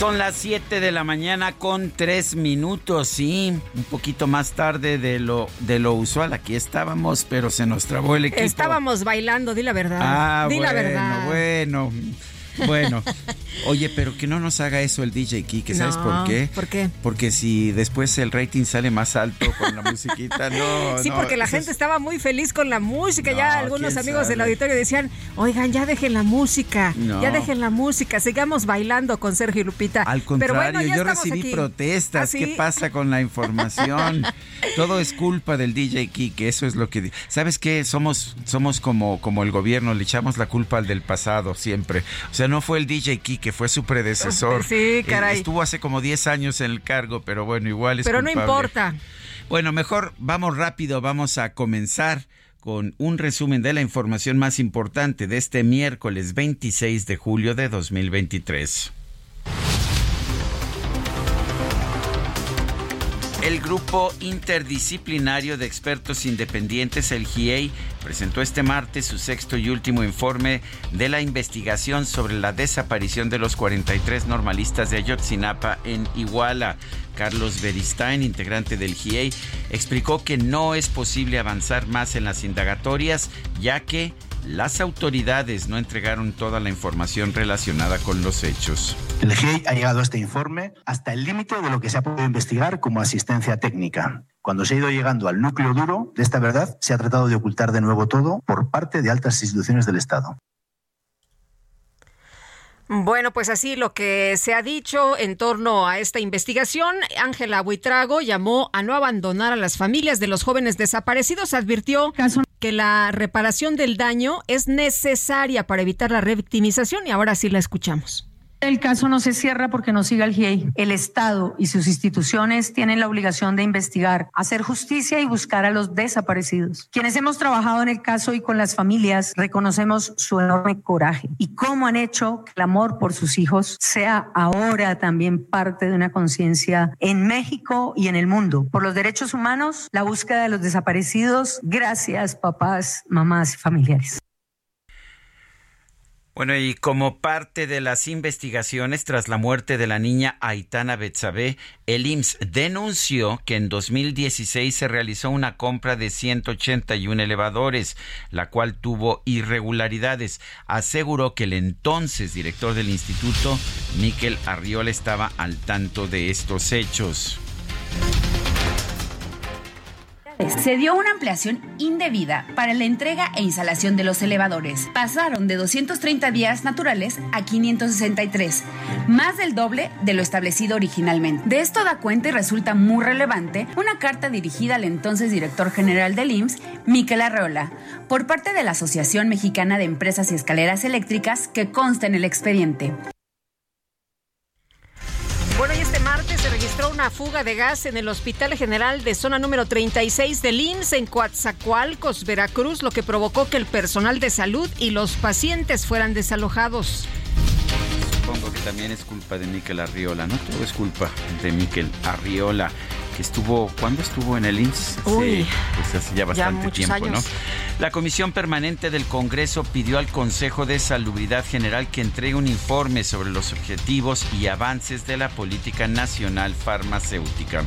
Son las 7 de la mañana con 3 minutos, sí, un poquito más tarde de lo, de lo usual. Aquí estábamos, pero se nos trabó el equipo. Estábamos bailando, di la verdad. Ah, di la bueno, verdad. bueno. Bueno, oye, pero que no nos haga eso el DJ Kike, ¿sabes No, por qué? ¿por qué? Porque si después el rating sale más alto con la musiquita, no. Sí, no, porque la gente es- estaba muy feliz con la música. No, ya algunos amigos del auditorio decían, oigan, ya dejen la música, No. ya dejen la música, sigamos bailando con Sergio y Lupita. Al Pero contrario, bueno, yo recibí aquí. protestas. ¿Ah, sí? ¿Qué pasa con la información? Todo es culpa del DJ Kike, eso es lo que... ¿Sabes qué? Somos, somos como, como el gobierno, le echamos la culpa al del pasado siempre. O sea, no fue el DJ Kike, fue su predecesor. Sí, Eh, caray. Estuvo hace como 10 años en el cargo, pero bueno, igual es Pero no importa. Bueno, mejor vamos rápido, vamos a comenzar con un resumen de la información más importante de este miércoles 26 de julio de 2023. El grupo interdisciplinario de expertos independientes, el GIEI, presentó este martes su sexto y último informe de la investigación sobre la desaparición de los 43 normalistas de Ayotzinapa en Iguala. Carlos Beristain, integrante del GIEI, explicó que no es posible avanzar más en las indagatorias, ya que las autoridades no entregaron toda la información relacionada con los hechos. El GIEI ha llegado a este informe hasta el límite de lo que se ha podido investigar como asistencia técnica. Cuando se ha ido llegando al núcleo duro de esta verdad, se ha tratado de ocultar de nuevo todo por parte de altas instituciones del Estado. Bueno, pues así lo que se ha dicho en torno a esta investigación, Ángela Buitrago llamó a no abandonar a las familias de los jóvenes desaparecidos. Advirtió que la reparación del daño es necesaria para evitar la revictimización y ahora sí la escuchamos. El caso no se cierra porque no siga el GIEI. El Estado y sus instituciones tienen la obligación de investigar, hacer justicia y buscar a los desaparecidos. Quienes hemos trabajado en el caso y con las familias reconocemos su enorme coraje y cómo han hecho que el amor por sus hijos sea ahora también parte de una conciencia en México y en el mundo. Por los derechos humanos, la búsqueda de los desaparecidos. Gracias, papás, mamás y familiares. Bueno, y como parte de las investigaciones tras la muerte de la niña Aitana Betsabe, el IMSS denunció que en 2016 se realizó una compra de 181 elevadores, la cual tuvo irregularidades. Aseguró que el entonces director del instituto, Miquel Arriola, estaba al tanto de estos hechos. Se dio una ampliación indebida para la entrega e instalación de los elevadores. Pasaron de 230 días naturales a 563, más del doble de lo establecido originalmente. De esto da cuenta y resulta muy relevante una carta dirigida al entonces director general del IMSS, Miquel Arreola, por parte de la Asociación Mexicana de Empresas y Escaleras Eléctricas que consta en el expediente. Registró una fuga de gas en el Hospital General de Zona número 36 del IMSS en Coatzacoalcos, Veracruz, lo que provocó que el personal de salud y los pacientes fueran desalojados. Supongo que también es culpa de Miquel Arriola, ¿no? Todo es culpa de Miquel Arriola, que estuvo, ¿cuándo estuvo en el IMSS? Uy, Sí, pues hace ya bastante tiempo, años. ¿no? La Comisión Permanente del Congreso pidió al Consejo de Salubridad General que entregue un informe sobre los objetivos y avances de la política nacional farmacéutica.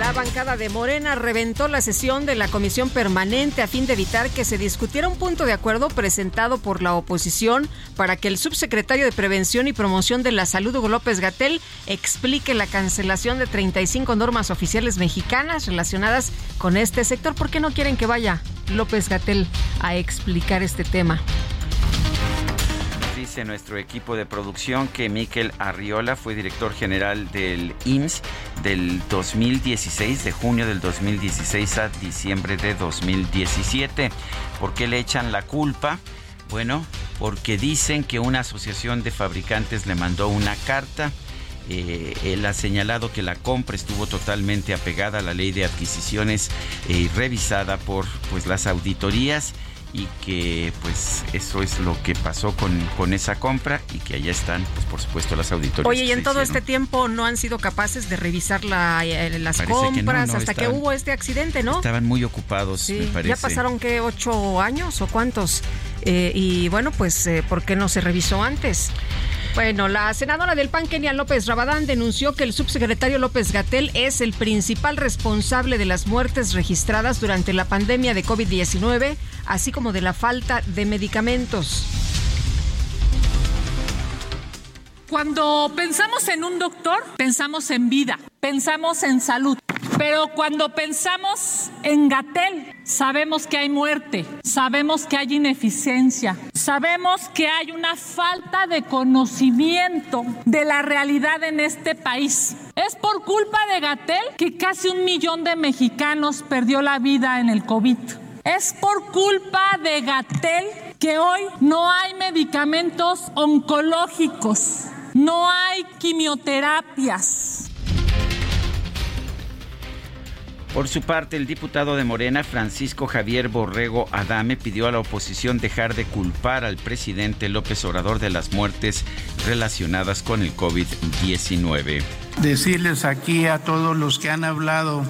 La bancada de Morena reventó la sesión de la comisión permanente a fin de evitar que se discutiera un punto de acuerdo presentado por la oposición para que el subsecretario de Prevención y Promoción de la Salud, Hugo López Gatel, explique la cancelación de 35 normas oficiales mexicanas relacionadas con este sector. ¿Por qué no quieren que vaya López Gatel a explicar este tema? dice nuestro equipo de producción que Miquel Arriola fue director general del IMSS del 2016, de junio del 2016 a diciembre de 2017. ¿Por qué le echan la culpa? Bueno, porque dicen que una asociación de fabricantes le mandó una carta. Eh, él ha señalado que la compra estuvo totalmente apegada a la ley de adquisiciones y eh, revisada por pues, las auditorías y que pues eso es lo que pasó con, con esa compra y que allá están pues por supuesto las auditorías. Oye, y en todo este tiempo no han sido capaces de revisar la, eh, las compras hasta que hubo este accidente, ¿no? Estaban muy ocupados, me parece. Ya pasaron que ocho años o cuántos eh, y bueno, pues eh, ¿por qué no se revisó antes? Bueno, la senadora del PAN, Kenia López Rabadán, denunció que el subsecretario López Gatel es el principal responsable de las muertes registradas durante la pandemia de COVID-19, así como de la falta de medicamentos. Cuando pensamos en un doctor, pensamos en vida, pensamos en salud. Pero cuando pensamos en Gatel, sabemos que hay muerte, sabemos que hay ineficiencia, sabemos que hay una falta de conocimiento de la realidad en este país. Es por culpa de Gatel que casi un millón de mexicanos perdió la vida en el COVID. Es por culpa de Gatel que hoy no hay medicamentos oncológicos, no hay quimioterapias Por su parte, el diputado de Morena, Francisco Javier Borrego Adame, pidió a la oposición dejar de culpar al presidente López Obrador de las muertes relacionadas con el COVID-19. Decirles aquí a todos los que han hablado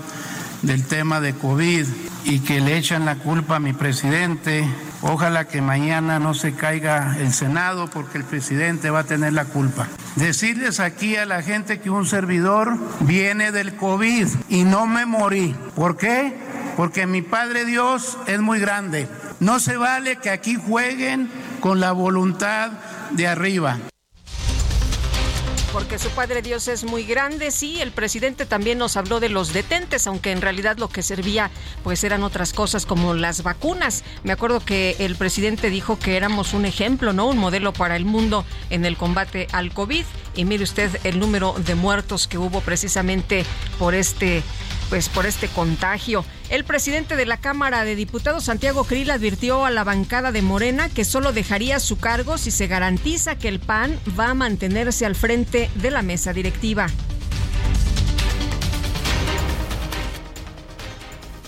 del tema de COVID y que le echan la culpa a mi presidente, ojalá que mañana no se caiga el Senado porque el presidente va a tener la culpa. Decirles aquí a la gente que un servidor viene del COVID y no me morí. ¿Por qué? Porque mi Padre Dios es muy grande. No se vale que aquí jueguen con la voluntad de arriba porque su Padre Dios es muy grande. Sí, el presidente también nos habló de los detentes, aunque en realidad lo que servía pues eran otras cosas como las vacunas. Me acuerdo que el presidente dijo que éramos un ejemplo, ¿no? Un modelo para el mundo en el combate al COVID. Y mire usted el número de muertos que hubo precisamente por este pues por este contagio. El presidente de la Cámara de Diputados, Santiago Krill, advirtió a la bancada de Morena que solo dejaría su cargo si se garantiza que el PAN va a mantenerse al frente de la mesa directiva.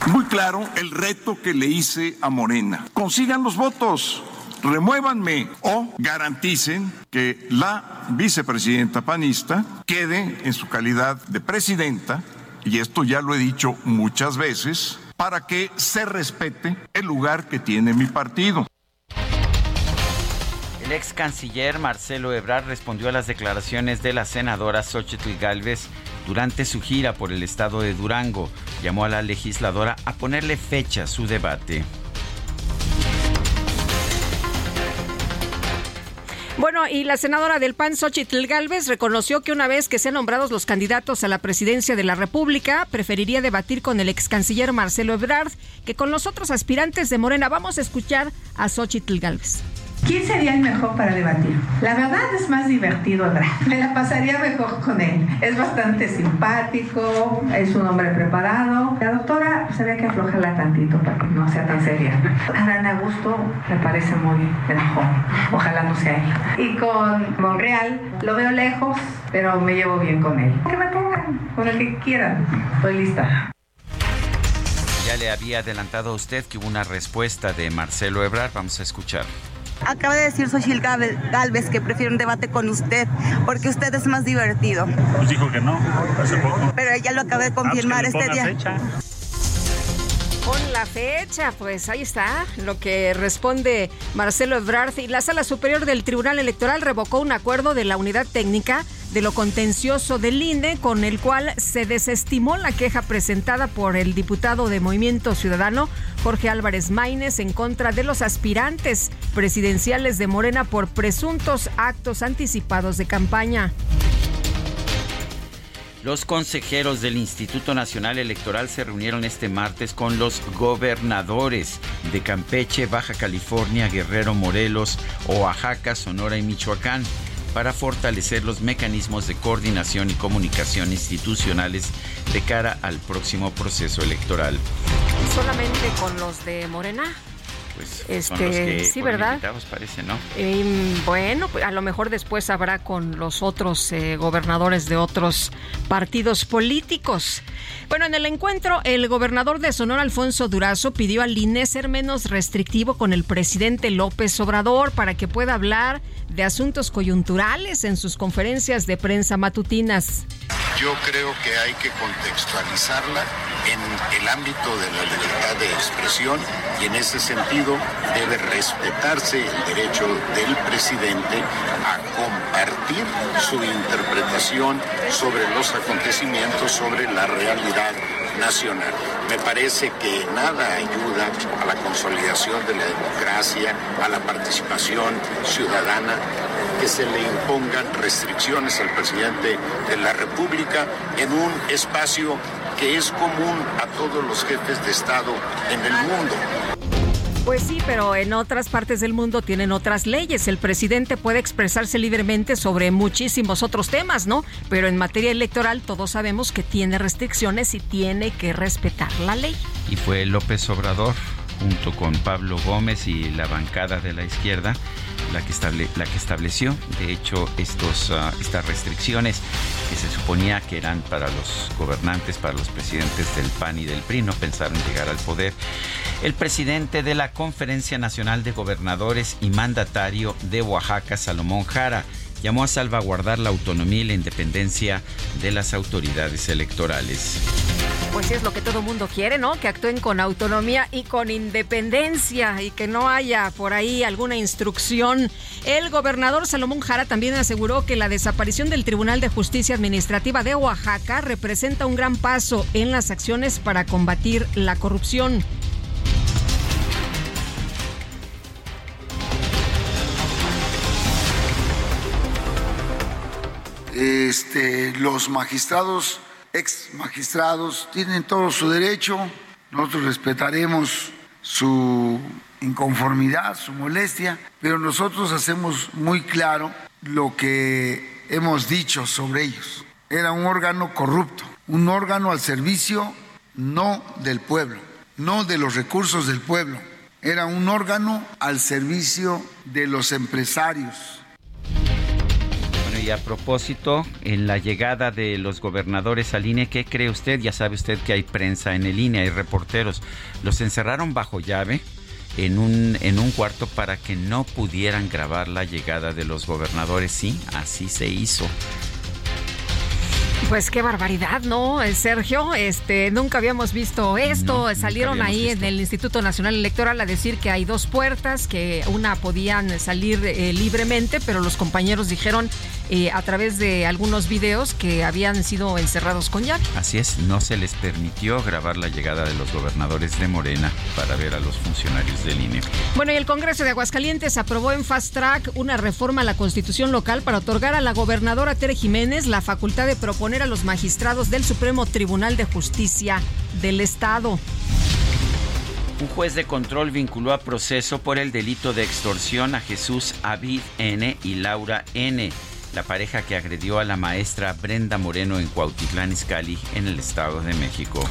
Muy claro el reto que le hice a Morena. Consigan los votos remuévanme o garanticen que la vicepresidenta panista quede en su calidad de presidenta y esto ya lo he dicho muchas veces, para que se respete el lugar que tiene mi partido. El ex canciller Marcelo Ebrard respondió a las declaraciones de la senadora Xochitl Galvez durante su gira por el estado de Durango. Llamó a la legisladora a ponerle fecha a su debate. Bueno, y la senadora del PAN, Xochitl Galvez, reconoció que una vez que sean nombrados los candidatos a la presidencia de la República, preferiría debatir con el ex canciller Marcelo Ebrard que con los otros aspirantes de Morena. Vamos a escuchar a Xochitl Galvez. ¿Quién sería el mejor para debatir? La verdad es más divertido Ebrard. Me la pasaría mejor con él. Es bastante simpático, es un hombre preparado. La doctora se que aflojarla tantito para que no sea tan seria. Adán Augusto me parece muy mejor. Ojalá no sea él. Y con Monreal lo veo lejos, pero me llevo bien con él. Que me pongan con el que quieran. Estoy lista. Ya le había adelantado a usted que hubo una respuesta de Marcelo Ebrard. Vamos a escuchar. Acaba de decir Xochitl Galvez que prefiere un debate con usted porque usted es más divertido. Pues dijo que no, hace poco. Pero ella lo acaba de confirmar ah, pues este día. La fecha, pues ahí está lo que responde Marcelo Ebrard. Y la Sala Superior del Tribunal Electoral revocó un acuerdo de la unidad técnica de lo contencioso del INE con el cual se desestimó la queja presentada por el diputado de Movimiento Ciudadano Jorge Álvarez Maínez en contra de los aspirantes presidenciales de Morena por presuntos actos anticipados de campaña. Los consejeros del Instituto Nacional Electoral se reunieron este martes con los gobernadores de Campeche, Baja California, Guerrero, Morelos, Oaxaca, Sonora y Michoacán para fortalecer los mecanismos de coordinación y comunicación institucionales de cara al próximo proceso electoral. ¿Solamente con los de Morena? Pues este, sí, ¿verdad? parece, ¿no? Em, bueno, pues, a lo mejor después habrá con los otros eh, gobernadores de otros partidos políticos. Bueno, en el encuentro, el gobernador de Sonora, Alfonso Durazo, pidió al INE ser menos restrictivo con el presidente López Obrador para que pueda hablar de asuntos coyunturales en sus conferencias de prensa matutinas. Yo creo que hay que contextualizarla en el ámbito de la libertad de expresión y en ese sentido debe respetarse el derecho del presidente a compartir su interpretación sobre los acontecimientos, sobre la realidad nacional. Me parece que nada ayuda a la consolidación de la democracia, a la participación ciudadana, que se le impongan restricciones al presidente de la República en un espacio que es común a todos los jefes de Estado en el mundo. Pues sí, pero en otras partes del mundo tienen otras leyes. El presidente puede expresarse libremente sobre muchísimos otros temas, ¿no? Pero en materia electoral todos sabemos que tiene restricciones y tiene que respetar la ley. Y fue López Obrador, junto con Pablo Gómez y la bancada de la izquierda, la que, estableció, de hecho, estos, ah, estas restricciones que se suponía que eran para los gobernantes, para los presidentes del PAN y del PRI, no pensaron llegar al poder. El presidente de la Conferencia Nacional de Gobernadores y mandatario de Oaxaca, Salomón Jara, llamó a salvaguardar la autonomía y la independencia de las autoridades electorales. Pues es lo que todo mundo quiere, ¿no? Que actúen con autonomía y con independencia y que no haya por ahí alguna instrucción. El gobernador Salomón Jara también aseguró que la desaparición del Tribunal de Justicia Administrativa de Oaxaca representa un gran paso en las acciones para combatir la corrupción. Este, los magistrados, ex magistrados, tienen todo su derecho. Nosotros respetaremos su inconformidad, su molestia, pero nosotros hacemos muy claro lo que hemos dicho sobre ellos. Era un órgano corrupto, un órgano al servicio no del pueblo, no de los recursos del pueblo. Era un órgano al servicio de los empresarios, y a propósito, en la llegada de los gobernadores al INE, ¿qué cree usted? Ya sabe usted que hay prensa en el INE, hay reporteros. Los encerraron bajo llave en un, en un cuarto para que no pudieran grabar la llegada de los gobernadores. Sí, así se hizo. Pues qué barbaridad, ¿no? Eh, Sergio, este, nunca habíamos visto esto. Salieron ahí en el Instituto Nacional Electoral a decir que hay dos puertas, que una podían salir eh, libremente, pero los compañeros dijeron eh, a través de algunos videos que habían sido encerrados con llave. Así es, no se les permitió grabar la llegada de los gobernadores de Morena para ver a los funcionarios del INE. Bueno, y el Congreso de Aguascalientes aprobó en fast track una reforma a la Constitución local para otorgar a la gobernadora Tere Jiménez la facultad de proponer a los magistrados del Supremo Tribunal de Justicia del Estado. Un juez de control vinculó a proceso por el delito de extorsión a Jesús Avid N y Laura N, la pareja que agredió a la maestra Brenda Moreno en Cuautitlán Izcalli, en el Estado de México.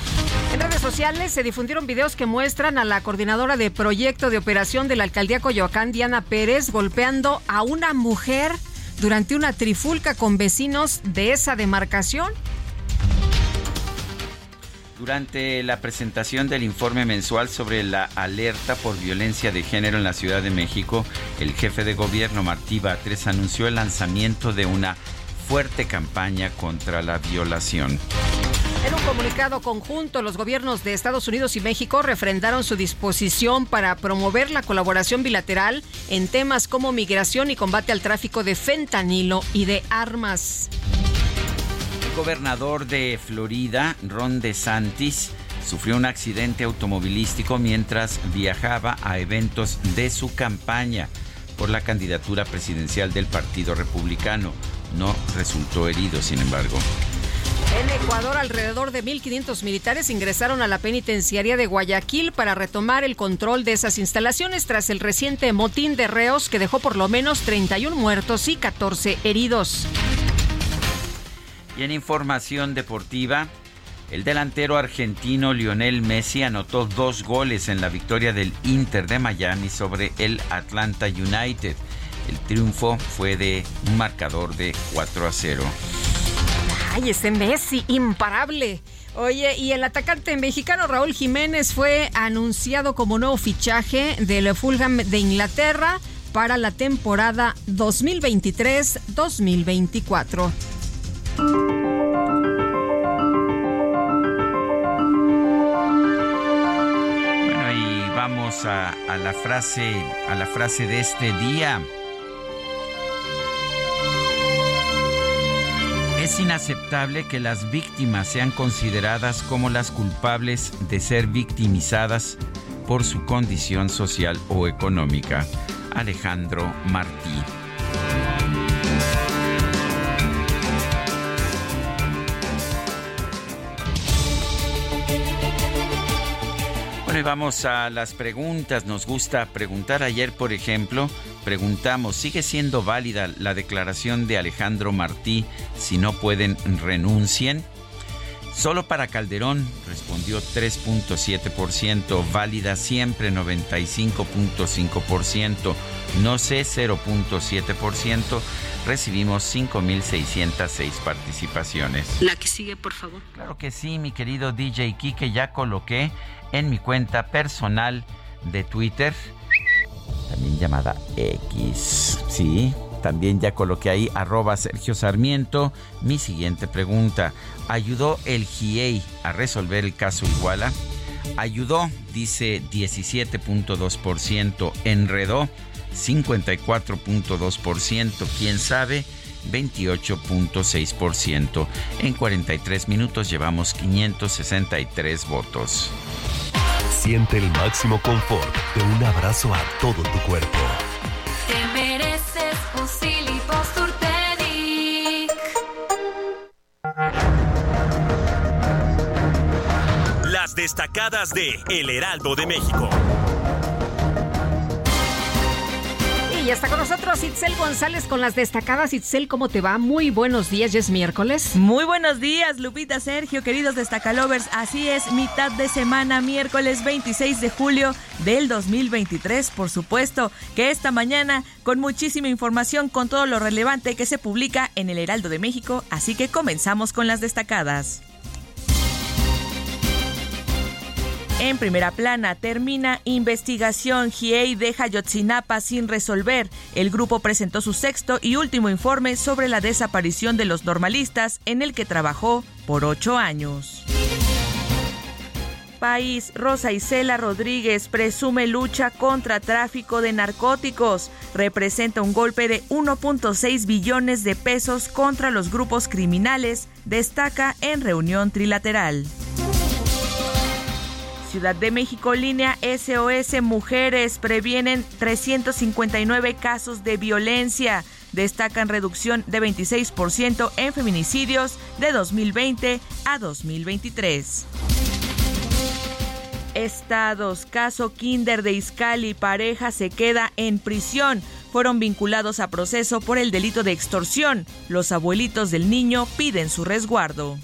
En redes sociales se difundieron videos que muestran a la coordinadora de proyecto de operación de la alcaldía Coyoacán, Diana Pérez, golpeando a una mujer durante una trifulca con vecinos de esa demarcación. Durante la presentación del informe mensual sobre la alerta por violencia de género en la Ciudad de México, el jefe de gobierno Martí Batres anunció el lanzamiento de una fuerte campaña contra la violación. En un comunicado conjunto, los gobiernos de Estados Unidos y México refrendaron su disposición para promover la colaboración bilateral en temas como migración y combate al tráfico de fentanilo y de armas. El gobernador de Florida, Ron DeSantis, sufrió un accidente automovilístico mientras viajaba a eventos de su campaña por la candidatura presidencial del Partido Republicano. No resultó herido, sin embargo. En Ecuador, alrededor de 1.500 militares ingresaron a la penitenciaria de Guayaquil para retomar el control de esas instalaciones tras el reciente motín de reos que dejó por lo menos 31 muertos y 14 heridos. Y en información deportiva, el delantero argentino Lionel Messi anotó dos goles en la victoria del Inter de Miami sobre el Atlanta United. El triunfo fue de un marcador de 4 a 0. Ay, ese Messi, imparable. Oye, y el atacante mexicano Raúl Jiménez fue anunciado como nuevo fichaje del Fulham de Inglaterra para la temporada 2023-2024. vamos a, a, la frase a la frase de este día. Es inaceptable que las víctimas sean consideradas como las culpables de ser victimizadas por su condición social o económica. Alejandro Martí. Bueno, y vamos a las preguntas. Nos gusta preguntar. Ayer, por ejemplo, preguntamos, ¿sigue siendo válida la declaración de Alejandro Martí si no pueden renuncien? Solo para Calderón respondió 3.7%, válida siempre 95.5%, no sé 0.7%, recibimos 5.606 participaciones. La que sigue, por favor. Claro que sí, mi querido DJ Kike, ya coloqué en mi cuenta personal de Twitter, también llamada X, ¿sí? También ya coloqué ahí arroba Sergio Sarmiento. Mi siguiente pregunta, ¿ayudó el GIEI a resolver el caso Iguala? Ayudó, dice 17.2%, enredó 54.2%, quién sabe 28.6%. En 43 minutos llevamos 563 votos. Siente el máximo confort de un abrazo a todo tu cuerpo. Te mereces un Las destacadas de El Heraldo de México. Y está con nosotros Itzel González con las destacadas. Itzel, ¿cómo te va? Muy buenos días, ya es miércoles. Muy buenos días, Lupita, Sergio, queridos destacalovers. Así es, mitad de semana, miércoles 26 de julio del 2023, por supuesto, que esta mañana con muchísima información con todo lo relevante que se publica en el Heraldo de México, así que comenzamos con las destacadas. En primera plana, termina investigación. GIEI deja Yotzinapa sin resolver. El grupo presentó su sexto y último informe sobre la desaparición de los normalistas, en el que trabajó por ocho años. País, Rosa Isela Rodríguez presume lucha contra tráfico de narcóticos. Representa un golpe de 1.6 billones de pesos contra los grupos criminales, destaca en reunión trilateral. Ciudad de México, línea SOS Mujeres previenen 359 casos de violencia. Destacan reducción de 26% en feminicidios de 2020 a 2023. Estados, caso Kinder de Iscali, pareja se queda en prisión. Fueron vinculados a proceso por el delito de extorsión. Los abuelitos del niño piden su resguardo.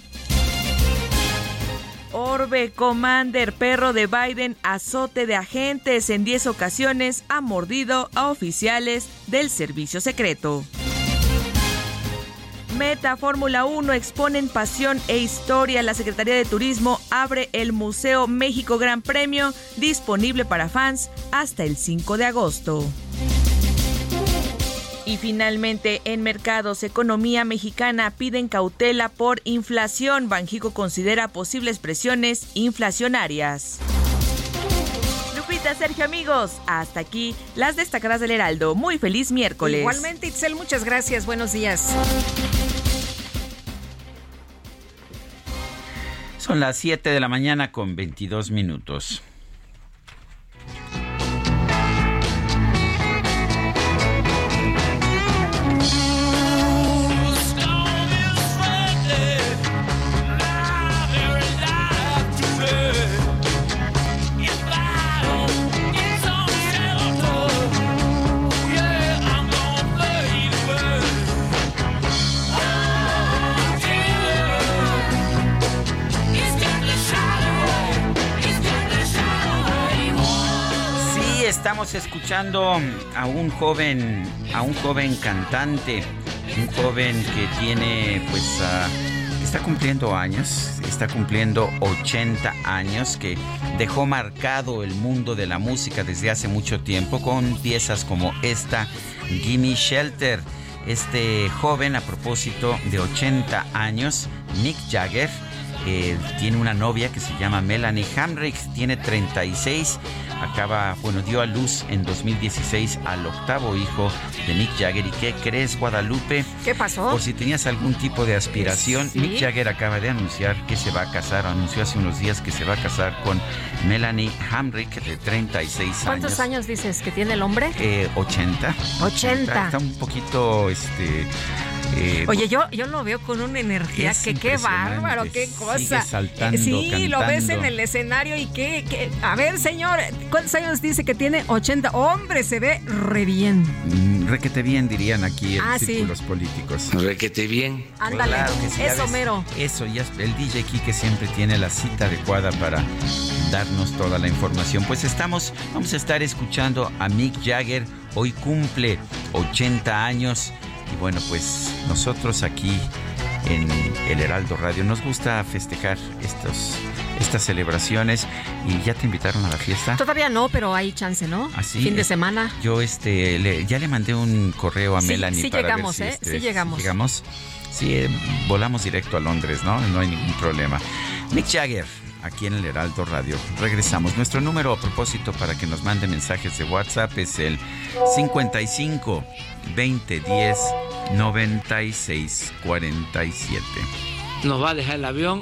Orbe Commander, perro de Biden, azote de agentes en 10 ocasiones, ha mordido a oficiales del servicio secreto. Meta Fórmula 1 exponen pasión e historia. La Secretaría de Turismo abre el Museo México Gran Premio, disponible para fans hasta el 5 de agosto. Y finalmente, en mercados, economía mexicana piden cautela por inflación. Banjico considera posibles presiones inflacionarias. Lupita, Sergio, amigos, hasta aquí las destacadas del Heraldo. Muy feliz miércoles. Igualmente, Itzel, muchas gracias. Buenos días. Son las 7 de la mañana con 22 minutos. Estamos escuchando a un joven, a un joven cantante, un joven que tiene, pues, ah, está cumpliendo años, está cumpliendo 80 años, que dejó marcado el mundo de la música desde hace mucho tiempo con piezas como esta, Gimme Shelter. Este joven, a propósito de 80 años, Mick Jagger, eh, tiene una novia que se llama Melanie Hamrick, tiene 36, acaba, bueno, dio a luz en 2016 al octavo hijo de Mick Jagger. ¿Y qué crees, Guadalupe? ¿Qué pasó? Por si tenías algún tipo de aspiración, Sí. Mick Jagger acaba de anunciar que se va a casar, anunció hace unos días que se va a casar con Melanie Hamrick de 36 ¿Cuántos años dices que tiene el hombre? Eh, 80. 80. Está un poquito, este... eh, Oye, yo, yo lo veo con una energía que qué bárbaro, qué cosa. Sigue saltando, sí, lo ves en el escenario y qué, qué- A ver, señor, ¿cuántos años dice que tiene? 80. Hombre, se ve re bien. Mm, Requete bien, dirían aquí en Ah, sí. círculos políticos. Requete bien. Ándale, Claro que sí, ya eso ves, mero. Eso, ya el DJ Kike siempre tiene la cita adecuada para darnos toda la información. Pues estamos, vamos a estar escuchando a Mick Jagger. Hoy cumple 80 años. Y bueno, pues nosotros aquí en el Heraldo Radio nos gusta festejar estos, estas celebraciones. ¿Y ya te invitaron a la fiesta? Todavía no, pero hay chance, ¿no? ¿Ah, sí? Fin de semana. Yo este le- ya le mandé un correo a Sí, Melanie sí para llegamos, ver ¿eh? si este, Sí llegamos. llegamos. Sí, eh, volamos directo a Londres, ¿no? No hay ningún problema. Mick Jagger, aquí en el Heraldo Radio. Regresamos. Nuestro número a propósito para que nos mande mensajes de WhatsApp es el 55 2010 96 47. Nos va a dejar el avión.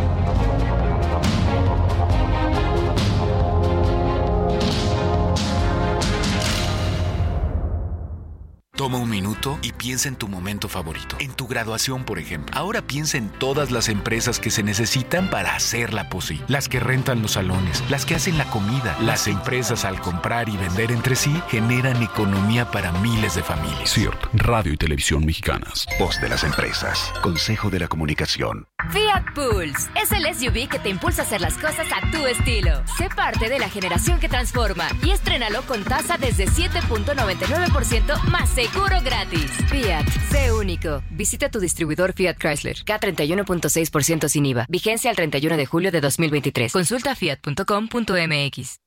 Toma un minuto y piensa en tu momento favorito, en tu graduación, por ejemplo. Ahora piensa en todas las empresas que se necesitan para hacerla posible. Las que rentan los salones, las que hacen la comida. Las empresas al comprar y vender entre sí generan economía para miles de familias. CIRT, Radio y Televisión Mexicanas. Voz de las empresas. Consejo de la Comunicación. Fiat Pulse es el SUV que te impulsa a hacer las cosas a tu estilo. Sé parte de la generación que transforma y estrénalo con tasa desde 7.99% más seguro gratis. Fiat, sé único. Visita tu distribuidor Fiat Chrysler. K31.6% sin IVA. Vigencia al 31 de julio de 2023. Consulta fiat.com.mx.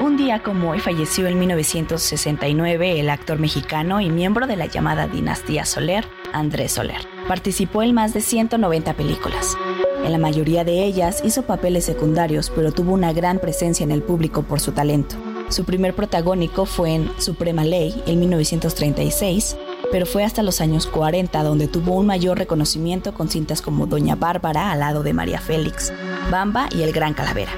Un día como hoy falleció en 1969 el actor mexicano y miembro de la llamada dinastía Soler, Andrés Soler. Participó en más de 190 películas. En la mayoría de ellas hizo papeles secundarios, pero tuvo una gran presencia en el público por su talento. Su primer protagónico fue en Suprema Ley en 1936, pero fue hasta los años 40 donde tuvo un mayor reconocimiento con cintas como Doña Bárbara al lado de María Félix, Bamba y El Gran Calavera.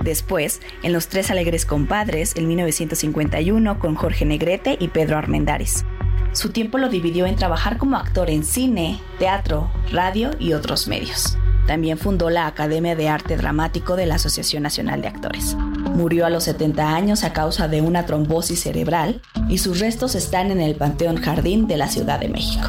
Después, en Los Tres Alegres Compadres, en 1951, con Jorge Negrete y Pedro Armendáriz. Su tiempo lo dividió en trabajar como actor en cine, teatro, radio y otros medios. También fundó la Academia de Arte Dramático de la Asociación Nacional de Actores. Murió a los 70 años a causa de una trombosis cerebral y sus restos están en el Panteón Jardín de la Ciudad de México.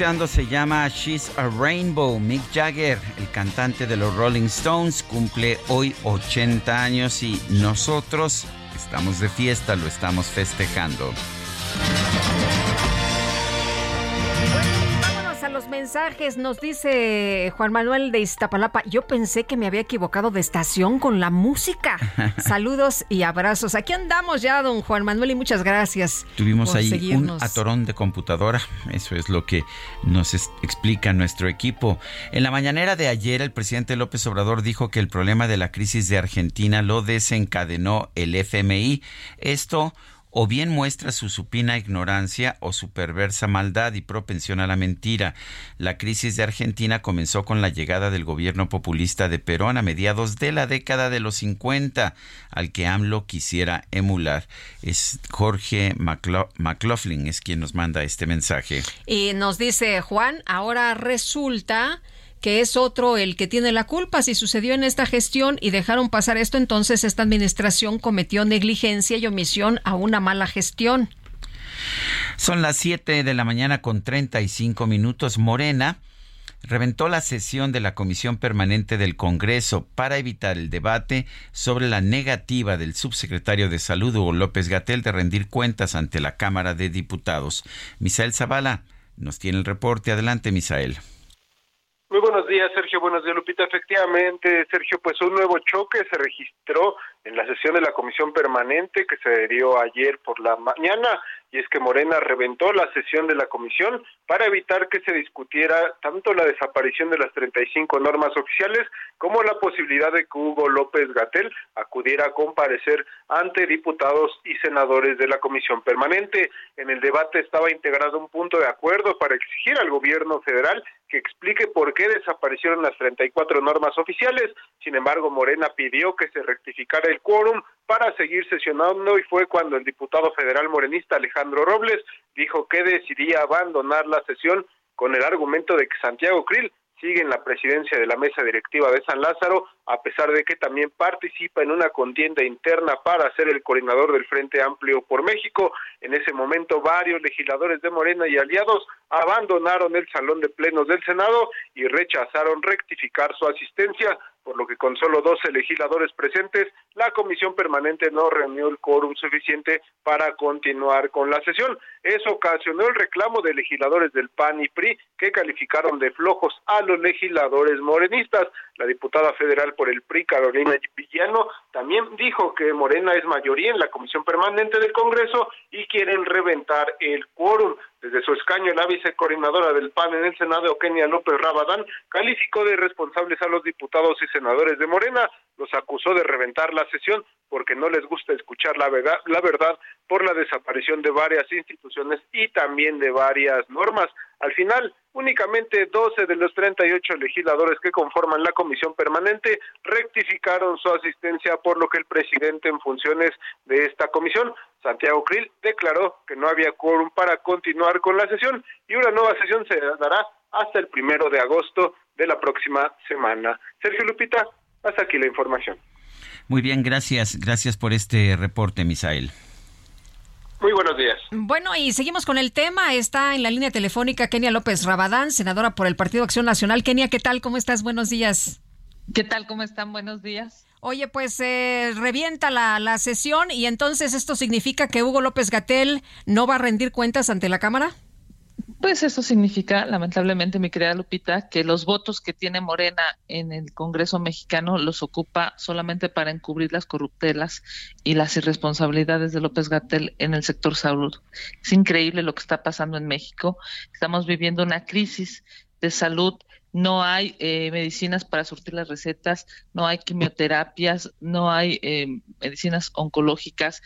Escuchando se llama She's a Rainbow. Mick Jagger, el cantante de los Rolling Stones, cumple hoy 80 años y nosotros estamos de fiesta, lo estamos festejando. Mensajes. Nos dice Juan Manuel de Iztapalapa. Yo pensé que me había equivocado de estación con la música. Saludos y abrazos. Aquí andamos ya, don Juan Manuel, y muchas gracias. Tuvimos ahí un atorón de computadora. Eso es lo que nos explica nuestro equipo. En la mañanera de ayer, el presidente López Obrador dijo que el problema de la crisis de Argentina lo desencadenó el FMI. Esto o bien muestra su supina ignorancia o su perversa maldad y propensión a la mentira. La crisis de Argentina comenzó con la llegada del gobierno populista de Perón a mediados de la década de los 50, al que AMLO quisiera emular. Es Jorge McLaughlin es quien nos manda este mensaje. Y nos dice Juan, ahora resulta que es otro el que tiene la culpa. Si sucedió en esta gestión y dejaron pasar esto, entonces esta administración cometió negligencia y omisión a una mala gestión. Son las 7 de la mañana con 35 minutos. Morena reventó la sesión de la Comisión Permanente del Congreso para evitar el debate sobre la negativa del subsecretario de Salud, Hugo López Gatel, de rendir cuentas ante la Cámara de Diputados. Misael Zavala nos tiene el reporte. Adelante, Misael. Muy buenos días, Sergio. Buenos días, Lupita. Efectivamente, Sergio, pues un nuevo choque se registró en la sesión de la comisión permanente que se dio ayer por la mañana y es que Morena reventó la sesión de la comisión para evitar que se discutiera tanto la desaparición de las 35 normas oficiales como la posibilidad de que Hugo López Gatel acudiera a comparecer ante diputados y senadores de la comisión permanente. En el debate estaba integrado un punto de acuerdo para exigir al gobierno federal que explique por qué desaparecieron las 34 normas oficiales. Sin embargo, Morena pidió que se rectificara el quórum para seguir sesionando y fue cuando el diputado federal morenista Alejandro Robles dijo que decidía abandonar la sesión con el argumento de que Santiago Krill sigue en la presidencia de la mesa directiva de San Lázaro, a pesar de que también participa en una contienda interna para ser el coordinador del Frente Amplio por México. En ese momento, varios legisladores de Morena y aliados abandonaron el salón de plenos del Senado y rechazaron rectificar su asistencia por lo que con solo 12 legisladores presentes, la comisión permanente no reunió el quórum suficiente para continuar con la sesión. Eso ocasionó el reclamo de legisladores del PAN y PRI que calificaron de flojos a los legisladores morenistas. La diputada federal por el PRI, Carolina Villano, también dijo que Morena es mayoría en la comisión permanente del Congreso y quieren reventar el quórum. Desde su escaño, la vicecoordinadora del PAN en el Senado, Eugenia López Rabadán, calificó de responsables a los diputados y senadores de Morena, los acusó de reventar la sesión porque no les gusta escuchar la verdad, la verdad por la desaparición de varias instituciones y también de varias normas. Al final, únicamente 12 de los 38 legisladores que conforman la comisión permanente rectificaron su asistencia, por lo que el presidente en funciones de esta comisión, Santiago Krill, declaró que no había quórum para continuar con la sesión y una nueva sesión se dará hasta el primero de agosto de la próxima semana. Sergio Lupita, hasta aquí la información. Muy bien, gracias. Gracias por este reporte, Misael. Muy buenos días. Bueno, y seguimos con el tema. Está en la línea telefónica Kenia López Rabadán, senadora por el Partido Acción Nacional. Kenia, ¿qué tal? ¿Cómo estás? Buenos días. ¿Qué tal? ¿Cómo están? Buenos días. Oye, pues se revienta la, la sesión y entonces esto significa que Hugo López Gatel no va a rendir cuentas ante la Cámara. Pues eso significa, lamentablemente, mi querida Lupita, que los votos que tiene Morena en el Congreso mexicano los ocupa solamente para encubrir las corruptelas y las irresponsabilidades de López Gatel en el sector salud. Es increíble lo que está pasando en México. Estamos viviendo una crisis de salud no hay eh, medicinas para surtir las recetas, no hay quimioterapias, no hay eh, medicinas oncológicas.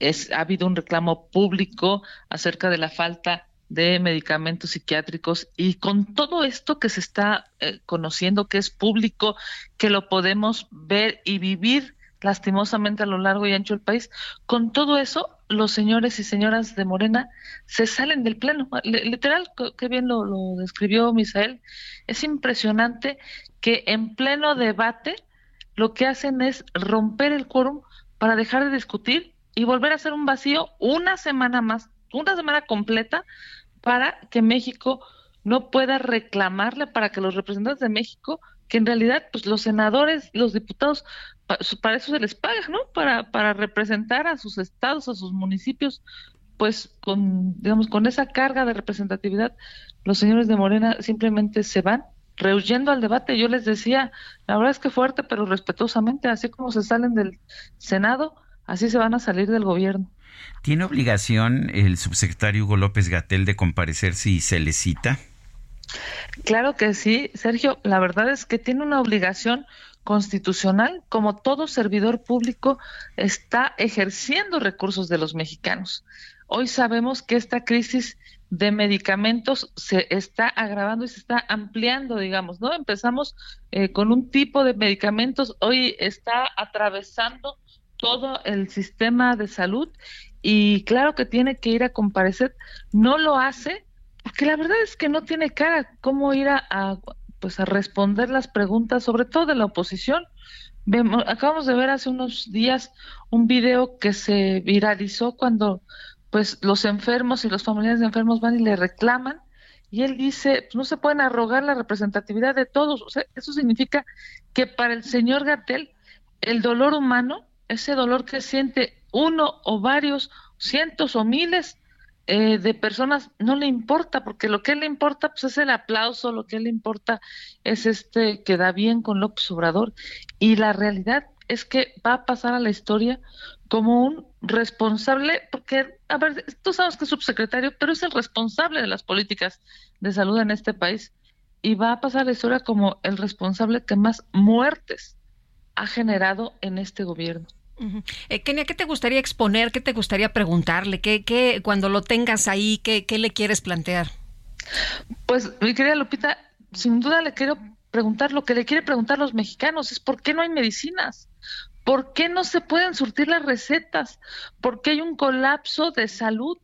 Es, ha habido un reclamo público acerca de la falta de medicamentos psiquiátricos y con todo esto que se está eh, conociendo, que es público, que lo podemos ver y vivir lastimosamente a lo largo y ancho del país, con todo eso los señores y señoras de Morena se salen del pleno. Literal, qué bien lo, lo describió Misael, es impresionante que en pleno debate lo que hacen es romper el quórum para dejar de discutir y volver a hacer un vacío una semana más, una semana completa para que México no pueda reclamarle para que los representantes de México, que en realidad pues los senadores, los diputados, para eso se les paga, ¿no? Para, para representar a sus estados, a sus municipios, pues con, digamos, con esa carga de representatividad, los señores de Morena simplemente se van rehuyendo al debate. Yo les decía, la verdad es que fuerte, pero respetuosamente, así como se salen del Senado, así se van a salir del gobierno. ¿Tiene obligación el subsecretario Hugo López Gatel de comparecer si se le cita? Claro que sí, Sergio. La verdad es que tiene una obligación constitucional, como todo servidor público está ejerciendo recursos de los mexicanos. Hoy sabemos que esta crisis de medicamentos se está agravando y se está ampliando, digamos, ¿no? Empezamos eh, con un tipo de medicamentos, hoy está atravesando todo el sistema de salud y claro que tiene que ir a comparecer, no lo hace porque la verdad es que no tiene cara cómo ir a, pues a responder las preguntas, sobre todo de la oposición. Vemos, acabamos de ver hace unos días un video que se viralizó cuando pues los enfermos y los familiares de enfermos van y le reclaman y él dice, pues, no se pueden arrogar la representatividad de todos. O sea, eso significa que para el señor Gatel el dolor humano ese dolor que siente uno o varios, cientos o miles eh, de personas, no le importa, porque lo que le importa pues, es el aplauso, lo que le importa es este que da bien con López Obrador. Y la realidad es que va a pasar a la historia como un responsable, porque, a ver, tú sabes que es subsecretario, pero es el responsable de las políticas de salud en este país. Y va a pasar a la historia como el responsable que más muertes ha generado en este gobierno. Eh, Kenia, ¿qué te gustaría exponer? ¿Qué te gustaría preguntarle? ¿Qué, qué cuando lo tengas ahí, qué, le quieres plantear? Pues, mi querida Lupita, sin duda le quiero preguntar lo que le quiere preguntar los mexicanos es por qué no hay medicinas, por qué no se pueden surtir las recetas, por qué hay un colapso de salud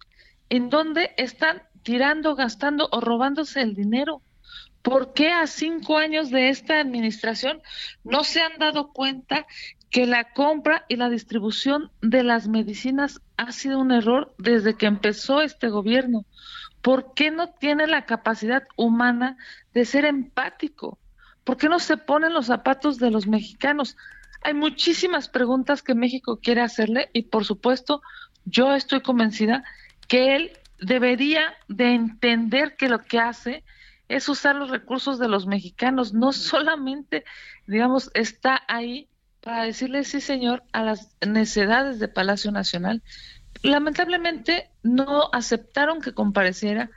en donde están tirando, gastando o robándose el dinero. ¿Por qué a cinco años de esta administración no se han dado cuenta que la compra y la distribución de las medicinas ha sido un error desde que empezó este gobierno? ¿Por qué no tiene la capacidad humana de ser empático? ¿Por qué no se ponen los zapatos de los mexicanos? Hay muchísimas preguntas que México quiere hacerle y por supuesto yo estoy convencida que él debería de entender que lo que hace es usar los recursos de los mexicanos, no solamente, digamos, está ahí para decirle sí, señor, a las necesidades de Palacio Nacional. Lamentablemente no aceptaron que compareciera,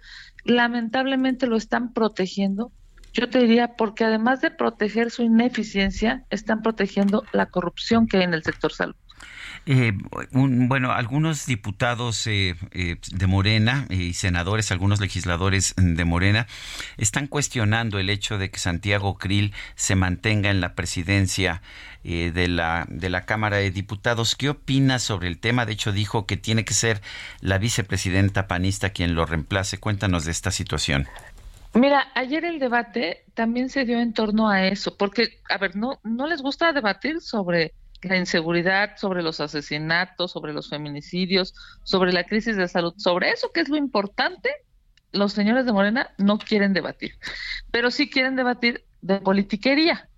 lamentablemente lo están protegiendo. Yo te diría, porque además de proteger su ineficiencia, están protegiendo la corrupción que hay en el sector salud. Eh, bueno, algunos diputados eh, eh, de Morena y senadores, algunos legisladores de Morena, están cuestionando el hecho de que Santiago Krill se mantenga en la presidencia de, la, de la Cámara de Diputados. ¿Qué opina sobre el tema? De hecho, dijo que tiene que ser la vicepresidenta panista quien lo reemplace. Cuéntanos de esta situación. Mira, ayer el debate también se dio en torno a eso, porque, a ver, no, no les gusta debatir sobre la inseguridad, sobre los asesinatos, sobre los feminicidios, sobre la crisis de salud, sobre eso que es lo importante, los señores de Morena no quieren debatir, pero sí quieren debatir de politiquería.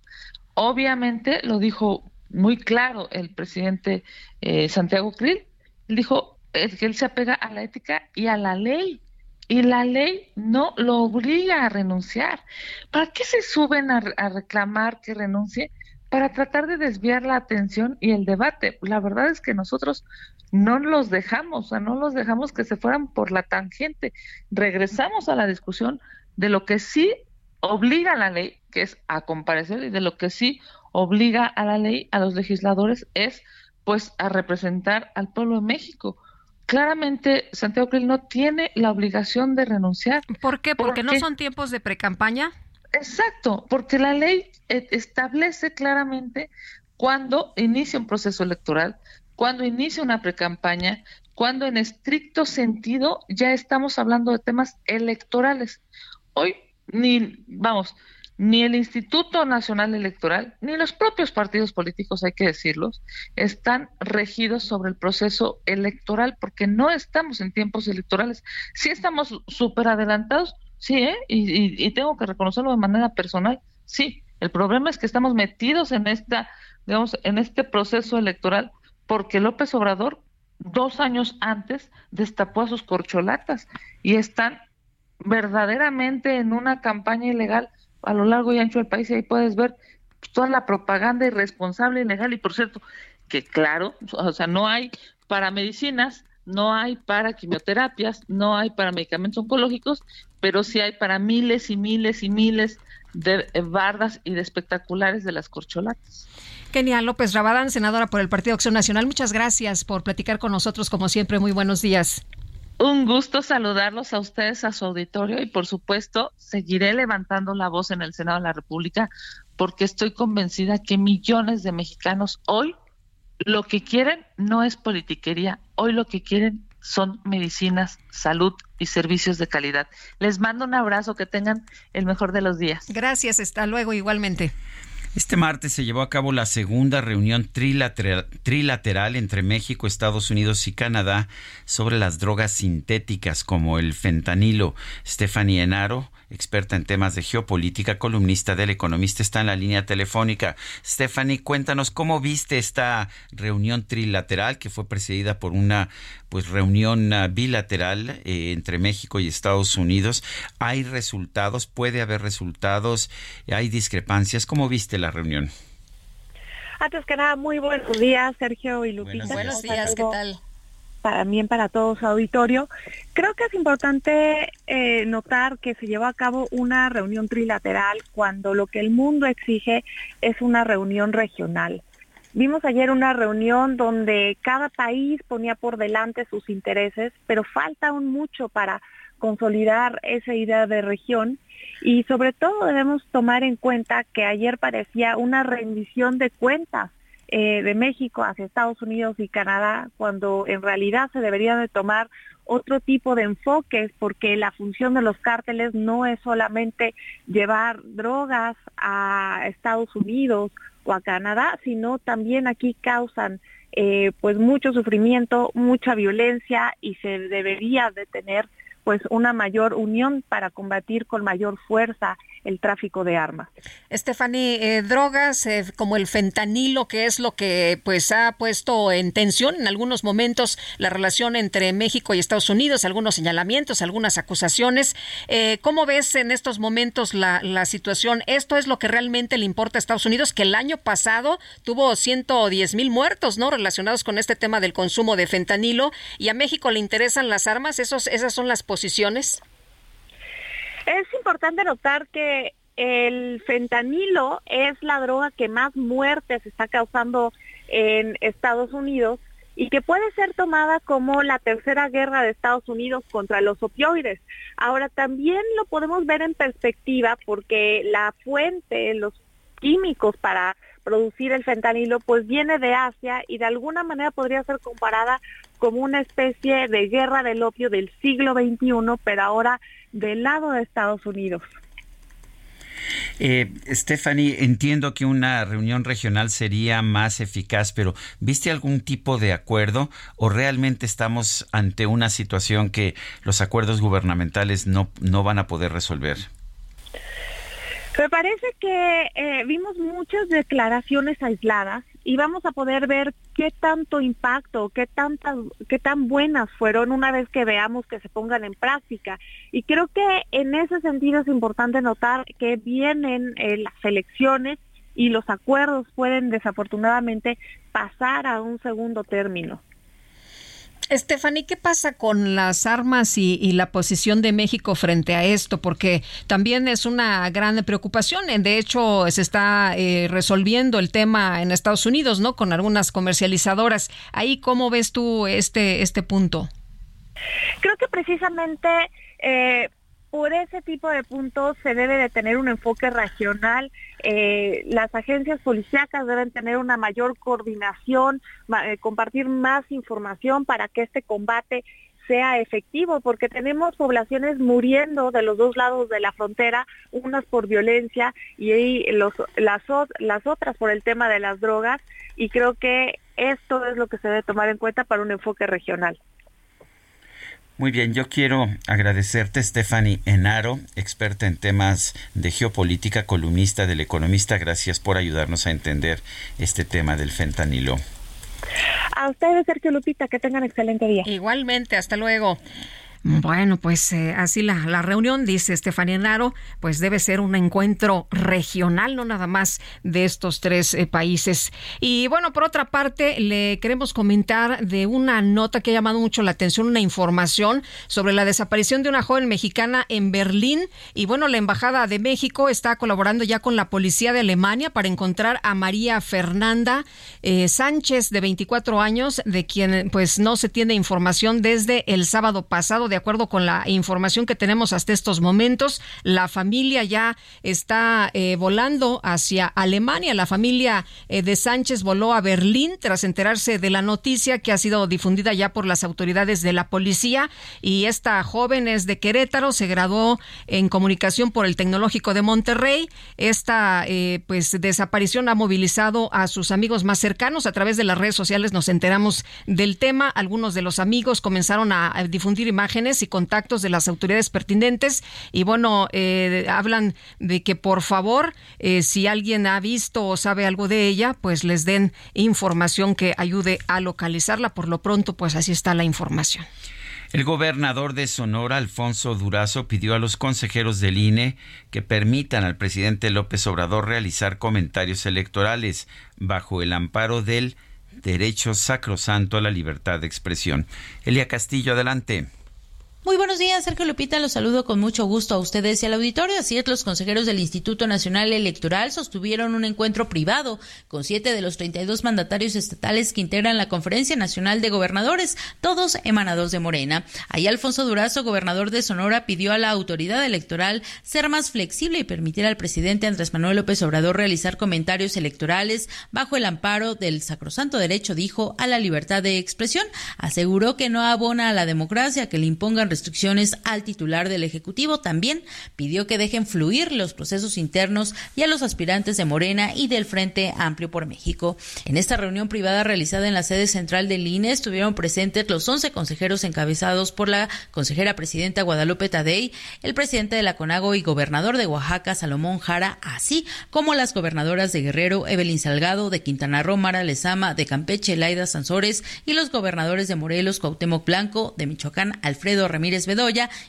Obviamente lo dijo muy claro el presidente eh, Santiago Krill, dijo que él se apega a la ética y a la ley. Y la ley no lo obliga a renunciar. ¿Para qué se suben a reclamar que renuncie para tratar de desviar la atención y el debate. La verdad es que nosotros no los dejamos, o sea, no los dejamos que se fueran por la tangente. Regresamos a la discusión de lo que sí obliga a la ley, que es a comparecer, y de lo que sí obliga a la ley a los legisladores es pues a representar al pueblo de México. Claramente Santiago Krill no tiene la obligación de renunciar. ¿Por qué? ¿Porque no son tiempos de precampaña? Exacto, porque la ley eh, establece claramente cuándo inicia un proceso electoral, cuándo inicia una precampaña, cuando en estricto sentido ya estamos hablando de temas electorales. Hoy ni, vamos, ni el Instituto Nacional Electoral, ni los propios partidos políticos, hay que decirlos, están regidos sobre el proceso electoral porque no estamos en tiempos electorales. Sí estamos súper adelantados, Sí, ¿eh? y, tengo que reconocerlo de manera personal. Sí, el problema es que estamos metidos en esta, digamos, en este proceso electoral porque López Obrador dos años antes destapó a sus corcholatas y están verdaderamente en una campaña ilegal a lo largo y ancho del país y ahí puedes ver toda la propaganda irresponsable, ilegal y por cierto que claro, o sea, no hay para medicinas, no hay para quimioterapias, no hay para medicamentos oncológicos, pero sí hay para miles y miles y miles de bardas y de espectaculares de las corcholatas. Kenia López Rabadán, senadora por el Partido Acción Nacional, muchas gracias por platicar con nosotros, como siempre, muy buenos días. Un gusto saludarlos a ustedes, a su auditorio y por supuesto seguiré levantando la voz en el Senado de la República porque estoy convencida que millones de mexicanos hoy lo que quieren no es politiquería, hoy lo que quieren son medicinas, salud y servicios de calidad. Les mando un abrazo, que tengan el mejor de los días. Gracias, hasta luego igualmente. Este martes se llevó a cabo la segunda reunión trilateral, trilateral, entre México, Estados Unidos y Canadá sobre las drogas sintéticas como el fentanilo. Stephanie Enaro, experta en temas de geopolítica, columnista del Economista, está en la línea telefónica. Stephanie, cuéntanos cómo viste esta reunión trilateral que fue precedida por una pues reunión ah, bilateral eh, entre México y Estados Unidos. ¿Hay resultados? ¿Puede haber resultados? ¿Hay discrepancias? ¿Cómo viste la reunión? Antes que nada, muy buenos días, Sergio y Lupita. Buenos días, ¿qué tal? También para todo su auditorio. Creo que es importante eh, notar que se llevó a cabo una reunión trilateral cuando lo que el mundo exige es una reunión regional. Vimos ayer una reunión donde cada país ponía por delante sus intereses, pero falta aún mucho para consolidar esa idea de región y sobre todo debemos tomar en cuenta que ayer parecía una rendición de cuentas eh, de México hacia Estados Unidos y Canadá, cuando en realidad se debería de tomar otro tipo de enfoques, porque la función de los cárteles no es solamente llevar drogas a Estados Unidos o a Canadá, sino también aquí causan eh, pues mucho sufrimiento, mucha violencia y se debería de tener pues una mayor unión para combatir con mayor fuerza el tráfico de armas. Stephanie, eh, drogas eh, como el fentanilo, que es lo que pues ha puesto en tensión en algunos momentos la relación entre México y Estados Unidos, algunos señalamientos, algunas acusaciones. Eh, ¿Cómo ves en estos momentos la, la situación? ¿Esto es lo que realmente le importa a Estados Unidos? Que el año pasado tuvo 110 mil muertos, ¿no? Relacionados con este tema del consumo de fentanilo y a México le interesan las armas. Esos, esas son las Es importante notar que el fentanilo es la droga que más muertes está causando en Estados Unidos y que puede ser tomada como la tercera guerra de Estados Unidos contra los opioides. Ahora también lo podemos ver en perspectiva porque la fuente, los químicos para producir el fentanilo, pues viene de Asia y de alguna manera podría ser comparada como una especie de guerra del opio del siglo XXI, pero ahora del lado de Estados Unidos. Eh, Stephanie, entiendo que una reunión regional sería más eficaz, pero ¿viste algún tipo de acuerdo o realmente estamos ante una situación que los acuerdos gubernamentales no, no van a poder resolver? Me parece que eh, vimos muchas declaraciones aisladas y vamos a poder ver qué tanto impacto, qué tantas, qué tan buenas fueron una vez que veamos que se pongan en práctica. Y creo que en ese sentido es importante notar que vienen eh, las elecciones y los acuerdos pueden desafortunadamente pasar a un segundo término. Stephanie, ¿qué pasa con las armas y, la posición de México frente a esto? Porque también es una gran preocupación. De hecho, se está eh, resolviendo el tema en Estados Unidos, ¿no? Con algunas comercializadoras. Ahí, ¿cómo ves tú este, este punto? Creo que precisamente eh, por ese tipo de puntos se debe de tener un enfoque regional. Eh, las agencias policíacas deben tener una mayor coordinación, eh, compartir más información para que este combate sea efectivo, porque tenemos poblaciones muriendo de los dos lados de la frontera, unas por violencia y las otras por el tema de las drogas, y creo que esto es lo que se debe tomar en cuenta para un enfoque regional. Muy bien, yo quiero agradecerte, Stephanie Enaro, experta en temas de geopolítica, columnista del Economista. Gracias por ayudarnos a entender este tema del fentanilo. A ustedes, Sergio Lupita, que tengan excelente día. Igualmente, hasta luego. Bueno, pues eh, así la, reunión, dice Estefanía Naro, pues debe ser un encuentro regional, no nada más de estos tres eh, países. Y bueno, por otra parte, le queremos comentar de una nota que ha llamado mucho la atención, una información sobre la desaparición de una joven mexicana en Berlín. Y bueno, la Embajada de México está colaborando ya con la policía de Alemania para encontrar a María Fernanda eh, Sánchez, de 24 años, de quien pues no se tiene información desde el sábado pasado. De de acuerdo con la información que tenemos hasta estos momentos, la familia ya está eh, volando hacia Alemania. La familia eh, de Sánchez voló a Berlín tras enterarse de la noticia que ha sido difundida ya por las autoridades de la policía. Y esta joven es de Querétaro, se graduó en comunicación por el Tecnológico de Monterrey. Esta eh, pues desaparición ha movilizado a sus amigos más cercanos. A través de las redes sociales nos enteramos del tema. Algunos de los amigos comenzaron a difundir imágenes y contactos de las autoridades pertinentes y bueno, eh, hablan de que por favor, eh, si alguien ha visto o sabe algo de ella, pues les den información que ayude a localizarla. Por lo pronto, pues así está la información. El gobernador de Sonora, Alfonso Durazo, pidió a los consejeros del INE que permitan al presidente López Obrador realizar comentarios electorales bajo el amparo del derecho sacrosanto a la libertad de expresión. Elia Castillo, adelante. Muy buenos días, Sergio Lupita. Los saludo con mucho gusto a ustedes y al auditorio. Así es, los consejeros del Instituto Nacional Electoral sostuvieron un encuentro privado con siete de los 32 mandatarios estatales que integran la Conferencia Nacional de Gobernadores, todos emanados de Morena. Ahí Alfonso Durazo, gobernador de Sonora, pidió a la autoridad electoral ser más flexible y permitir al presidente Andrés Manuel López Obrador realizar comentarios electorales bajo el amparo del sacrosanto derecho, dijo, a la libertad de expresión. Aseguró que no abona a la democracia que le impongan restricciones al titular del Ejecutivo. También pidió que dejen fluir los procesos internos y a los aspirantes de Morena y del Frente Amplio por México. En esta reunión privada realizada en la sede central del INE estuvieron presentes los 11 consejeros encabezados por la consejera presidenta Guadalupe Tadei, el presidente de la CONAGO y gobernador de Oaxaca, Salomón Jara, así como las gobernadoras de Guerrero, Evelyn Salgado, de Quintana Roo, Mara Lezama, de Campeche, Laida Sansores y los gobernadores de Morelos, Cuauhtémoc Blanco, de Michoacán, Alfredo Ramírez Ramírez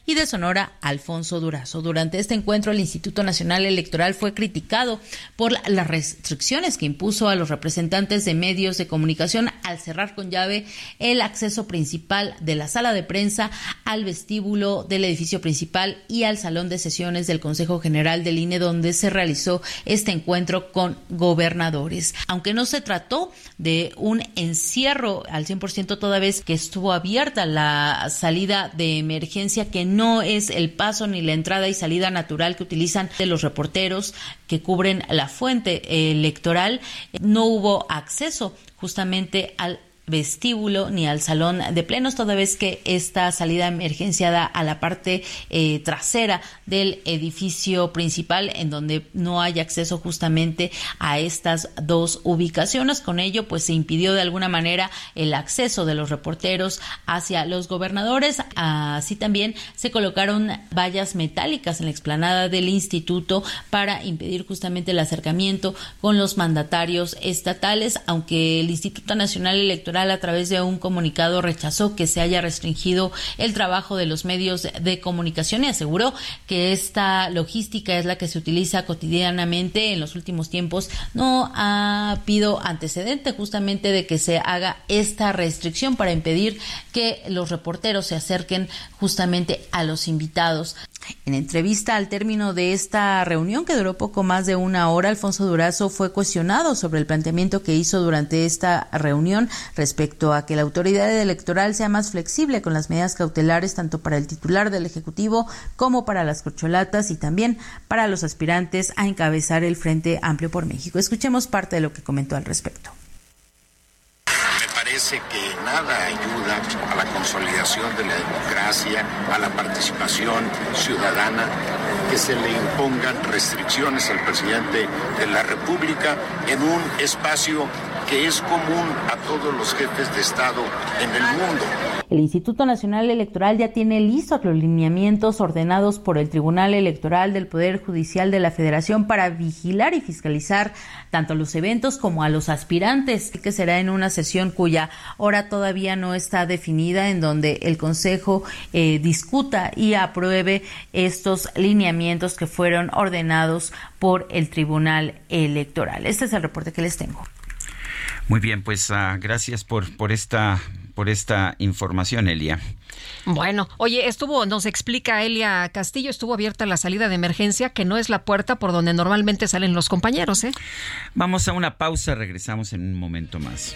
y de Sonora Alfonso Durazo. Durante este encuentro el Instituto Nacional Electoral fue criticado por las restricciones que impuso a los representantes de medios de comunicación al cerrar con llave el acceso principal de la sala de prensa al vestíbulo del edificio principal y al salón de sesiones del Consejo General del INE donde se realizó este encuentro con gobernadores. Aunque no se trató de un encierro al 100% toda vez que estuvo abierta la salida de emergencia que no es el paso ni la entrada y salida natural que utilizan de los reporteros que cubren la fuente electoral, no hubo acceso justamente al vestíbulo ni al salón de plenos, toda vez que esta salida emergenciada a la parte eh, trasera del edificio principal, en donde no hay acceso justamente a estas dos ubicaciones. Con ello, pues se impidió de alguna manera el acceso de los reporteros hacia los gobernadores. Así también se colocaron vallas metálicas en la explanada del instituto para impedir justamente el acercamiento con los mandatarios estatales, aunque el Instituto Nacional Electoral a través de un comunicado rechazó que se haya restringido el trabajo de los medios de comunicación y aseguró que esta logística es la que se utiliza cotidianamente en los últimos tiempos. No ha habido antecedente justamente de que se haga esta restricción para impedir que los reporteros se acerquen justamente a los invitados. En entrevista al término de esta reunión, que duró poco más de una hora, Alfonso Durazo fue cuestionado sobre el planteamiento que hizo durante esta reunión respecto a que la autoridad electoral sea más flexible con las medidas cautelares tanto para el titular del Ejecutivo como para las corcholatas y también para los aspirantes a encabezar el Frente Amplio por México. Escuchemos parte de lo que comentó al respecto parece que nada ayuda a la consolidación de la democracia, a la participación ciudadana, que se le impongan restricciones al presidente de la República en un espacio que es común a todos los jefes de Estado en el mundo. El Instituto Nacional Electoral ya tiene listos los lineamientos ordenados por el Tribunal Electoral del Poder Judicial de la Federación para vigilar y fiscalizar tanto los eventos como a los aspirantes, que será en una sesión cuya hora todavía no está definida, en donde el Consejo eh, discuta y apruebe estos lineamientos que fueron ordenados por el Tribunal Electoral. Este es el reporte que les tengo. Muy bien, pues uh, gracias por, por esta por esta información, Elia. Bueno, oye, estuvo, nos explica Elia Castillo, estuvo abierta la salida de emergencia, que no es la puerta por donde normalmente salen los compañeros, ¿eh? Vamos a una pausa, regresamos en un momento más.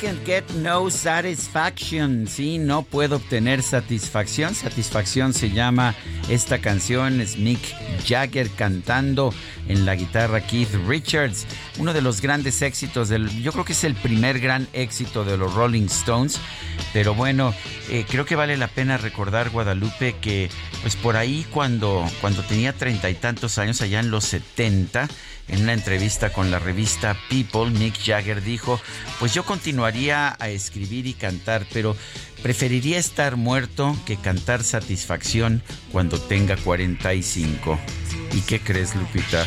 can't get no satisfaction. Sí, no puedo obtener satisfacción. Satisfacción se llama esta canción. Es Mick Jagger cantando en la guitarra Keith Richards. Uno de los grandes éxitos del. Yo creo que es el primer gran éxito de los Rolling Stones. Pero bueno, eh, creo que vale la pena recordar, Guadalupe, que pues por ahí cuando, cuando tenía treinta y tantos años, allá en los 70, en una entrevista con la revista People, Mick Jagger dijo, pues yo continuaría a escribir y cantar, pero preferiría estar muerto que cantar satisfacción cuando tenga 45. ¿Y qué crees, Lupita?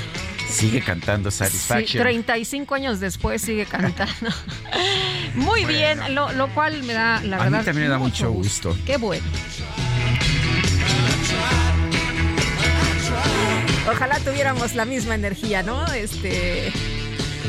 Sigue cantando Satisfaction. Sí, 35 años después sigue cantando. Muy bien, lo, cual me da, la verdad. A mí también me da mucho gusto. Qué bueno. Ojalá tuviéramos la misma energía, ¿no? Este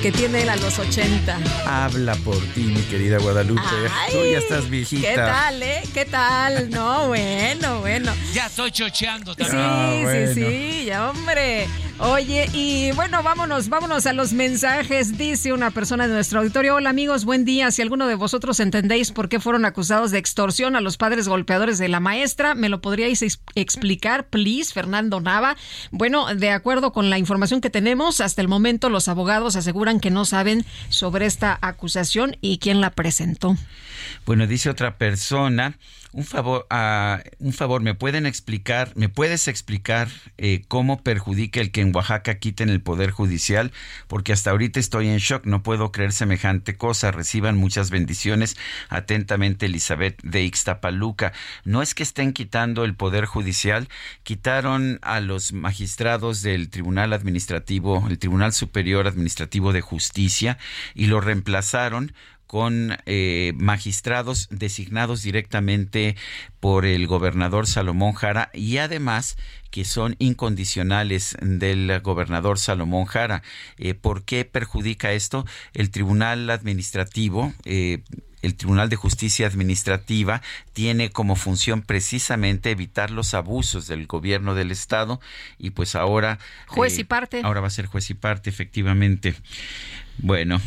que tiene él a los 80. Habla por ti, mi querida Guadalupe. Tú ya estás viejita. ¿Qué tal, eh? ¿Qué tal? No, bueno, bueno. Ya estoy chocheando también. Sí, sí, sí, ya, hombre. Oye, y bueno, vámonos, vámonos a los mensajes. Dice una persona de nuestro auditorio. Hola amigos, buen día. Si alguno de vosotros entendéis por qué fueron acusados de extorsión a los padres golpeadores de la maestra, ¿me lo podríais explicar, please, Fernando Nava? Bueno, de acuerdo con la información que tenemos, hasta el momento los abogados aseguran que no saben sobre esta acusación y quién la presentó. Bueno, dice otra persona, un favor, uh, un favor, ¿me pueden explicar, me puedes explicar eh, cómo perjudica el que en Oaxaca quiten el poder judicial? Porque hasta ahorita estoy en shock, no puedo creer semejante cosa. Reciban muchas bendiciones. Atentamente, Elizabeth de Ixtapaluca. No es que estén quitando el poder judicial, quitaron a los magistrados del Tribunal Administrativo, el Tribunal Superior Administrativo de Justicia, y lo reemplazaron con eh, magistrados designados directamente por el gobernador Salomón Jara y además que son incondicionales del gobernador Salomón Jara. Eh, ¿Por qué perjudica esto? El Tribunal Administrativo eh, el Tribunal de Justicia Administrativa tiene como función precisamente evitar los abusos del gobierno del Estado y pues ahora... Juez y parte. Ahora va a ser juez y parte, efectivamente. Bueno.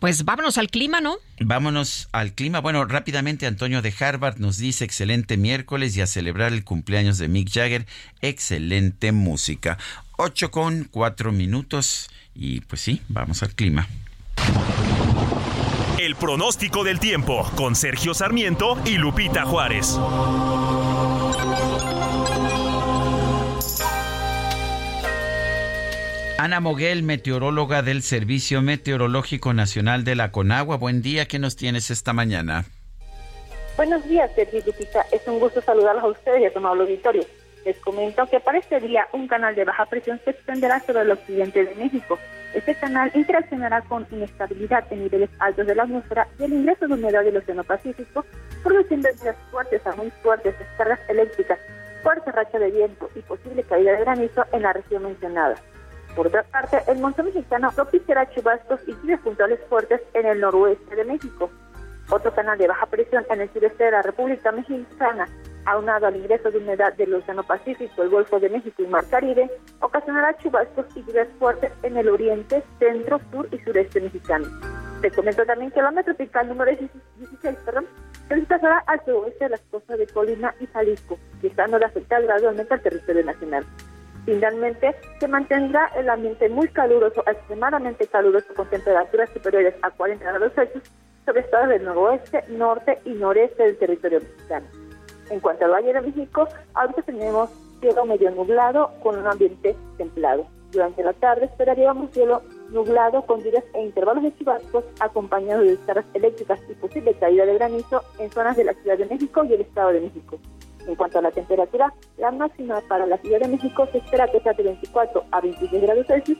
Pues vámonos al clima, ¿no? Vámonos al clima. Bueno, rápidamente Antonio de Harvard nos dice excelente miércoles y a celebrar el cumpleaños de Mick Jagger, excelente música. Ocho con cuatro minutos y pues sí, vamos al clima. El pronóstico del tiempo con Sergio Sarmiento y Lupita Juárez. Ana Moguel, meteoróloga del Servicio Meteorológico Nacional de la Conagua. Buen día, ¿qué nos tienes esta mañana? Buenos días, Sergio Lupita. Es un gusto saludarlos a ustedes y a su amable auditorio. Les comento que para este día un canal de baja presión se extenderá sobre el occidente de México. Este canal interaccionará con inestabilidad en niveles altos de la atmósfera y el ingreso de humedad del Océano Pacífico, produciendo días fuertes a muy fuertes descargas eléctricas, fuerte racha de viento y posible caída de granizo en la región mencionada. Por otra parte, el monzón mexicano propiciará chubascos y lluvias puntuales fuertes en el noroeste de México. Otro canal de baja presión en el sureste de la República Mexicana, aunado al ingreso de humedad del Océano Pacífico, el Golfo de México y Mar Caribe, ocasionará chubascos y lluvias fuertes en el oriente, centro, sur y sureste mexicano. Se comenta también que la onda tropical número 16, perdón, se desplazará al suroeste de las costas de Colima y Jalisco, estando de afectar gradualmente al territorio nacional. Finalmente, se mantendrá el ambiente muy caluroso extremadamente caluroso con temperaturas superiores a 40 grados Celsius sobre estados del noroeste, norte y noreste del territorio mexicano. En cuanto al Valle de México, ahorita tenemos cielo medio nublado con un ambiente templado. Durante la tarde esperaríamos cielo nublado con lluvias e intervalos de chubascos acompañados de descargas eléctricas y posible caída de granizo en zonas de la Ciudad de México y el Estado de México. En cuanto a la temperatura, la máxima para la Ciudad de México se espera que sea de 24 a 26 grados Celsius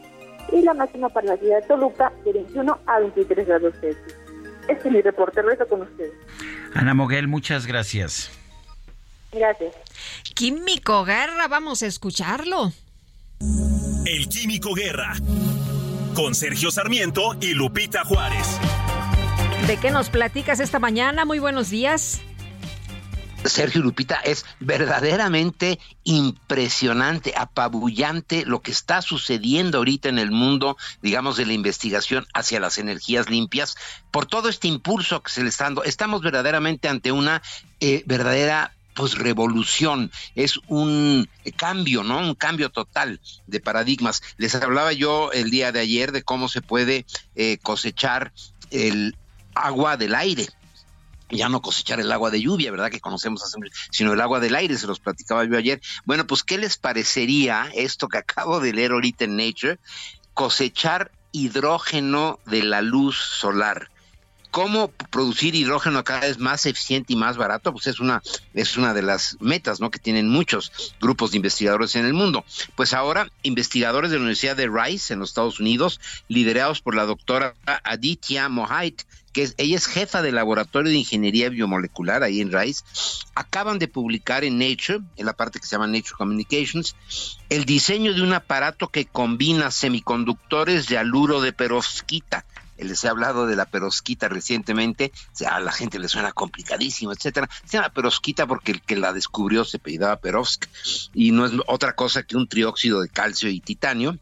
y la máxima para la ciudad de Toluca de 21 a 23 grados Celsius. Este es mi reporte, reto con ustedes. Ana Moguel, muchas gracias. Gracias. Químico Guerra, vamos a escucharlo. El Químico Guerra, con Sergio Sarmiento y Lupita Juárez. ¿De qué nos platicas esta mañana? Muy buenos días. Sergio Lupita, es verdaderamente impresionante, apabullante lo que está sucediendo ahorita en el mundo, digamos, de la investigación hacia las energías limpias, por todo este impulso que se le está dando. Estamos verdaderamente ante una eh, verdadera pues revolución, es un cambio, ¿no? Un cambio total de paradigmas. Les hablaba yo el día de ayer de cómo se puede eh, cosechar el agua del aire, ya no cosechar el agua de lluvia, ¿verdad? Que conocemos hace sino el agua del aire, se los platicaba yo ayer. Bueno, pues, ¿qué les parecería esto que acabo de leer ahorita en Nature? Cosechar hidrógeno de la luz solar. ¿Cómo producir hidrógeno cada vez más eficiente y más barato? Pues es una, es una de las metas ¿no? que tienen muchos grupos de investigadores en el mundo. Pues ahora, investigadores de la Universidad de Rice en los Estados Unidos, liderados por la doctora Aditya Mohait, que es, ella es jefa del laboratorio de ingeniería biomolecular ahí en Rice, acaban de publicar en Nature, en la parte que se llama Nature Communications, el diseño de un aparato que combina semiconductores de aluro de perovskita les he hablado de la perosquita recientemente, a la gente le suena complicadísimo, etcétera. Se llama perosquita porque el que la descubrió se pedía Perovsk y no es otra cosa que un trióxido de calcio y titanio.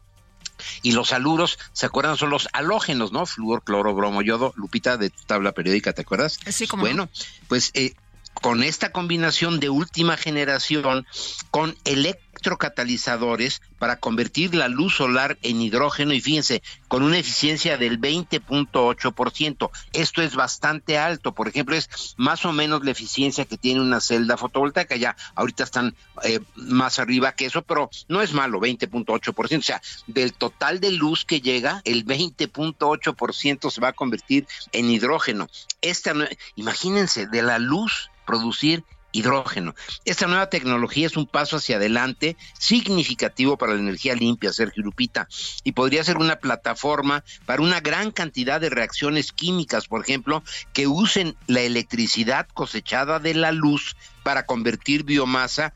Y los aluros, ¿se acuerdan? Son los halógenos, ¿no? Flúor, cloro, bromo, yodo. Lupita, de tu tabla periódica, ¿te acuerdas? Sí, como. Bueno, pues eh, con esta combinación de última generación, con electro electrocatalizadores para convertir la luz solar en hidrógeno y fíjense, con una eficiencia del 20.8%. Esto es bastante alto, por ejemplo, es más o menos la eficiencia que tiene una celda fotovoltaica, ya ahorita están eh, más arriba que eso, pero no es malo, 20.8%, o sea, del total de luz que llega, el 20.8% se va a convertir en hidrógeno. Esta, imagínense, de la luz producir hidrógeno. Esta nueva tecnología es un paso hacia adelante significativo para la energía limpia, Sergio Lupita, y podría ser una plataforma para una gran cantidad de reacciones químicas, por ejemplo, que usen la electricidad cosechada de la luz para convertir biomasa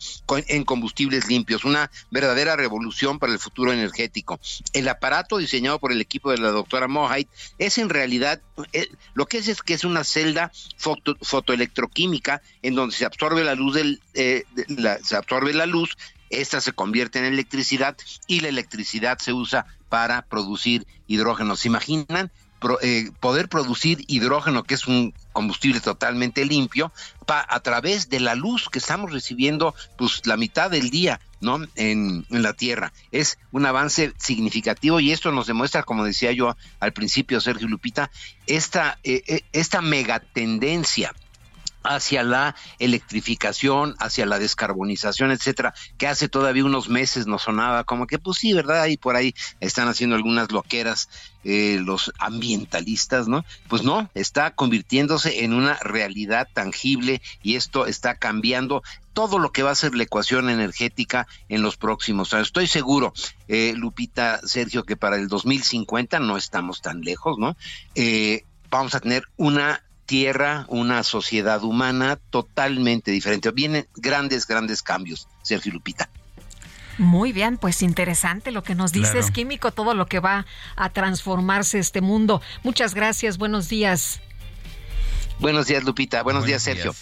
en combustibles limpios, una verdadera revolución para el futuro energético. El aparato diseñado por el equipo de la doctora Mohait es en realidad, eh, lo que es es que es una celda fotoelectroquímica en donde se absorbe la luz del, eh, se absorbe la luz, esta se convierte en electricidad y la electricidad se usa para producir hidrógeno. ¿Se imaginan? Eh, poder producir hidrógeno, que es un combustible totalmente limpio, a través de la luz que estamos recibiendo pues la mitad del día, ¿no? En, en, la Tierra. Es un avance significativo y esto nos demuestra, como decía yo al principio, Sergio Lupita, esta, eh, eh, esta megatendencia hacia la electrificación, hacia la descarbonización, etcétera, que hace todavía unos meses nos sonaba como que pues sí, ¿verdad? Y por ahí están haciendo algunas loqueras eh, los ambientalistas, ¿no? Pues no, está convirtiéndose en una realidad tangible y esto está cambiando todo lo que va a ser la ecuación energética en los próximos años. Estoy seguro, eh, Lupita, Sergio, que para el 2050 no estamos tan lejos, ¿no? Eh, vamos a tener una tierra, una sociedad humana totalmente diferente. Vienen grandes, grandes cambios, Sergio Lupita. Muy bien, pues interesante lo que nos dices, químico, todo lo que va a transformarse este mundo. Muchas gracias, buenos días. Buenos días, Lupita. Buenos, días, Sergio.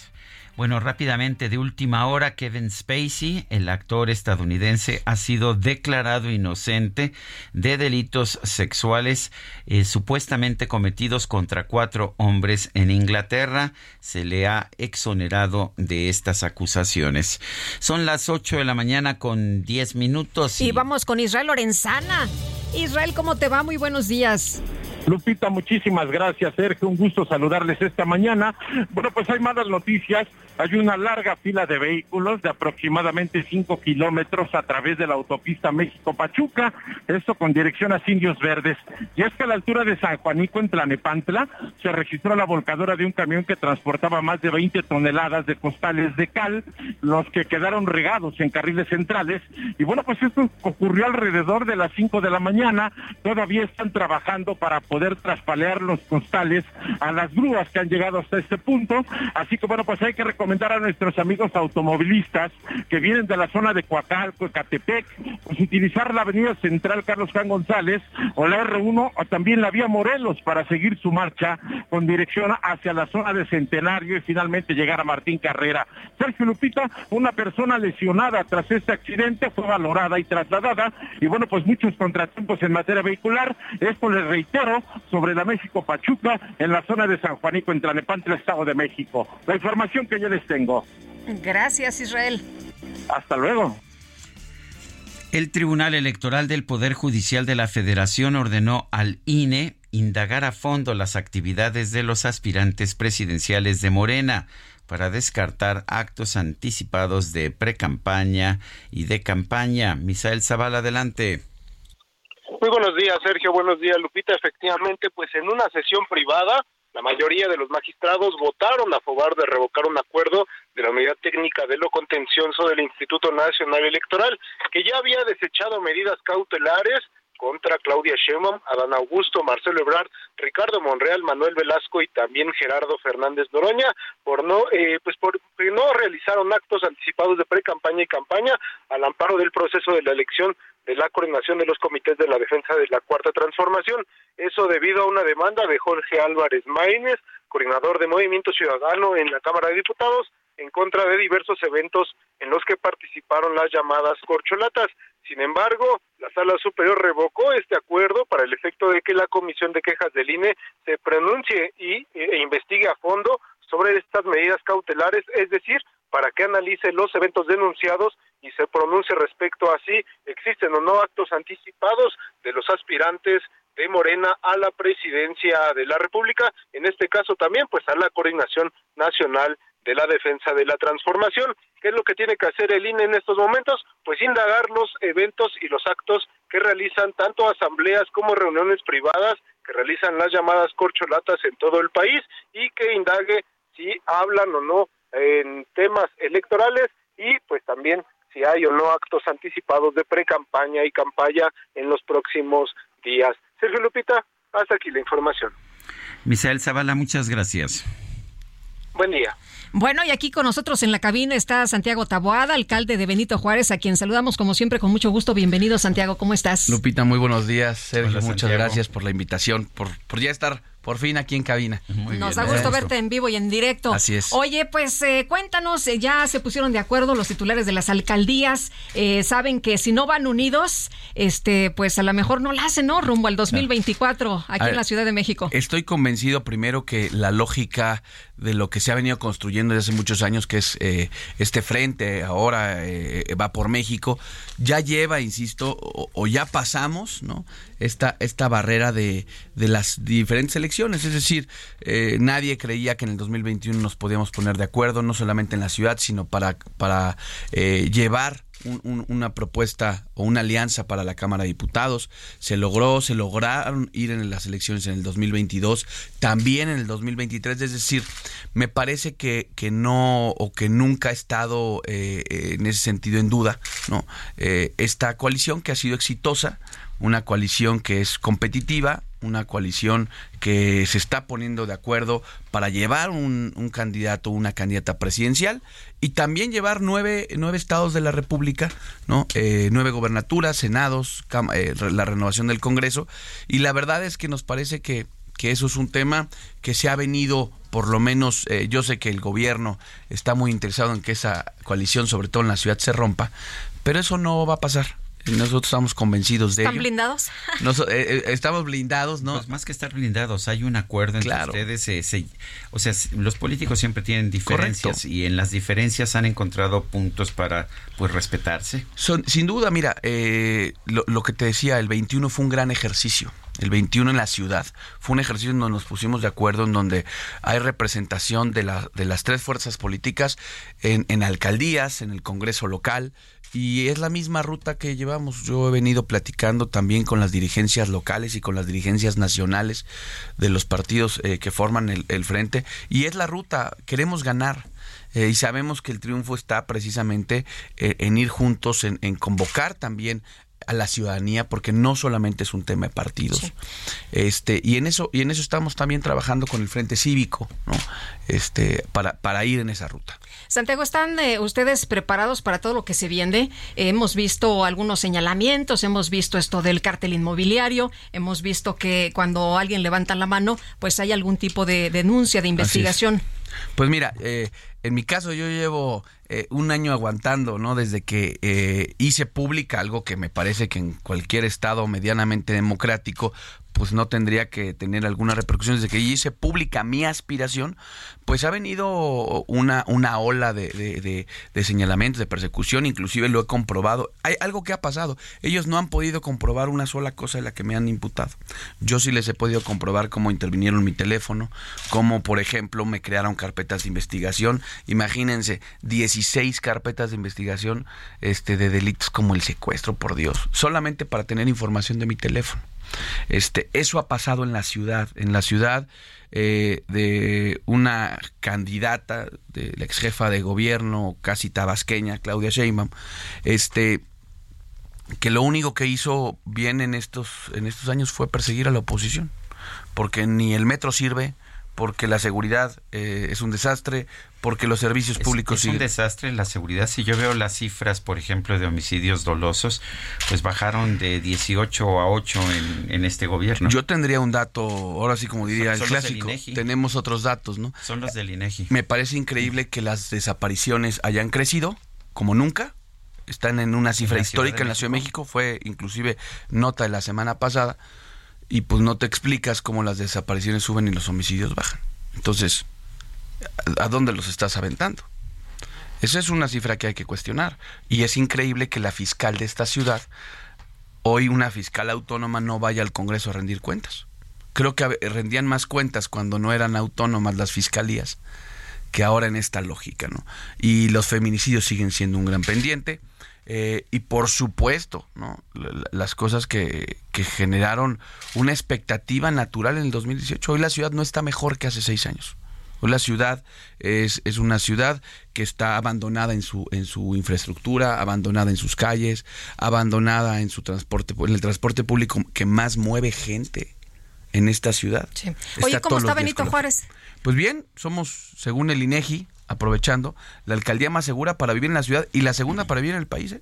Bueno, rápidamente, de última hora, Kevin Spacey, el actor estadounidense, ha sido declarado inocente de delitos sexuales eh, supuestamente cometidos contra cuatro hombres en Inglaterra. Se le ha exonerado de estas acusaciones. Son las ocho de la mañana con diez minutos. Y... y vamos con Israel Lorenzana. Israel, ¿cómo te va? Muy buenos días. Lupita, muchísimas gracias, Sergio. Un gusto saludarles esta mañana. Bueno, pues hay malas noticias. Hay una larga fila de vehículos de aproximadamente 5 kilómetros a través de la autopista México-Pachuca, esto con dirección a Indios Verdes. Y es que a la altura de San Juanico, en Tlanepantla, se registró la volcadora de un camión que transportaba más de 20 toneladas de costales de cal, los que quedaron regados en carriles centrales. Y bueno, pues esto ocurrió alrededor de las 5 de la mañana. Todavía están trabajando para poder traspalear los costales a las grúas que han llegado hasta este punto. Así que bueno, pues hay que recordar recomendar a nuestros amigos automovilistas que vienen de la zona de Coacalco, Ecatepec, pues utilizar la avenida central Carlos Juan González o la R1 o también la vía Morelos para seguir su marcha con dirección hacia la zona de Centenario y finalmente llegar a Martín Carrera. Sergio Lupita, una persona lesionada tras este accidente fue valorada y trasladada y bueno, pues muchos contratiempos en materia vehicular. Esto les reitero sobre la México Pachuca en la zona de San Juanico en Tlanepantla, Estado de México. La información que yo les tengo. Gracias, Israel. Hasta luego. El Tribunal Electoral del Poder Judicial de la Federación ordenó al INE indagar a fondo las actividades de los aspirantes presidenciales de Morena para descartar actos anticipados de precampaña y de campaña. Misael Zavala, adelante. Muy buenos días, Sergio. Buenos días, Lupita. Efectivamente, pues en una sesión privada, la mayoría de los magistrados votaron a favor de revocar un acuerdo de la Unidad Técnica de lo Contencioso del Instituto Nacional Electoral, que ya había desechado medidas cautelares contra Claudia Sheinbaum, Adán Augusto, Marcelo Ebrard, Ricardo Monreal, Manuel Velasco y también Gerardo Fernández Noroña por no eh, pues por no realizaron actos anticipados de pre-campaña y campaña al amparo del proceso de la elección de la coordinación de los comités de la defensa de la cuarta transformación. Eso debido a una demanda de Jorge Álvarez Maínez, coordinador de Movimiento Ciudadano en la Cámara de Diputados, en contra de diversos eventos en los que participaron las llamadas corcholatas. Sin embargo, la Sala Superior revocó este acuerdo para el efecto de que la Comisión de Quejas del INE se pronuncie y, e investigue a fondo sobre estas medidas cautelares, es decir, para que analice los eventos denunciados y se pronuncie respecto a si existen o no actos anticipados de los aspirantes de Morena a la presidencia de la República, en este caso también pues a la coordinación nacional de la defensa de la transformación. ¿Qué es lo que tiene que hacer el INE en estos momentos? Pues indagar los eventos y los actos que realizan tanto asambleas como reuniones privadas, que realizan las llamadas corcholatas en todo el país y que indague si hablan o no en temas electorales y pues también si hay o no actos anticipados de pre-campaña y campaña en los próximos días. Sergio Lupita, hasta aquí la información. Misael Zavala, muchas gracias. Buen día. Bueno, y aquí con nosotros en la cabina está Santiago Taboada, alcalde de Benito Juárez, a quien saludamos como siempre con mucho gusto. Bienvenido, Santiago, ¿cómo estás? Lupita, muy buenos días. Sergio, muchas gracias por la invitación, por, por ya estar por fin aquí en cabina. Nos da gusto verte en vivo y en directo. Así es. Oye, pues eh, cuéntanos, eh, ya se pusieron de acuerdo los titulares de las alcaldías, eh, saben que si no van unidos, este, pues a lo mejor no la hacen, ¿no? Rumbo al 2024 aquí en la Ciudad de México. Estoy convencido primero que la lógica de lo que se ha venido construyendo desde hace muchos años, que es este frente, ahora va por México, ya lleva, insisto, o, ya pasamos, ¿no? Esta, esta barrera de, de las diferentes elecciones es decir, eh, nadie creía que en el 2021 nos podíamos poner de acuerdo, no solamente en la ciudad, sino para, para eh, llevar una propuesta o una alianza para la Cámara de Diputados. Se logró, se lograron ir en las elecciones en el 2022, también en el 2023. Es decir, me parece que, que no o que nunca ha estado eh, en ese sentido en duda no esta coalición que ha sido exitosa, una coalición que es competitiva, una coalición que se está poniendo de acuerdo para llevar un, candidato, una candidata presidencial y también llevar nueve, nueve estados de la República, ¿no? Eh, nueve gobernaturas, senados, eh, la renovación del Congreso. Y la verdad es que nos parece que, que eso es un tema que se ha venido por lo menos eh, yo sé que el gobierno está muy interesado en que esa coalición, sobre todo en la ciudad, se rompa, pero eso no va a pasar. Nosotros estamos convencidos de ¿Están blindados? Eh, eh, estamos blindados, ¿no? Pues más que estar blindados, hay un acuerdo entre ustedes. o sea, los políticos siempre tienen diferencias y en las diferencias han encontrado puntos para pues respetarse. Son, sin duda, mira, eh, lo, lo, que te decía, el 21 fue un gran ejercicio. El 21 en la ciudad. Fue un ejercicio en donde nos pusimos de acuerdo, en donde hay representación de, la, de las tres fuerzas políticas en, en alcaldías, en el Congreso local, y es la misma ruta que llevamos. Yo he venido platicando también con las dirigencias locales y con las dirigencias nacionales de los partidos eh, que forman el, frente y es la ruta. Queremos ganar. Eh, y sabemos que el triunfo está precisamente eh, en ir juntos, en, en convocar también a la ciudadanía porque no solamente es un tema de partidos. Este, y en eso y en eso estamos también trabajando con el Frente Cívico, ¿no? Este, para para ir en esa ruta. Santiago, ¿están eh, ustedes preparados para todo lo que se viene? hemos visto algunos señalamientos, hemos visto esto del cártel inmobiliario, hemos visto que cuando alguien levanta la mano, pues hay algún tipo de denuncia, de investigación. Pues mira, eh, en mi caso yo llevo eh, un año aguantando, ¿no? Desde que eh, hice pública algo que me parece que en cualquier estado medianamente democrático pues no tendría que tener alguna repercusión. Desde que hice pública mi aspiración, pues ha venido una, una ola de, de, señalamientos, de persecución, inclusive lo he comprobado. Hay algo que ha pasado. Ellos no han podido comprobar una sola cosa de la que me han imputado. Yo sí les he podido comprobar cómo intervinieron mi teléfono, cómo, por ejemplo, me crearon carpetas de investigación. Imagínense, 16 carpetas de investigación este, de delitos como el secuestro, por Dios, solamente para tener información de mi teléfono. Este, eso ha pasado en la ciudad, en la ciudad eh, de una candidata, de la ex jefa de gobierno casi tabasqueña, Claudia Sheinbaum, este, que lo único que hizo bien en estos, en estos años fue perseguir a la oposición, porque ni el metro sirve, porque la seguridad eh, es un desastre, porque los servicios públicos es, es un desastre la seguridad. Si yo veo las cifras, por ejemplo, de homicidios dolosos, pues bajaron de 18 a 8 en, este gobierno. Yo tendría un dato, ahora sí como diría el clásico, tenemos otros datos, ¿no? Son los del INEGI. Me parece increíble que las desapariciones hayan crecido como nunca. Están en una cifra histórica en la Ciudad de México, fue inclusive nota de la semana pasada y pues no te explicas cómo las desapariciones suben y los homicidios bajan. Entonces, ¿a dónde los estás aventando? Esa es una cifra que hay que cuestionar. Y es increíble que la fiscal de esta ciudad, hoy una fiscal autónoma, no vaya al Congreso a rendir cuentas. Creo que rendían más cuentas cuando no eran autónomas las fiscalías que ahora en esta lógica, ¿no? Y los feminicidios siguen siendo un gran pendiente. Eh, y por supuesto, ¿no? las cosas que, que, generaron una expectativa natural en el 2018. Hoy la ciudad no está mejor que hace seis años. Hoy la ciudad es, es una ciudad que está abandonada en su, en su infraestructura, abandonada en sus calles, abandonada en su transporte, en el transporte público que más mueve gente en esta ciudad. Oye, ¿cómo está Benito Juárez? Pues bien, somos, según el INEGI, aprovechando, la alcaldía más segura para vivir en la ciudad y la segunda para vivir en el país. ¿eh?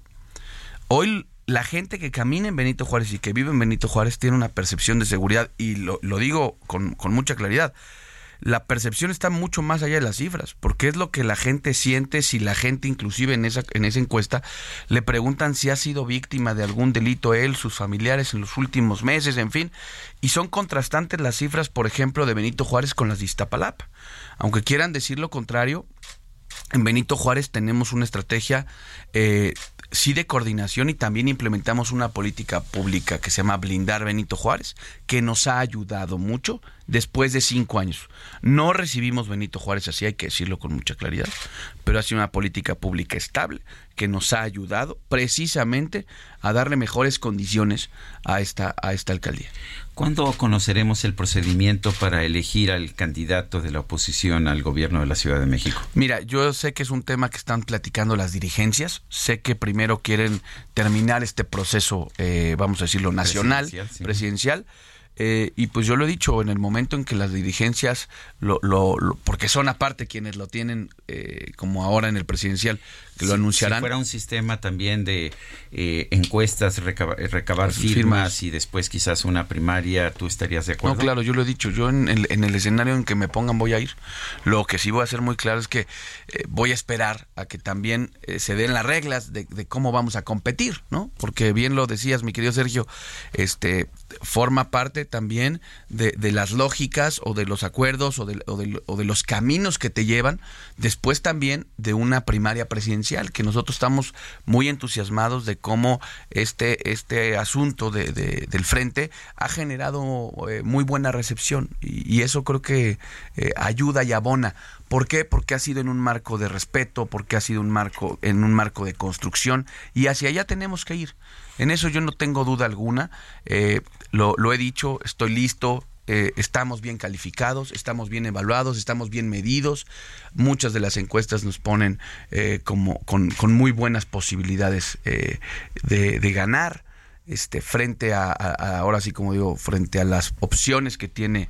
Hoy la gente que camina en Benito Juárez y que vive en Benito Juárez tiene una percepción de seguridad y lo, digo con, con, mucha claridad. La percepción está mucho más allá de las cifras, porque es lo que la gente siente si la gente inclusive en esa, en esa encuesta le preguntan si ha sido víctima de algún delito él, sus familiares en los últimos meses, en fin, y son contrastantes las cifras, por ejemplo, de Benito Juárez con las de Iztapalapa. Aunque quieran decir lo contrario, en Benito Juárez tenemos una estrategia eh, sí de coordinación y también implementamos una política pública que se llama Blindar Benito Juárez, que nos ha ayudado mucho después de cinco años. No recibimos Benito Juárez, así hay que decirlo con mucha claridad, pero ha sido una política pública estable que nos ha ayudado precisamente a darle mejores condiciones a esta, a esta alcaldía. ¿Cuándo conoceremos el procedimiento para elegir al candidato de la oposición al gobierno de la Ciudad de México? Mira, yo sé que es un tema que están platicando las dirigencias. Sé que primero quieren terminar este proceso, eh, vamos a decirlo, nacional, presidencial. Sí. presidencial eh, y pues yo lo he dicho, en el momento en que las dirigencias, lo, lo, lo porque son aparte quienes lo tienen, eh, como ahora en el presidencial, que lo anunciarán. Si fuera un sistema también de eh, encuestas, recaba, recabar firmas, firmas, y después quizás una primaria, ¿tú estarías de acuerdo? No, claro, yo lo he dicho, yo en el, en el escenario en que me pongan voy a ir. Lo que sí voy a hacer muy claro es que eh, voy a esperar a que también eh, se den las reglas de, de, cómo vamos a competir, ¿no? Porque bien lo decías, mi querido Sergio, este forma parte también de, de las lógicas o de los acuerdos o de, o, de, o de los caminos que te llevan después también de una primaria presidencial que nosotros estamos muy entusiasmados de cómo este, este asunto de, de, del frente ha generado eh, muy buena recepción y, eso creo que eh, ayuda y abona. ¿Por qué? Porque ha sido en un marco de respeto, porque ha sido un marco, en un marco de construcción y hacia allá tenemos que ir. En eso yo no tengo duda alguna. Eh, lo he dicho, estoy listo, eh, estamos bien calificados, estamos bien evaluados, estamos bien medidos. Muchas de las encuestas nos ponen eh, como con, con, muy buenas posibilidades eh, de, ganar. este, frente a, ahora sí como digo, frente a las opciones que tiene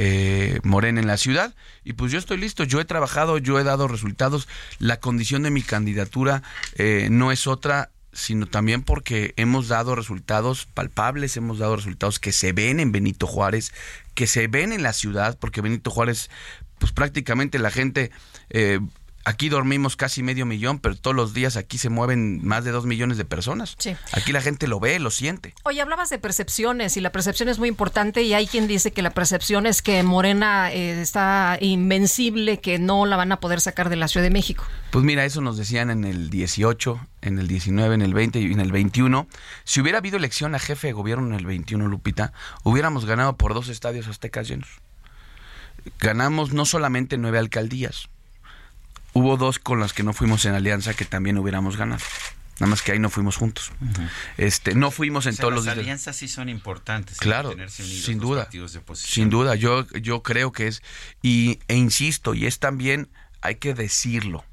eh, Morena en la ciudad. Y pues yo estoy listo, yo he trabajado, yo he dado resultados. La condición de mi candidatura eh, no es otra sino también porque hemos dado resultados palpables, hemos dado resultados que se ven en Benito Juárez, que se ven en la ciudad, porque Benito Juárez, pues prácticamente la gente eh, Aquí dormimos casi medio millón, pero todos los días aquí se mueven más de dos millones de personas. Sí. Aquí la gente lo ve, lo siente. Oye, hablabas de percepciones y la percepción es muy importante y hay quien dice que la percepción es que Morena eh, está invencible, que no la van a poder sacar de la Ciudad de México. Pues mira, eso nos decían en el 18, en el 19, en el 20 y en el 21. Si hubiera habido elección a jefe de gobierno en el 21, Lupita, hubiéramos ganado por dos estadios aztecas llenos. Ganamos no solamente nueve alcaldías, Hubo dos con las que no fuimos en alianza que también hubiéramos ganado. Nada más que ahí no fuimos juntos. Este, no fuimos en todos las los alianzas sí son importantes. Claro, sin duda. Sin duda, yo yo creo que es y e insisto y es también hay que decirlo.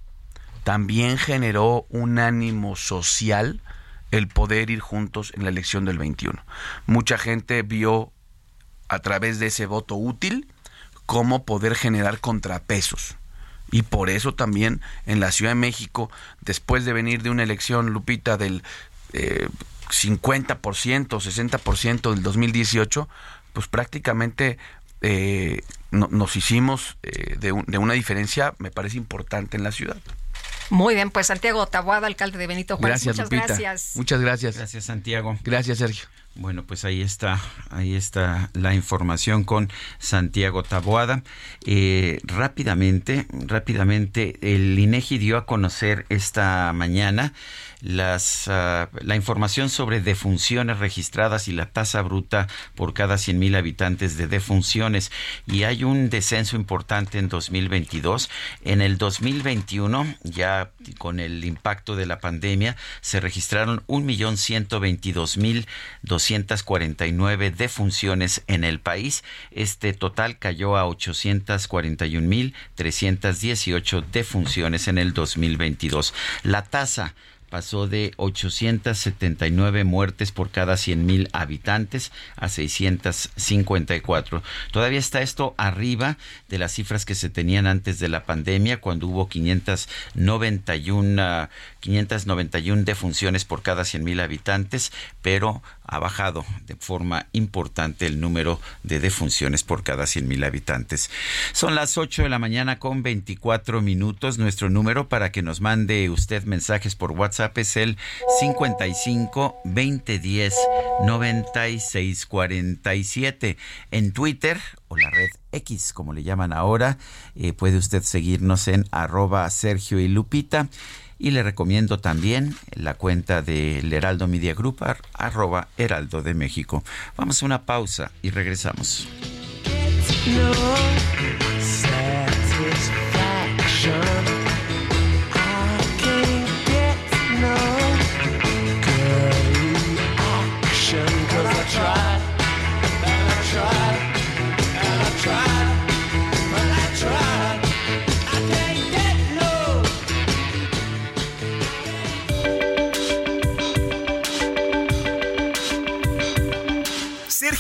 También generó un ánimo social el poder ir juntos en la elección del 21. Mucha gente vio a través de ese voto útil cómo poder generar contrapesos y por eso también en la Ciudad de México, después de venir de una elección, Lupita, del eh, 50%, 60% del 2018, pues prácticamente eh, nos hicimos eh, de, de, una diferencia, me parece importante en la ciudad. Muy bien, pues Santiago Tabuada, alcalde de Benito Juárez. Gracias, Muchas Lupita. gracias. Muchas gracias. Gracias, Santiago. Gracias, Sergio. Bueno, pues ahí está, ahí está la información con Santiago Taboada. Eh, rápidamente, rápidamente, el INEGI dio a conocer esta mañana las, ah, la información sobre defunciones registradas y la tasa bruta por cada 100 mil habitantes de defunciones. Y hay un descenso importante en 2022. En el 2021, ya con el impacto de la pandemia, se registraron 1.122.249 defunciones en el país. Este total cayó a 841.318 defunciones en el 2022. La tasa pasó de 879 muertes por cada 100 mil habitantes a 654. Todavía está esto arriba de las cifras que se tenían antes de la pandemia, cuando hubo 591, 591 defunciones por cada 100 mil habitantes, pero ha bajado de forma importante el número de defunciones por cada 100 mil habitantes. Son las 8 de la mañana con 24 minutos. Nuestro número para que nos mande usted mensajes por WhatsApp es el 55 2010 96 47. En Twitter o la red X, como le llaman ahora, eh, puede usted seguirnos en arroba Sergio y Lupita. Y le recomiendo también la cuenta del Heraldo Media Group, arroba Heraldo de México. Vamos a una pausa y regresamos.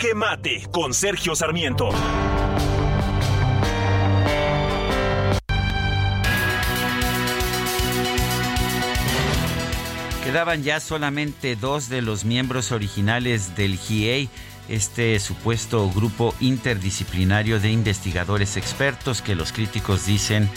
Jaque Mate con Sergio Sarmiento. Quedaban ya solamente dos de los miembros originales del GIEI este supuesto grupo interdisciplinario de investigadores expertos que los críticos dicen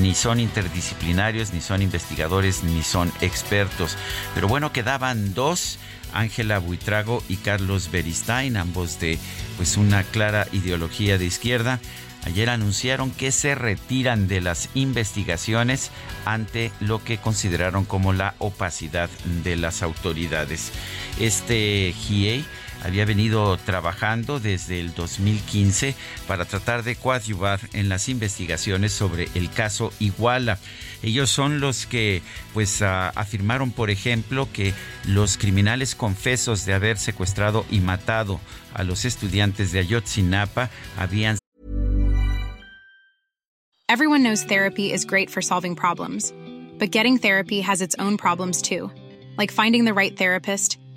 ni son interdisciplinarios, ni son investigadores, ni son expertos. Pero bueno, quedaban dos. Ángela Buitrago y Carlos Beristain, ambos de pues una clara ideología de izquierda, ayer anunciaron que se retiran de las investigaciones ante lo que consideraron como la opacidad de las autoridades. Este GIEI había venido trabajando desde el 2015 para tratar de coadyuvar en las investigaciones sobre el caso Iguala. Ellos son los que pues afirmaron, por ejemplo, que los criminales confesos de haber secuestrado y matado a los estudiantes de Ayotzinapa habían Everyone knows therapy is great for solving problems, but getting therapy has its own problems too, like finding the right therapist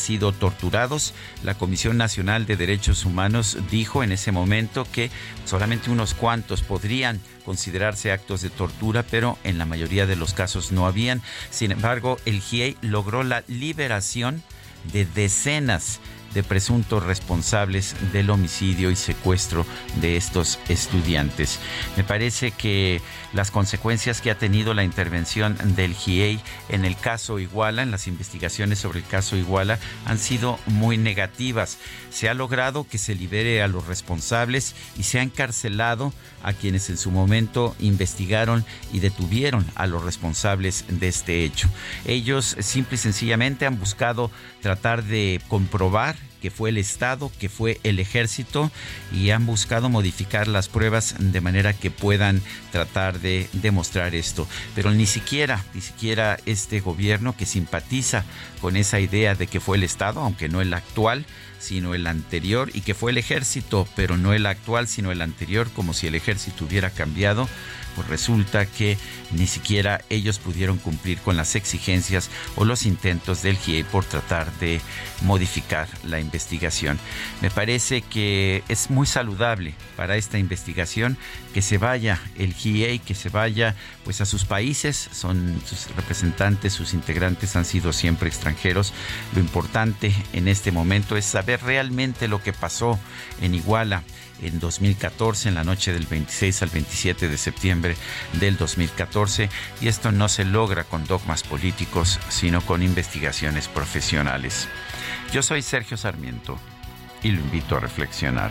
sido torturados. La Comisión Nacional de Derechos Humanos dijo en ese momento que solamente unos cuantos podrían considerarse actos de tortura, pero en la mayoría de los casos no habían. Sin embargo, el GIEI logró la liberación de decenas de presuntos responsables del homicidio y secuestro de estos estudiantes. Me parece que las consecuencias que ha tenido la intervención del GIEI en el caso Iguala, en las investigaciones sobre el caso Iguala, han sido muy negativas. Se ha logrado que se libere a los responsables y se ha encarcelado a quienes en su momento investigaron y detuvieron a los responsables de este hecho. Ellos simple y sencillamente han buscado tratar de comprobar que fue el Estado, que fue el ejército y han buscado modificar las pruebas de manera que puedan tratar de demostrar esto. Pero ni siquiera, ni siquiera este gobierno que simpatiza con esa idea de que fue el Estado, aunque no el actual, sino el anterior, y que fue el ejército, pero no el actual, sino el anterior, como si el ejército hubiera cambiado, pues resulta que ni siquiera ellos pudieron cumplir con las exigencias o los intentos del GIEI por tratar de modificar la investigación. Me parece que es muy saludable para esta investigación que se vaya el GIEI, que se vaya pues a sus países, son sus representantes, sus integrantes han sido siempre extranjeros. Lo importante en este momento es saber realmente lo que pasó en Iguala en 2014, en la noche del 26 al 27 de septiembre del 2014, y esto no se logra con dogmas políticos, sino con investigaciones profesionales. Yo soy Sergio Sarmiento y lo invito a reflexionar.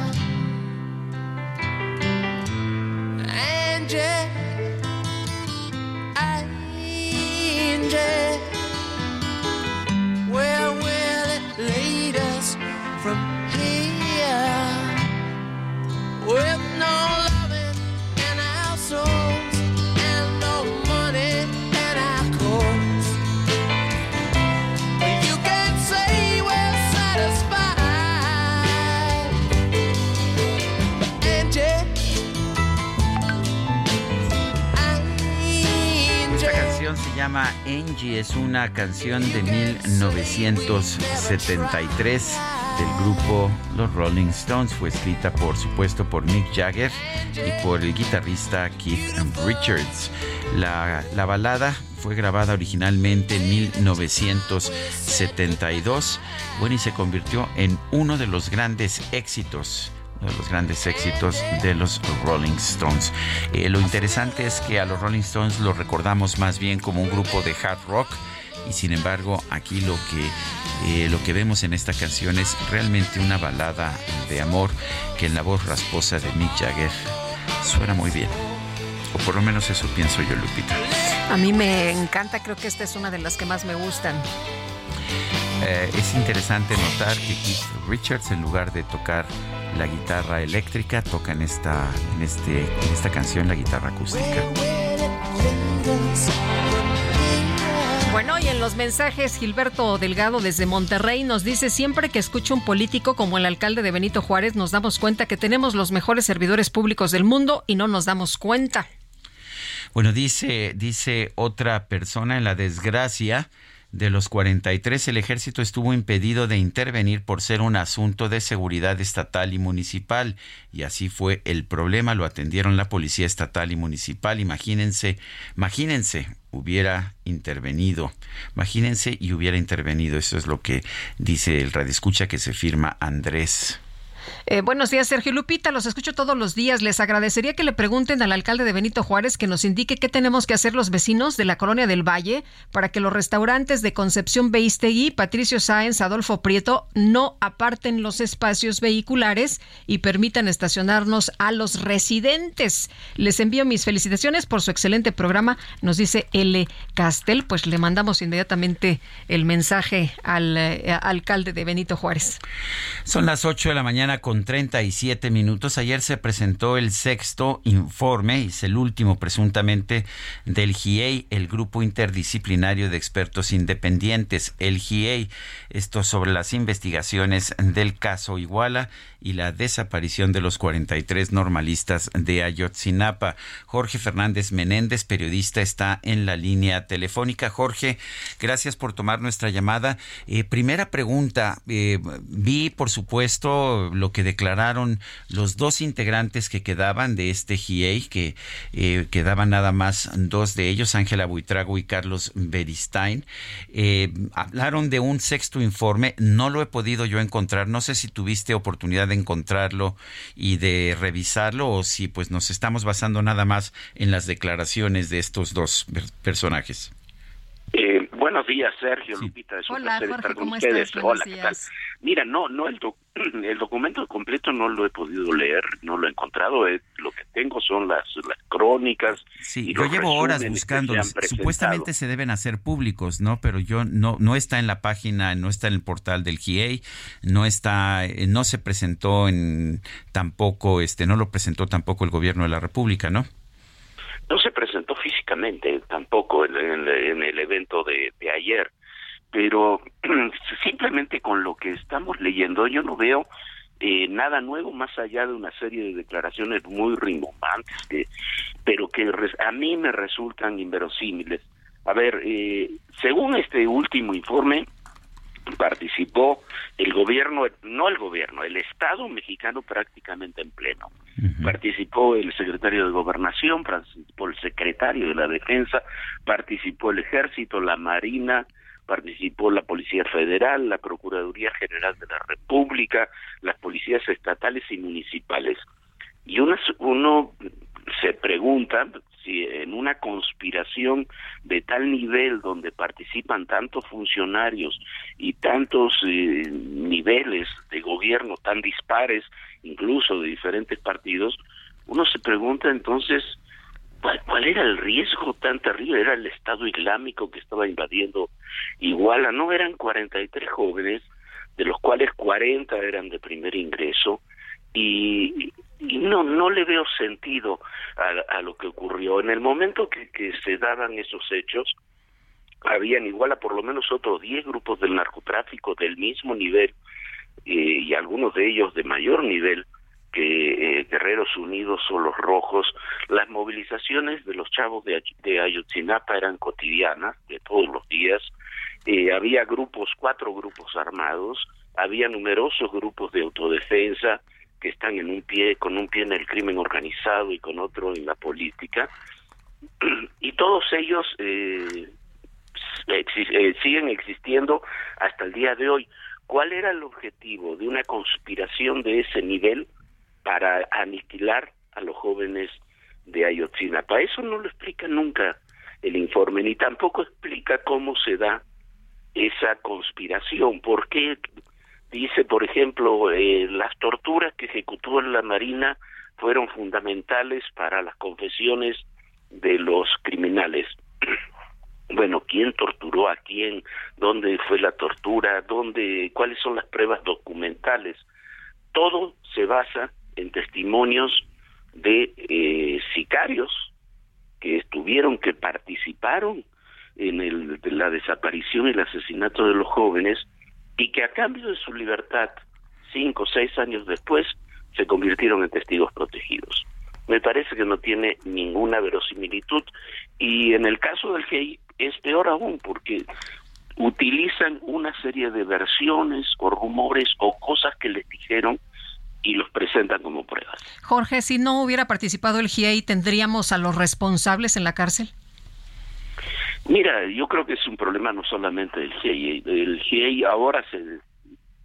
Llama Angie, es una canción de 1973 del grupo Los Rolling Stones. Fue escrita, por supuesto, por Mick Jagger y por el guitarrista Keith Richards. La, la balada fue grabada originalmente en 1972, bueno, y se convirtió en uno de los grandes éxitos de los grandes éxitos de los Rolling Stones. Eh, lo interesante es que a los Rolling Stones los recordamos más bien como un grupo de hard rock y sin embargo aquí lo que, eh, lo que vemos en esta canción es realmente una balada de amor que en la voz rasposa de Mick Jagger suena muy bien. O por lo menos eso pienso yo, Lupita. A mí me encanta, creo que esta es una de las que más me gustan. Eh, es interesante notar que Keith Richards, en lugar de tocar la guitarra eléctrica, toca en esta, en este, en esta canción la guitarra acústica. Bueno, y en los mensajes, Gilberto Delgado desde Monterrey nos dice, siempre que escucho un político como el alcalde de Benito Juárez, nos damos cuenta que tenemos los mejores servidores públicos del mundo y no nos damos cuenta. Bueno, dice, dice otra persona en la desgracia de los 43, el ejército estuvo impedido de intervenir por ser un asunto de seguridad estatal y municipal. Y así fue el problema, lo atendieron la policía estatal y municipal. Imagínense, imagínense, hubiera intervenido. Imagínense y hubiera intervenido. Eso es lo que dice el radioescucha que se firma Andrés. Eh, buenos días, Sergio Lupita. Los escucho todos los días. Les agradecería que le pregunten al alcalde de Benito Juárez que nos indique qué tenemos que hacer los vecinos de la colonia del Valle para que los restaurantes de Concepción Beistegui, Patricio Sáenz, Adolfo Prieto no aparten los espacios vehiculares y permitan estacionarnos a los residentes. Les envío mis felicitaciones por su excelente programa, nos dice L. Castel. Pues le mandamos inmediatamente el mensaje al eh, alcalde de Benito Juárez. Son las 8 de la mañana con 37 minutos. Ayer se presentó el sexto informe, es el último presuntamente del GIEI, el Grupo Interdisciplinario de Expertos Independientes, el GIEI. Esto sobre las investigaciones del caso Iguala y la desaparición de los 43 normalistas de Ayotzinapa. Jorge Fernández Menéndez, periodista, está en la línea telefónica. Jorge, gracias por tomar nuestra llamada. Eh, primera pregunta, eh, vi por supuesto lo que declararon los dos integrantes que quedaban de este GIEI, que eh, quedaban nada más dos de ellos, Ángela Buitrago y Carlos Beristain. hablaron de un sexto informe, no lo he podido yo encontrar, no sé si tuviste oportunidad de encontrarlo y de revisarlo o si pues nos estamos basando nada más en las declaraciones de estos dos personajes. Eh, buenos días, Sergio, Lupita. Es un Hola, placer Jorge, estar con ¿cómo ustedes. estás? Hola, ¿qué tal? Mira, no, no el, doc- el documento completo no lo he podido leer, no lo he encontrado. eh, lo que tengo son las, las crónicas. Sí, y yo llevo horas se presentado. Supuestamente se deben hacer públicos, ¿no? Pero yo no no está en la página, no está en el portal del GIEI, no está eh, no se presentó en tampoco este no lo presentó tampoco el gobierno de la República, ¿no? No se presentó físicamente tampoco en, el evento de, de ayer, pero simplemente con lo que estamos leyendo yo no veo eh, nada nuevo más allá de una serie de declaraciones muy rimbombantes, que, pero que res- a mí me resultan inverosímiles. A ver, eh, según este último informe, participó el gobierno, no el gobierno, el Estado mexicano prácticamente en pleno. Participó el secretario de Gobernación, participó el secretario de la Defensa, participó el Ejército, la Marina, participó la Policía Federal, la Procuraduría General de la República, las policías estatales y municipales. Y uno, uno se pregunta si en una conspiración de tal nivel donde participan tantos funcionarios y tantos eh, niveles de gobierno tan dispares, incluso de diferentes partidos, uno se pregunta entonces ¿Cuál, cuál era el riesgo tan terrible? Era el Estado Islámico que estaba invadiendo Iguala. No eran 43 jóvenes, de los cuales 40 eran de primer ingreso, y, y no no le veo sentido a, a lo que ocurrió. En el momento que, que se daban esos hechos, habían igual a por lo menos otros 10 grupos del narcotráfico del mismo nivel eh, y algunos de ellos de mayor nivel que eh, Guerreros Unidos o los Rojos. Las movilizaciones de los chavos de, de Ayotzinapa eran cotidianas, de todos los días. Eh, había grupos, cuatro grupos armados, había numerosos grupos de autodefensa que están en un pie, con un pie en el crimen organizado y con otro en la política. Y todos ellos eh, eh, siguen existiendo hasta el día de hoy. ¿Cuál era el objetivo de una conspiración de ese nivel para aniquilar a los jóvenes de Ayotzinapa. Eso no lo explica nunca el informe, ni tampoco explica cómo se da esa conspiración. ¿Por qué dice, por ejemplo, eh, las torturas que ejecutó en la Marina fueron fundamentales para las confesiones de los criminales? bueno, quién torturó a quién, dónde fue la tortura, dónde, cuáles son las pruebas documentales. Todo se basa en testimonios de eh, sicarios que estuvieron, que participaron en el, la desaparición y el asesinato de los jóvenes y que a cambio de su libertad, cinco o seis años después, se convirtieron en testigos protegidos. Me parece que no tiene ninguna verosimilitud y en el caso del GEI es peor aún porque utilizan una serie de versiones o rumores o cosas que les dijeron y los presentan como pruebas. Jorge, si no hubiera participado el GIEI, ¿tendríamos a los responsables en la cárcel? Mira, yo creo que es un problema no solamente del GIEI. El GIEI ahora, se,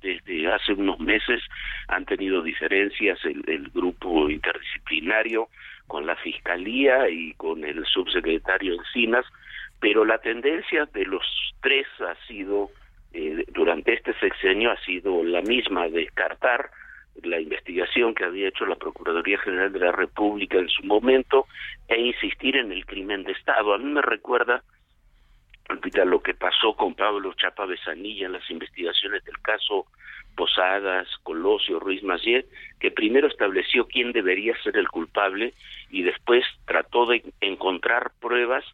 desde hace unos meses, han tenido diferencias el, el grupo interdisciplinario con la Fiscalía y con el subsecretario Encinas, pero la tendencia de los tres ha sido, eh, durante este sexenio, ha sido la misma, descartar la investigación que había hecho la Procuraduría General de la República en su momento e insistir en el crimen de Estado. A mí me recuerda lo que pasó con Pablo Chapa Besanilla en las investigaciones del caso Posadas, Colosio, Ruiz Macier, que primero estableció quién debería ser el culpable y después trató de encontrar pruebas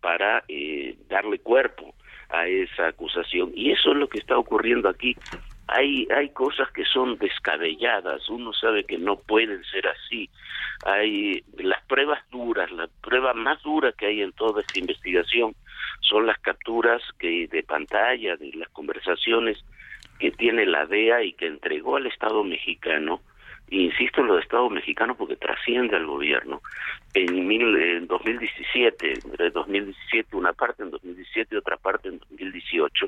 para eh, darle cuerpo a esa acusación. Y eso es lo que está ocurriendo aquí. Hay, hay cosas que son descabelladas, uno sabe que no pueden ser así. Hay las pruebas duras, la prueba más dura que hay en toda esta investigación son las capturas que de pantalla de las conversaciones que tiene la DEA y que entregó al Estado mexicano insisto en lo de Estado mexicano porque trasciende al gobierno, en, mil, en 2017, en 2017 una parte, en 2017 y otra parte en 2018,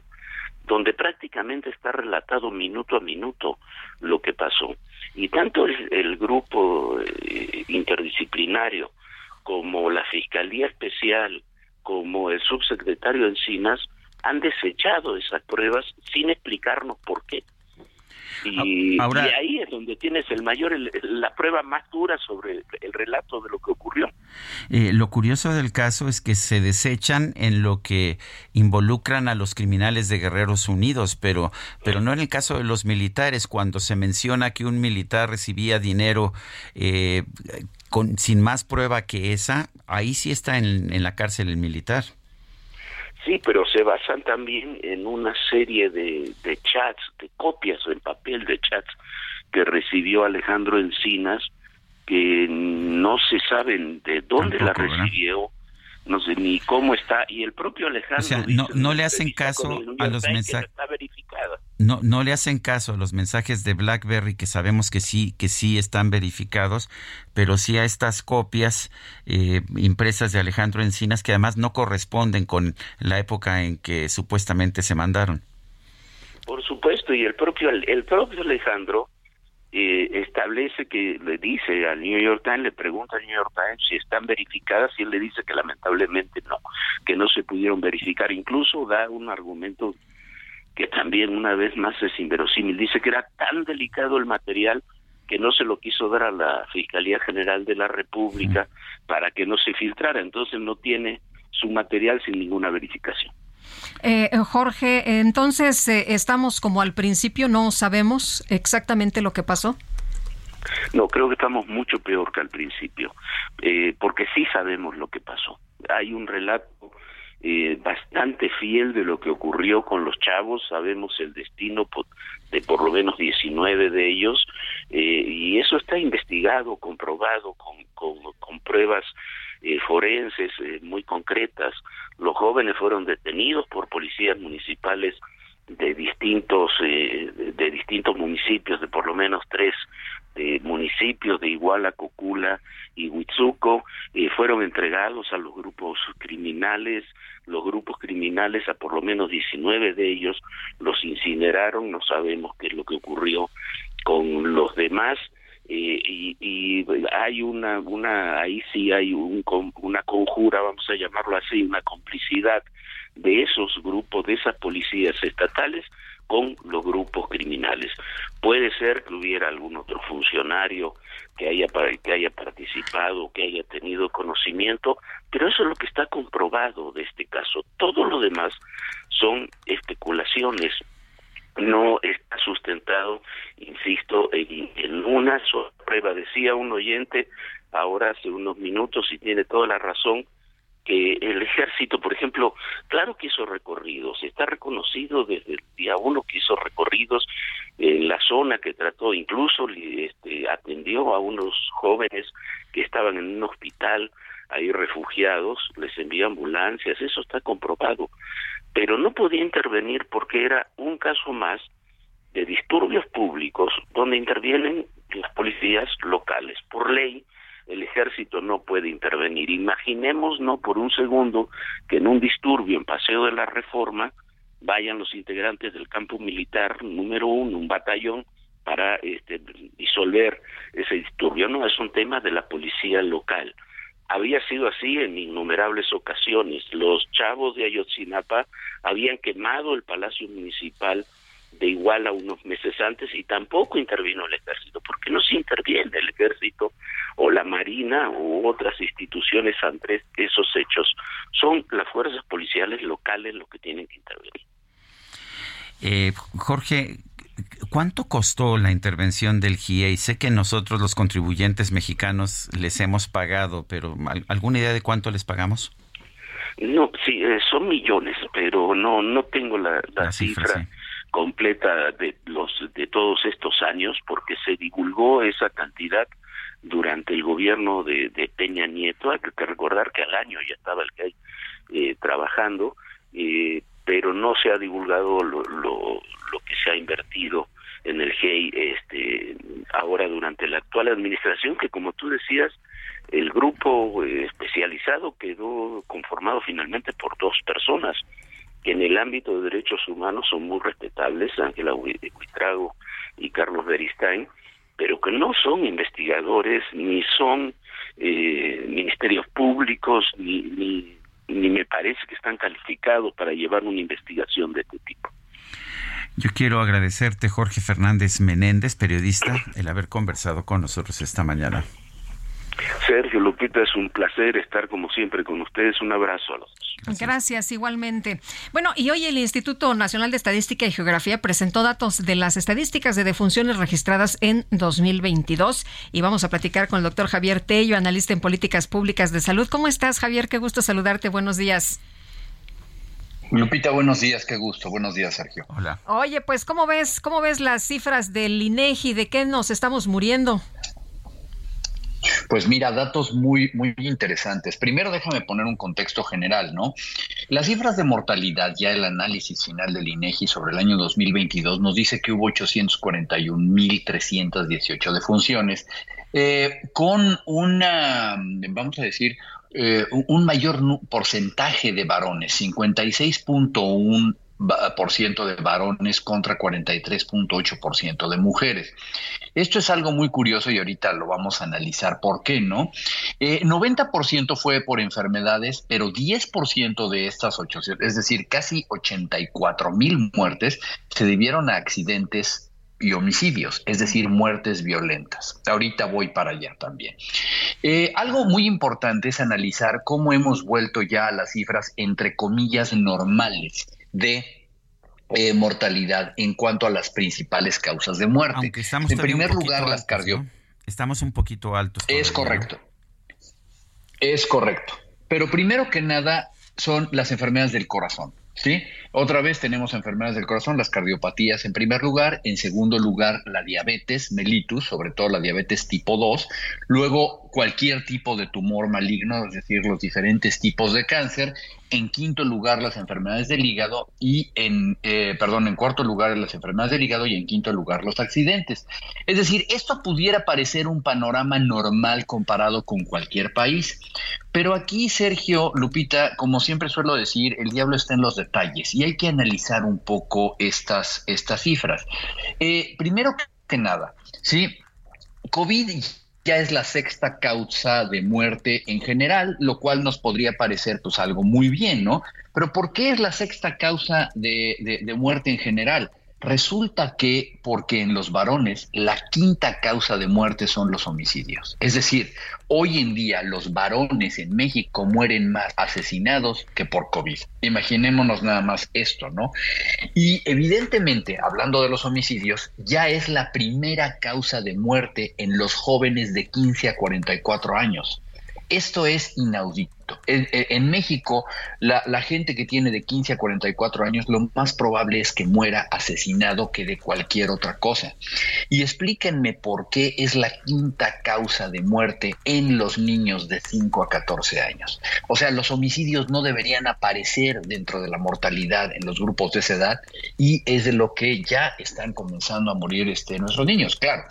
donde prácticamente está relatado minuto a minuto lo que pasó. Y tanto el, grupo eh, interdisciplinario como la Fiscalía Especial, como el subsecretario Encinas, han desechado esas pruebas sin explicarnos por qué. Y, ahí es donde tienes el mayor, la prueba más dura sobre el, relato de lo que ocurrió. Eh, lo curioso del caso es que se desechan en lo que involucran a los criminales de Guerreros Unidos, pero, pero no en el caso de los militares, cuando se menciona que un militar recibía dinero eh, con, sin más prueba que esa, ahí sí está en, en la cárcel el militar. Sí, pero se basan también en una serie de, de chats, de copias en papel de chats que recibió Alejandro Encinas, que no se saben de dónde la recibió, no sé ni cómo está, y el propio Alejandro... no, no le hacen caso a los mensajes... No, no le hacen caso a los mensajes de BlackBerry que sabemos que sí, que sí están verificados, pero sí a estas copias eh, impresas de Alejandro Encinas que además no corresponden con la época en que supuestamente se mandaron. Por supuesto, y el propio, el propio Alejandro eh, establece que le dice al New York Times, le pregunta al New York Times si están verificadas y él le dice que lamentablemente no, que no se pudieron verificar. Incluso da un argumento que también una vez más es inverosímil. Dice que era tan delicado el material que no se lo quiso dar a la Fiscalía General de la República para que no se filtrara. Entonces no tiene su material sin ninguna verificación. Eh, Jorge, entonces eh, estamos como al principio, no sabemos exactamente lo que pasó. No, creo que estamos mucho peor que al principio, eh, porque sí sabemos lo que pasó. Hay un relato eh, bastante fiel de lo que ocurrió con los chavos, sabemos el destino de por lo menos 19 de ellos, y eso está investigado, comprobado con, pruebas eh, forenses eh, muy concretas. Los jóvenes fueron detenidos por policías municipales de distintos eh, de distintos municipios, de por lo menos tres municipios de Iguala, Cocula y Huitzuco, fueron entregados a los grupos criminales, los grupos criminales a por lo menos 19 de ellos los incineraron, no sabemos qué es lo que ocurrió con los demás, eh, y, hay una, una, ahí sí hay un, una conjura, vamos a llamarlo así, una complicidad de esos grupos, de esas policías estatales con los grupos criminales. Puede ser que hubiera algún otro funcionario que haya que haya participado, que haya tenido conocimiento, pero eso es lo que está comprobado de este caso. Todo lo demás son especulaciones. No está sustentado, insisto, en, una sola prueba. Decía un oyente ahora hace unos minutos y tiene toda la razón que el ejército, por ejemplo, claro que hizo recorridos, está reconocido desde el día uno que hizo recorridos en la zona que trató, incluso este, atendió a unos jóvenes que estaban en un hospital ahí refugiados, les envió ambulancias, eso está comprobado, pero no podía intervenir porque era un caso más de disturbios públicos donde intervienen las policías locales. Por ley, el ejército no puede intervenir. Imaginemos, no por un segundo, que en un disturbio en Paseo de la Reforma vayan los integrantes del campo militar número uno, un batallón, para este, disolver ese disturbio. No, es un tema de la policía local. Había sido así en innumerables ocasiones. Los chavos de Ayotzinapa habían quemado el Palacio Municipal de igual a unos meses antes y tampoco intervino el ejército, porque no se interviene el ejército o la marina u otras instituciones ante esos hechos. Son las fuerzas policiales locales los que tienen que intervenir. Eh, Jorge, ¿cuánto costó la intervención del GIEI? Sé que nosotros los contribuyentes mexicanos les hemos pagado, pero ¿alguna idea de cuánto les pagamos? No, sí, eh, son millones, pero no no tengo la, cifra completa de los de todos estos años porque se divulgó esa cantidad durante el gobierno de, Peña Nieto hay que recordar que al año ya estaba el que eh, trabajando eh, pero no se ha divulgado lo, lo, lo que se ha invertido en el GEI este ahora durante la actual administración que como tú decías el grupo eh, especializado quedó conformado finalmente por dos personas que en el ámbito de derechos humanos son muy respetables, Ángela Huitrago y Carlos Beristain, pero que no son investigadores, ni son eh, ministerios públicos, ni, ni, ni me parece que están calificados para llevar una investigación de este tipo. Yo quiero agradecerte, Jorge Fernández Menéndez, periodista, el haber conversado con nosotros esta mañana. Sergio Lupita, es un placer estar como siempre con ustedes. Un abrazo a los dos. Gracias. igualmente. Bueno, y hoy el Instituto Nacional de Estadística y Geografía presentó datos de las estadísticas de defunciones registradas en 2022 y vamos a platicar con el doctor Javier Tello, analista en políticas públicas de salud. ¿Cómo estás, Javier? Qué gusto saludarte. Buenos días. Lupita, buenos días, qué gusto. Buenos días, Sergio. Hola. Oye, pues ¿cómo ves, cómo ves las cifras del INEGI? ¿De qué nos estamos muriendo? Pues mira, datos muy, muy interesantes. Primero déjame poner un contexto general, ¿no? Las cifras de mortalidad, ya el análisis final del INEGI sobre el año 2022 nos dice que hubo 841.318 defunciones, eh, con una, vamos a decir, eh, un mayor porcentaje de varones, 56.1 por ciento de varones contra 43.8% de mujeres. Esto es algo muy curioso y ahorita lo vamos a analizar por qué, ¿no? Eh, 90% fue por enfermedades, pero 10% de estas 8, es decir, casi 84 mil muertes, se debieron a accidentes y homicidios, es decir, muertes violentas. Ahorita voy para allá también. Eh, algo muy importante es analizar cómo hemos vuelto ya a las cifras entre comillas normales de eh, mortalidad en cuanto a las principales causas de muerte. Aunque estamos en primer lugar, las cardio. Estamos un poquito altos. es correcto. Es correcto. Pero primero que nada son las enfermedades del corazón. ¿Sí? Otra vez tenemos enfermedades del corazón, las cardiopatías en primer lugar, en segundo lugar la diabetes mellitus, sobre todo la diabetes tipo 2, luego cualquier tipo de tumor maligno, es decir, los diferentes tipos de cáncer, en quinto lugar las enfermedades del hígado y en, eh, perdón, en cuarto lugar las enfermedades del hígado y en quinto lugar los accidentes. Es decir, esto pudiera parecer un panorama normal comparado con cualquier país, pero aquí, Sergio, Lupita, como siempre suelo decir, el diablo está en los detalles hay que analizar un poco estas, estas cifras. Eh, primero que nada, sí, COVID ya es la sexta causa de muerte en general, lo cual nos podría parecer pues algo muy bien, ¿no? Pero ¿por qué es la sexta causa de, de muerte en general? Resulta que porque en los varones la quinta causa de muerte son los homicidios. Es decir, hoy en día los varones en México mueren más asesinados que por COVID. Imaginémonos nada más esto, ¿no? Y evidentemente, hablando de los homicidios, ya es la primera causa de muerte en los jóvenes de 15 a 44 años. Esto es inaudito. En, México, la, gente que tiene de 15 a 44 años, lo más probable es que muera asesinado que de cualquier otra cosa. Y explíquenme por qué es la quinta causa de muerte en los niños de 5 a 14 años. O sea, los homicidios no deberían aparecer dentro de la mortalidad en los grupos de esa edad y es de lo que ya están comenzando a morir este, nuestros niños. Claro,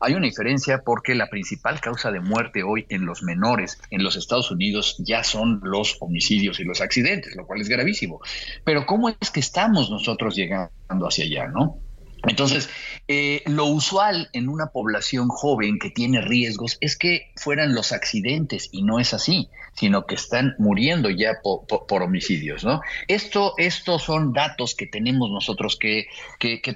hay una diferencia porque la principal causa de muerte hoy en los menores en los Estados Unidos ya son los homicidios y los accidentes, lo cual es gravísimo. Pero ¿cómo es que estamos nosotros llegando hacia allá, no? Entonces, eh, lo usual en una población joven que tiene riesgos es que fueran los accidentes y no es así, sino que están muriendo ya por, homicidios, ¿no? Esto, estos son datos que tenemos nosotros que,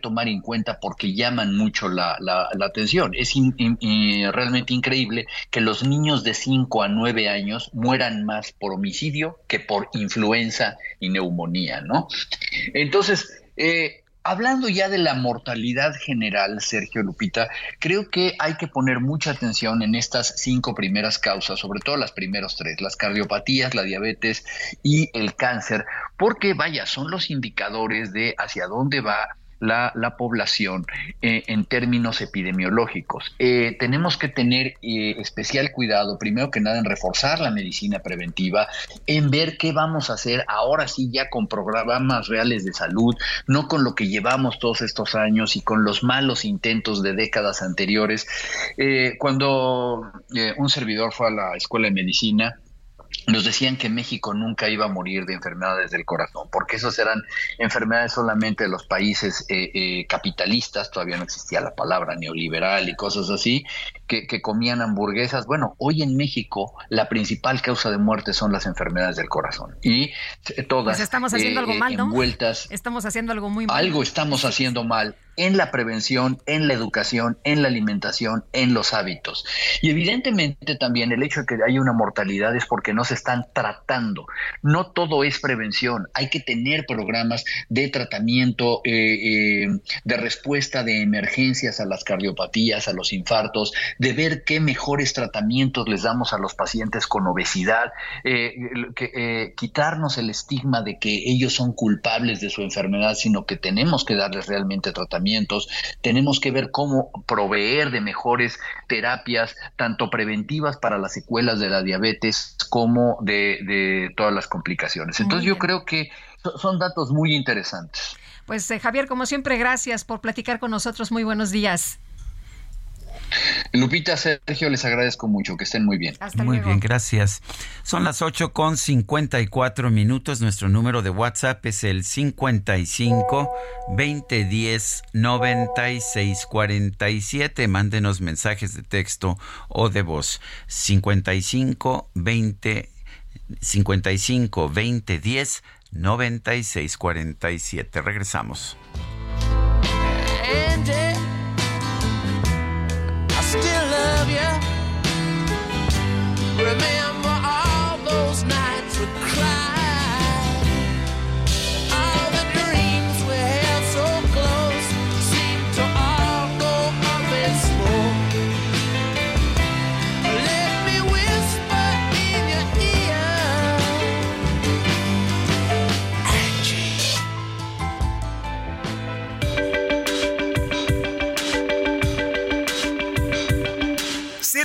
tomar en cuenta porque llaman mucho la, la, atención. Es realmente increíble que los niños de 5 a 9 años mueran más por homicidio que por influenza y neumonía, ¿no? Entonces, eh, Hablando ya de la mortalidad general, Sergio Lupita, creo que hay que poner mucha atención en estas cinco primeras causas, sobre todo las primeras tres, las cardiopatías, la diabetes y el cáncer, porque vaya, son los indicadores de hacia dónde va la, la población eh, en términos epidemiológicos. Eh, tenemos que tener eh, especial cuidado, primero que nada, en reforzar la medicina preventiva, en ver qué vamos a hacer ahora sí ya con programas reales de salud, no con lo que llevamos todos estos años y con los malos intentos de décadas anteriores. cuando un servidor fue a la escuela de medicina, nos decían que México nunca iba a morir de enfermedades del corazón, porque esas eran enfermedades solamente de los países eh, eh, capitalistas, todavía no existía la palabra neoliberal y cosas así, que, comían hamburguesas. Bueno, hoy en México la principal causa de muerte son las enfermedades del corazón y todas pues estamos haciendo algo mal, ¿no? envueltas. Estamos haciendo algo muy mal. Algo estamos haciendo mal en la prevención, en la educación, en la alimentación, en los hábitos. Y evidentemente también el hecho de que haya una mortalidad es porque no se están tratando. No todo es prevención. Hay que tener programas de tratamiento, eh, eh, de respuesta de emergencias a las cardiopatías, a los infartos, de ver qué mejores tratamientos les damos a los pacientes con obesidad, eh, que, quitarnos el estigma de que ellos son culpables de su enfermedad, sino que tenemos que darles realmente tratamiento tenemos que ver cómo proveer de mejores terapias, tanto preventivas para las secuelas de la diabetes como de, todas las complicaciones. Entonces yo creo que son datos muy interesantes. Pues eh, Javier, como siempre, gracias por platicar con nosotros. Muy buenos días. Lupita, Sergio, les agradezco mucho, que estén muy bien. muy bien, gracias. Son las 8 con 54 minutos. Nuestro número de WhatsApp es el 55 2010 9647. Mándenos mensajes de texto o de voz. 55 20 55 2010 9647. Regresamos. Remember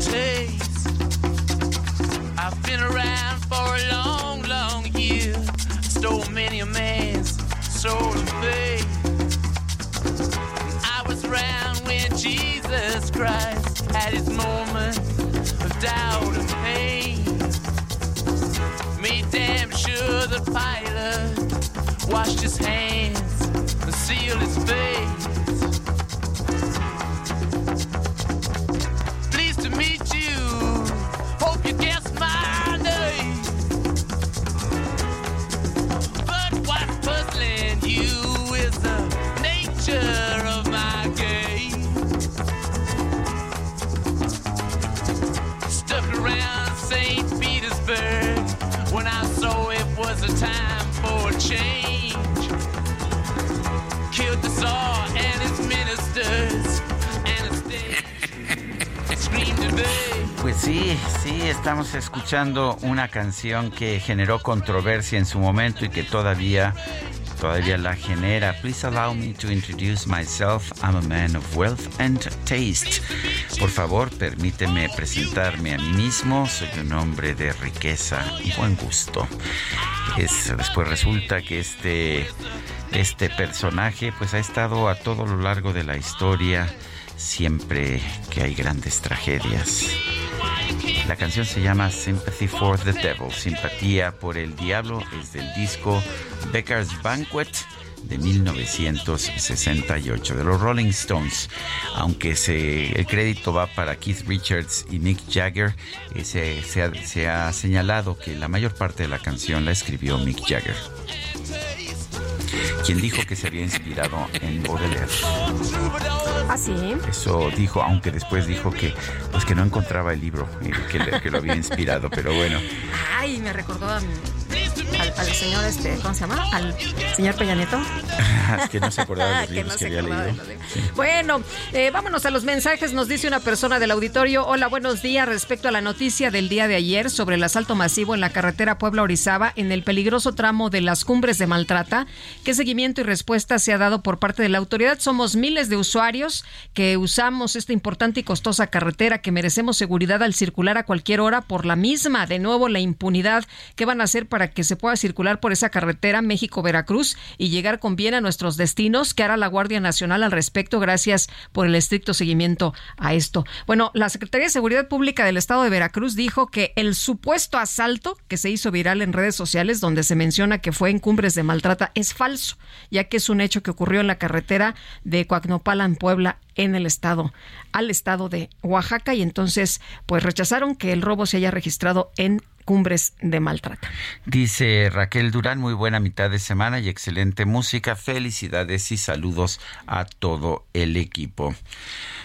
Taste. I've been around for a long, long year. Stole many a man's soul of faith. I was around when Jesus Christ had his moment of doubt and pain. Made damn sure the pilot washed his hands and sealed his face. Pues sí, sí, estamos escuchando una canción que generó controversia en su momento y que todavía todavía la genera. Please allow me to introduce myself. I'm a man of wealth and taste. Por favor, permíteme presentarme a mí mismo. Soy un hombre de riqueza y buen gusto. Es, después resulta que este, este personaje pues ha estado a todo lo largo de la historia siempre que hay grandes tragedias. La canción se llama Sympathy for the Devil, simpatía por el diablo, es del disco Becker's Banquet de 1968 de los Rolling Stones. Aunque se, el crédito va para Keith Richards y Mick Jagger, se ha señalado que la mayor parte de la canción la escribió Mick Jagger quien dijo que se había inspirado en Baudelaire. ¿Ah, sí? Eso dijo, aunque después dijo que pues que no encontraba el libro que, que lo había inspirado, pero bueno. Ay, me recordó a al, señor, este, ¿cómo se llama? Al señor Peña Nieto. que no se acordaba de los libros que, había leído. Bueno, eh, vámonos a los mensajes. Nos dice una persona del auditorio. Hola, buenos días. Respecto a la noticia del día de ayer sobre el asalto masivo en la carretera Puebla-Orizaba en el peligroso tramo de las cumbres de Maltrata, ¿qué seguimiento y respuesta se ha dado por parte de la autoridad? Somos miles de usuarios que usamos esta importante y costosa carretera que merecemos seguridad al circular a cualquier hora por la misma. De nuevo, la impunidad. ¿Qué van a hacer para que se pueda circular por esa carretera México-Veracruz y llegar con bien a nuestros destinos. ¿Qué hará la Guardia Nacional al respecto? Gracias por el estricto seguimiento a esto. Bueno, la Secretaría de Seguridad Pública del Estado de Veracruz dijo que el supuesto asalto que se hizo viral en redes sociales, donde se menciona que fue en cumbres de maltrata, es falso, ya que es un hecho que ocurrió en la carretera de Coacnopala en Puebla en el estado, al estado de Oaxaca y entonces pues rechazaron que el robo se haya registrado en cumbres de maltrata. Dice Raquel Durán, muy buena mitad de semana y excelente música. Felicidades y saludos a todo el equipo.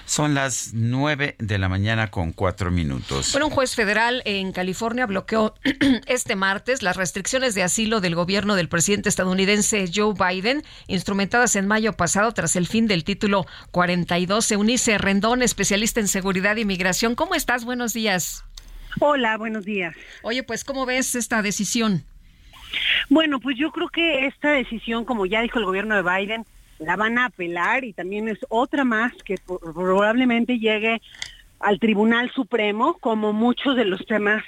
Son las nueve de la mañana con cuatro minutos. Bueno, un juez federal en California bloqueó este martes las restricciones de asilo del gobierno del presidente estadounidense Joe Biden, instrumentadas en mayo pasado tras el fin del título 42. Eunice Rendón, especialista en seguridad y migración. ¿Cómo estás? Buenos días. Hola, buenos días. Oye, pues, ¿cómo ves esta decisión? Bueno, pues yo creo que esta decisión, como ya dijo el gobierno de Biden, la van a apelar y también es otra más que probablemente llegue al Tribunal Supremo como muchos de los temas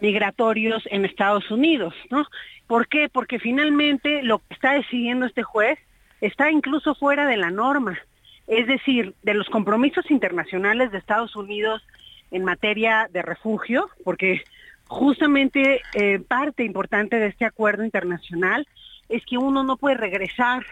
migratorios en Estados Unidos, ¿no? ¿Por qué? Porque finalmente lo que está decidiendo este juez está incluso fuera de la norma, es decir, de los compromisos internacionales de Estados Unidos en materia de refugio, porque justamente eh, parte importante de este acuerdo internacional es que uno no puede regresar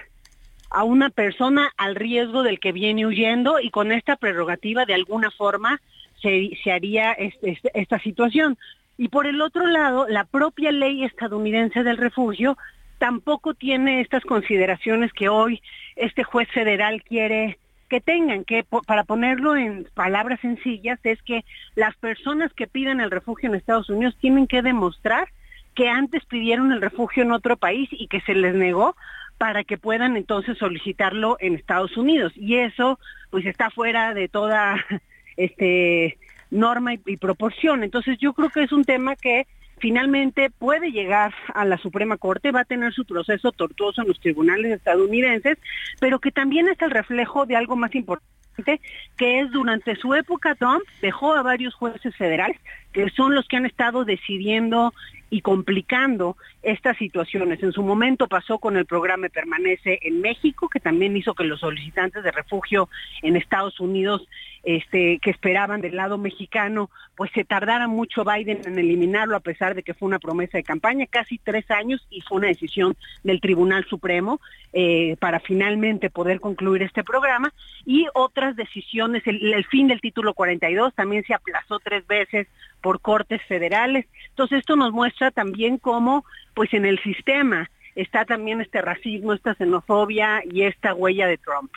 a una persona al riesgo del que viene huyendo y con esta prerrogativa de alguna forma se, haría esta situación. Y por el otro lado, la propia ley estadounidense del refugio tampoco tiene estas consideraciones que hoy este juez federal quiere que tengan, que para ponerlo en palabras sencillas, es que las personas que piden el refugio en Estados Unidos tienen que demostrar que antes pidieron el refugio en otro país y que se les negó para que puedan entonces solicitarlo en Estados Unidos. Y eso pues está fuera de toda este norma y, proporción. Entonces yo creo que es un tema que finalmente puede llegar a la Suprema Corte, va a tener su proceso tortuoso en los tribunales estadounidenses, pero que también es el reflejo de algo más importante, que es durante su época Trump dejó a varios jueces federales, que son los que han estado decidiendo y complicando estas situaciones. En su momento pasó con el programa Permanece en México, que también hizo que los solicitantes de refugio en Estados Unidos este, que esperaban del lado mexicano, pues se tardara mucho Biden en eliminarlo a pesar de que fue una promesa de campaña, casi tres años y fue una decisión del Tribunal Supremo eh, para finalmente poder concluir este programa y otras decisiones, el, el fin del título 42 también se aplazó tres veces por cortes federales. Entonces esto nos muestra también cómo pues en el sistema está también este racismo, esta xenofobia y esta huella de Trump.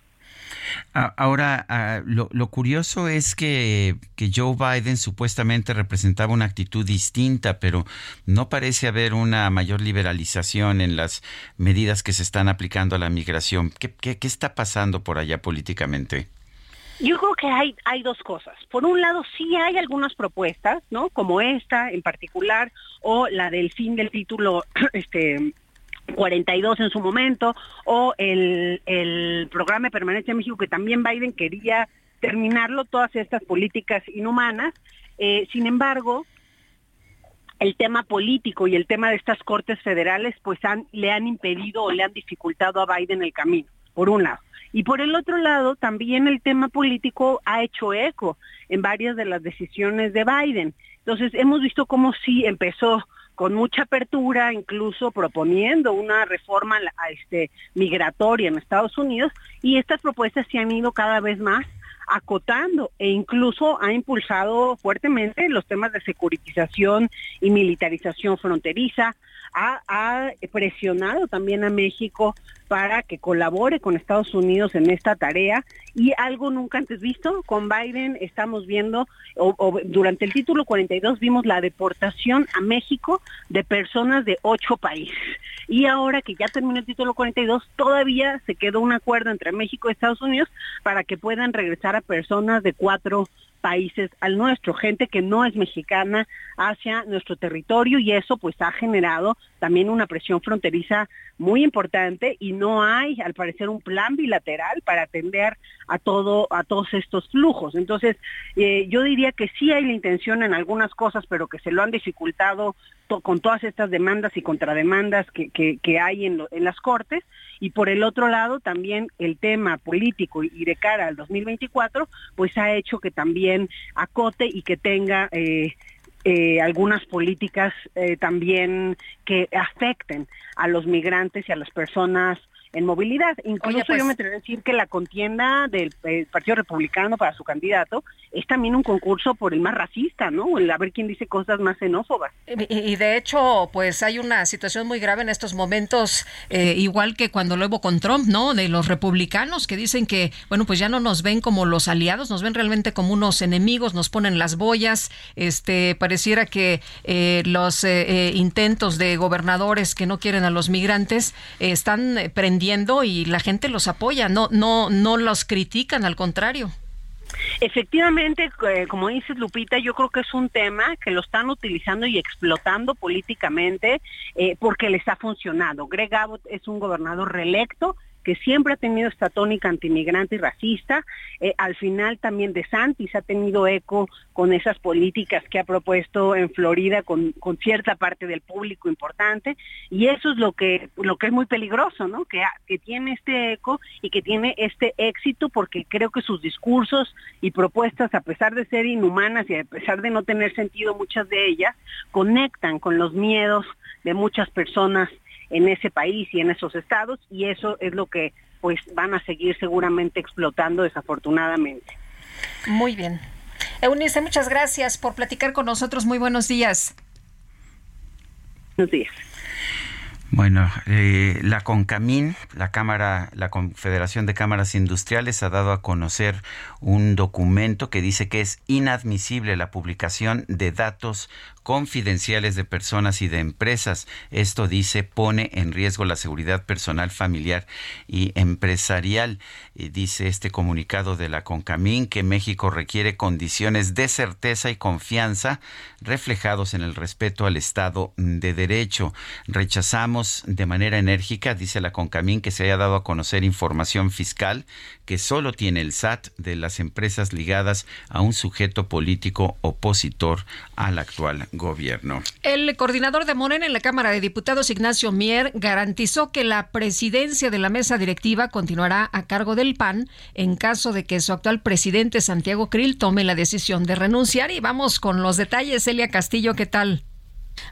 Ahora, ah, lo, curioso es que, que, Joe Biden supuestamente representaba una actitud distinta, pero no parece haber una mayor liberalización en las medidas que se están aplicando a la migración. ¿Qué, qué, qué está pasando por allá políticamente? Yo creo que hay, hay dos cosas. Por un lado, sí hay algunas propuestas, ¿no? Como esta en particular, o la del fin del título este, 42 en su momento, o el, el programa de permanencia en México, que también Biden quería terminarlo, todas estas políticas inhumanas. Eh, sin embargo, el tema político y el tema de estas cortes federales, pues han, le han impedido o le han dificultado a Biden el camino, por un lado. Y por el otro lado, también el tema político ha hecho eco en varias de las decisiones de Biden. Entonces, hemos visto cómo sí empezó con mucha apertura, incluso proponiendo una reforma este, migratoria en Estados Unidos, y estas propuestas se han ido cada vez más acotando e incluso ha impulsado fuertemente los temas de securitización y militarización fronteriza, ha, presionado también a México para que colabore con Estados Unidos en esta tarea y algo nunca antes visto, con Biden estamos viendo, durante el título 42 vimos la deportación a México de personas de ocho países. Y ahora que ya terminó el título 42, todavía se quedó un acuerdo entre México y Estados Unidos para que puedan regresar a personas de cuatro países al nuestro, gente que no es mexicana hacia nuestro territorio y eso pues ha generado también una presión fronteriza muy importante y no hay al parecer un plan bilateral para atender a todo a todos estos flujos. Entonces, eh, yo diría que sí hay la intención en algunas cosas, pero que se lo han dificultado con todas estas demandas y contrademandas que, que, hay en, en las cortes. Y por el otro lado también el tema político y de cara al 2024 pues ha hecho que también acote y que tenga eh, eh, algunas políticas eh, también que afecten a los migrantes y a las personas en movilidad. Incluso yo pues me atrevo a decir que la contienda del eh, Partido Republicano para su candidato es también un concurso por el más racista, ¿no? El a ver quién dice cosas más xenófobas. Y, de hecho, pues hay una situación muy grave en estos momentos, eh, igual que cuando lo hubo con Trump, ¿no? De los republicanos que dicen que, bueno, pues ya no nos ven como los aliados, nos ven realmente como unos enemigos, nos ponen las boyas, este, pareciera que eh, los intentos de gobernadores que no quieren a los migrantes están y la gente los apoya, no, no, no los critican, al contrario. Efectivamente, eh, como dices Lupita, yo creo que es un tema que lo están utilizando y explotando políticamente eh, porque les ha funcionado. Greg Abbott es un gobernador reelecto que siempre ha tenido esta tónica antimigrante y racista. Eh, al final también de Santis ha tenido eco con esas políticas que ha propuesto en Florida con, con, cierta parte del público importante y eso es lo que lo que es muy peligroso, ¿no? Que, que tiene este eco y que tiene este éxito porque creo que sus discursos y propuestas, a pesar de ser inhumanas y a pesar de no tener sentido muchas de ellas, conectan con los miedos de muchas personas en ese país y en esos estados y eso es lo que pues van a seguir seguramente explotando desafortunadamente. Muy bien. Eunice, muchas gracias por platicar con nosotros. Muy buenos días. Buenos días. Bueno, eh, la CONCAMIN, la Cámara, la Confederación de Cámaras Industriales, ha dado a conocer un documento que dice que es inadmisible la publicación de datos confidenciales de personas y de empresas. Esto dice pone en riesgo la seguridad personal, familiar y empresarial. Y dice este comunicado de la CONCAMIN que México requiere condiciones de certeza y confianza reflejados en el respeto al Estado de Derecho. Rechazamos de manera enérgica, dice la CONCAMIN, que se haya dado a conocer información fiscal que solo tiene el SAT de las empresas ligadas a un sujeto político opositor al actual gobierno. El coordinador de Morena en la Cámara de Diputados, Ignacio Mier, garantizó que la presidencia de la mesa directiva continuará a cargo del PAN en caso de que su actual presidente, Santiago Krill, tome la decisión de renunciar. Y vamos con los detalles. Celia Castillo, ¿qué tal?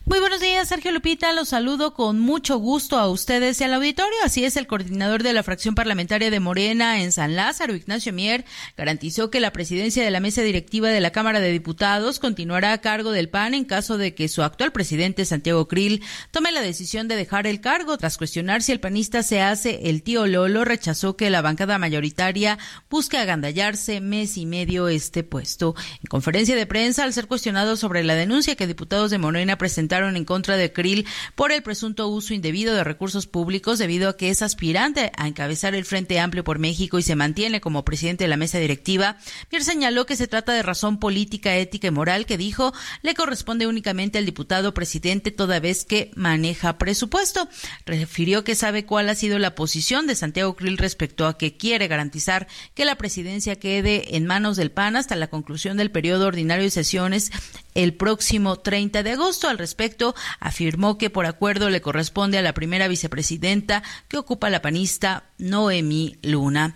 Muy buenos días, Sergio Lupita. Los saludo con mucho gusto a ustedes y al auditorio. Así es, el coordinador de la fracción parlamentaria de Morena en San Lázaro, Ignacio Mier, garantizó que la presidencia de la mesa directiva de la Cámara de Diputados continuará a cargo del PAN en caso de que su actual presidente, Santiago Krill, tome la decisión de dejar el cargo. Tras cuestionar si el panista se hace el tío Lolo, rechazó que la bancada mayoritaria busque agandallarse mes y medio este puesto. En conferencia de prensa, al ser cuestionado sobre la denuncia que diputados de Morena presentaron en contra de Krill por el presunto uso indebido de recursos públicos debido a que es aspirante a encabezar el Frente Amplio por México y se mantiene como presidente de la mesa directiva. Pierre señaló que se trata de razón política, ética y moral que dijo le corresponde únicamente al diputado presidente toda vez que maneja presupuesto. Refirió que sabe cuál ha sido la posición de Santiago Krill respecto a que quiere garantizar que la presidencia quede en manos del PAN hasta la conclusión del periodo ordinario de sesiones el próximo 30 de agosto. Al respecto, afirmó que por acuerdo le corresponde a la primera vicepresidenta que ocupa la panista Noemí Luna.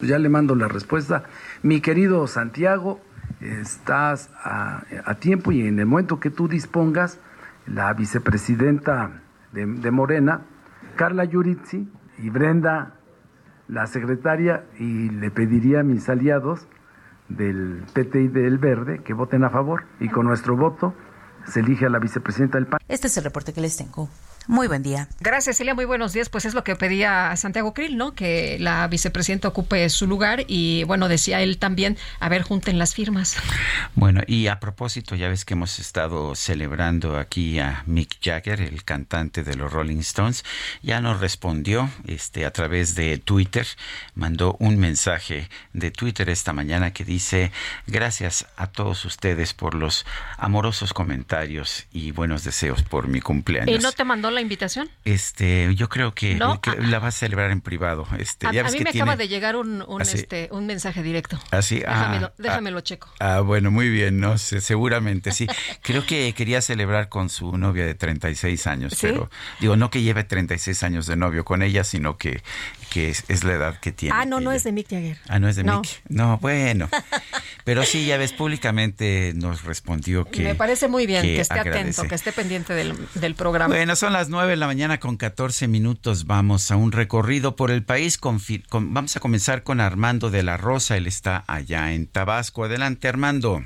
Ya le mando la respuesta. Mi querido Santiago, estás a, tiempo y en el momento que tú dispongas, la vicepresidenta de, Morena, Carla Yuritzi y Brenda, la secretaria, y le pediría a mis aliados del PT y del Verde que voten a favor y con nuestro voto se elige a la vicepresidenta del PAN. Este es el reporte que les tengo. Muy buen día. Gracias, Celia. Muy buenos días. Pues es lo que pedía Santiago Krill, ¿no? Que la vicepresidenta ocupe su lugar y, bueno, decía él también, a ver, junten las firmas. Bueno, y a propósito, ya ves que hemos estado celebrando aquí a Mick Jagger, el cantante de los Rolling Stones, ya nos respondió este, a través de Twitter, mandó un mensaje de Twitter esta mañana que dice, gracias a todos ustedes por los amorosos comentarios y buenos deseos por mi cumpleaños. ¿Y no te mandó la invitación? Este, yo creo que, la va a celebrar en privado. Este, a, mí me acaba de llegar un, un, este, un mensaje directo. Así, déjamelo, ah, déjamelo checo. Ah, bueno, muy bien, no sé, seguramente sí. creo que quería celebrar con su novia de 36 años, pero digo, no que lleve 36 años de novio con ella, sino que, que es, la edad que tiene. Ah, no, no es de Mick Jagger. Ah, no es de Mick. No, bueno. Pero sí, ya ves, públicamente nos respondió que... Me parece muy bien que, esté atento, que esté pendiente del, del programa. Bueno, son las 9 de la mañana con 14 minutos. Vamos a un recorrido por el país. Con, vamos a comenzar con Armando de la Rosa. Él está allá en Tabasco. Adelante, Armando.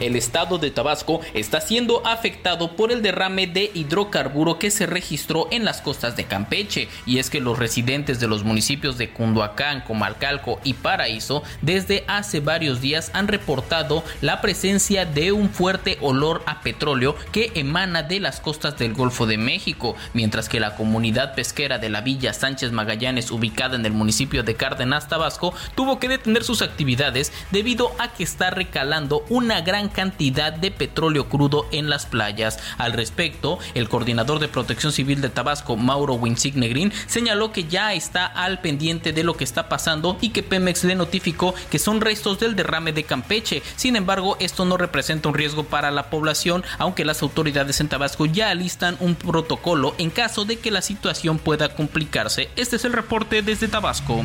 El estado de Tabasco está siendo afectado por el derrame de hidrocarburo que se registró en las costas de Campeche. Y es que los residentes de los municipios de Cunduacán, Comalcalco y Paraíso desde hace varios días han reportado la presencia de un fuerte olor a petróleo que emana de las costas del Golfo de México, mientras que la comunidad pesquera de la Villa Sánchez Magallanes, ubicada en el municipio de Cárdenas, Tabasco, tuvo que detener sus actividades debido a que está recalando una gran cantidad de petróleo crudo en las playas. Al respecto, el coordinador de Protección Civil de Tabasco, Mauro Winsignegrin, señaló que ya está al pendiente de lo que está pasando y que Pemex le notificó que son restos del derrame de Campeche. Sin embargo, esto no representa un riesgo para la población, aunque las autoridades en Tabasco ya alistan un protocolo en caso de que la situación pueda complicarse. Este es el reporte desde Tabasco.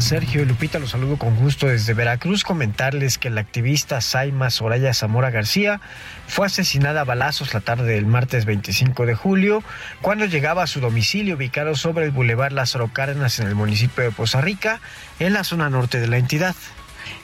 Sergio y Lupita, los saludo con gusto desde Veracruz. Comentarles que la activista Saima Soraya Zamora García fue asesinada a balazos la tarde del martes 25 de julio cuando llegaba a su domicilio ubicado sobre el Boulevard Lázaro Cárdenas en el municipio de Poza Rica, en la zona norte de la entidad.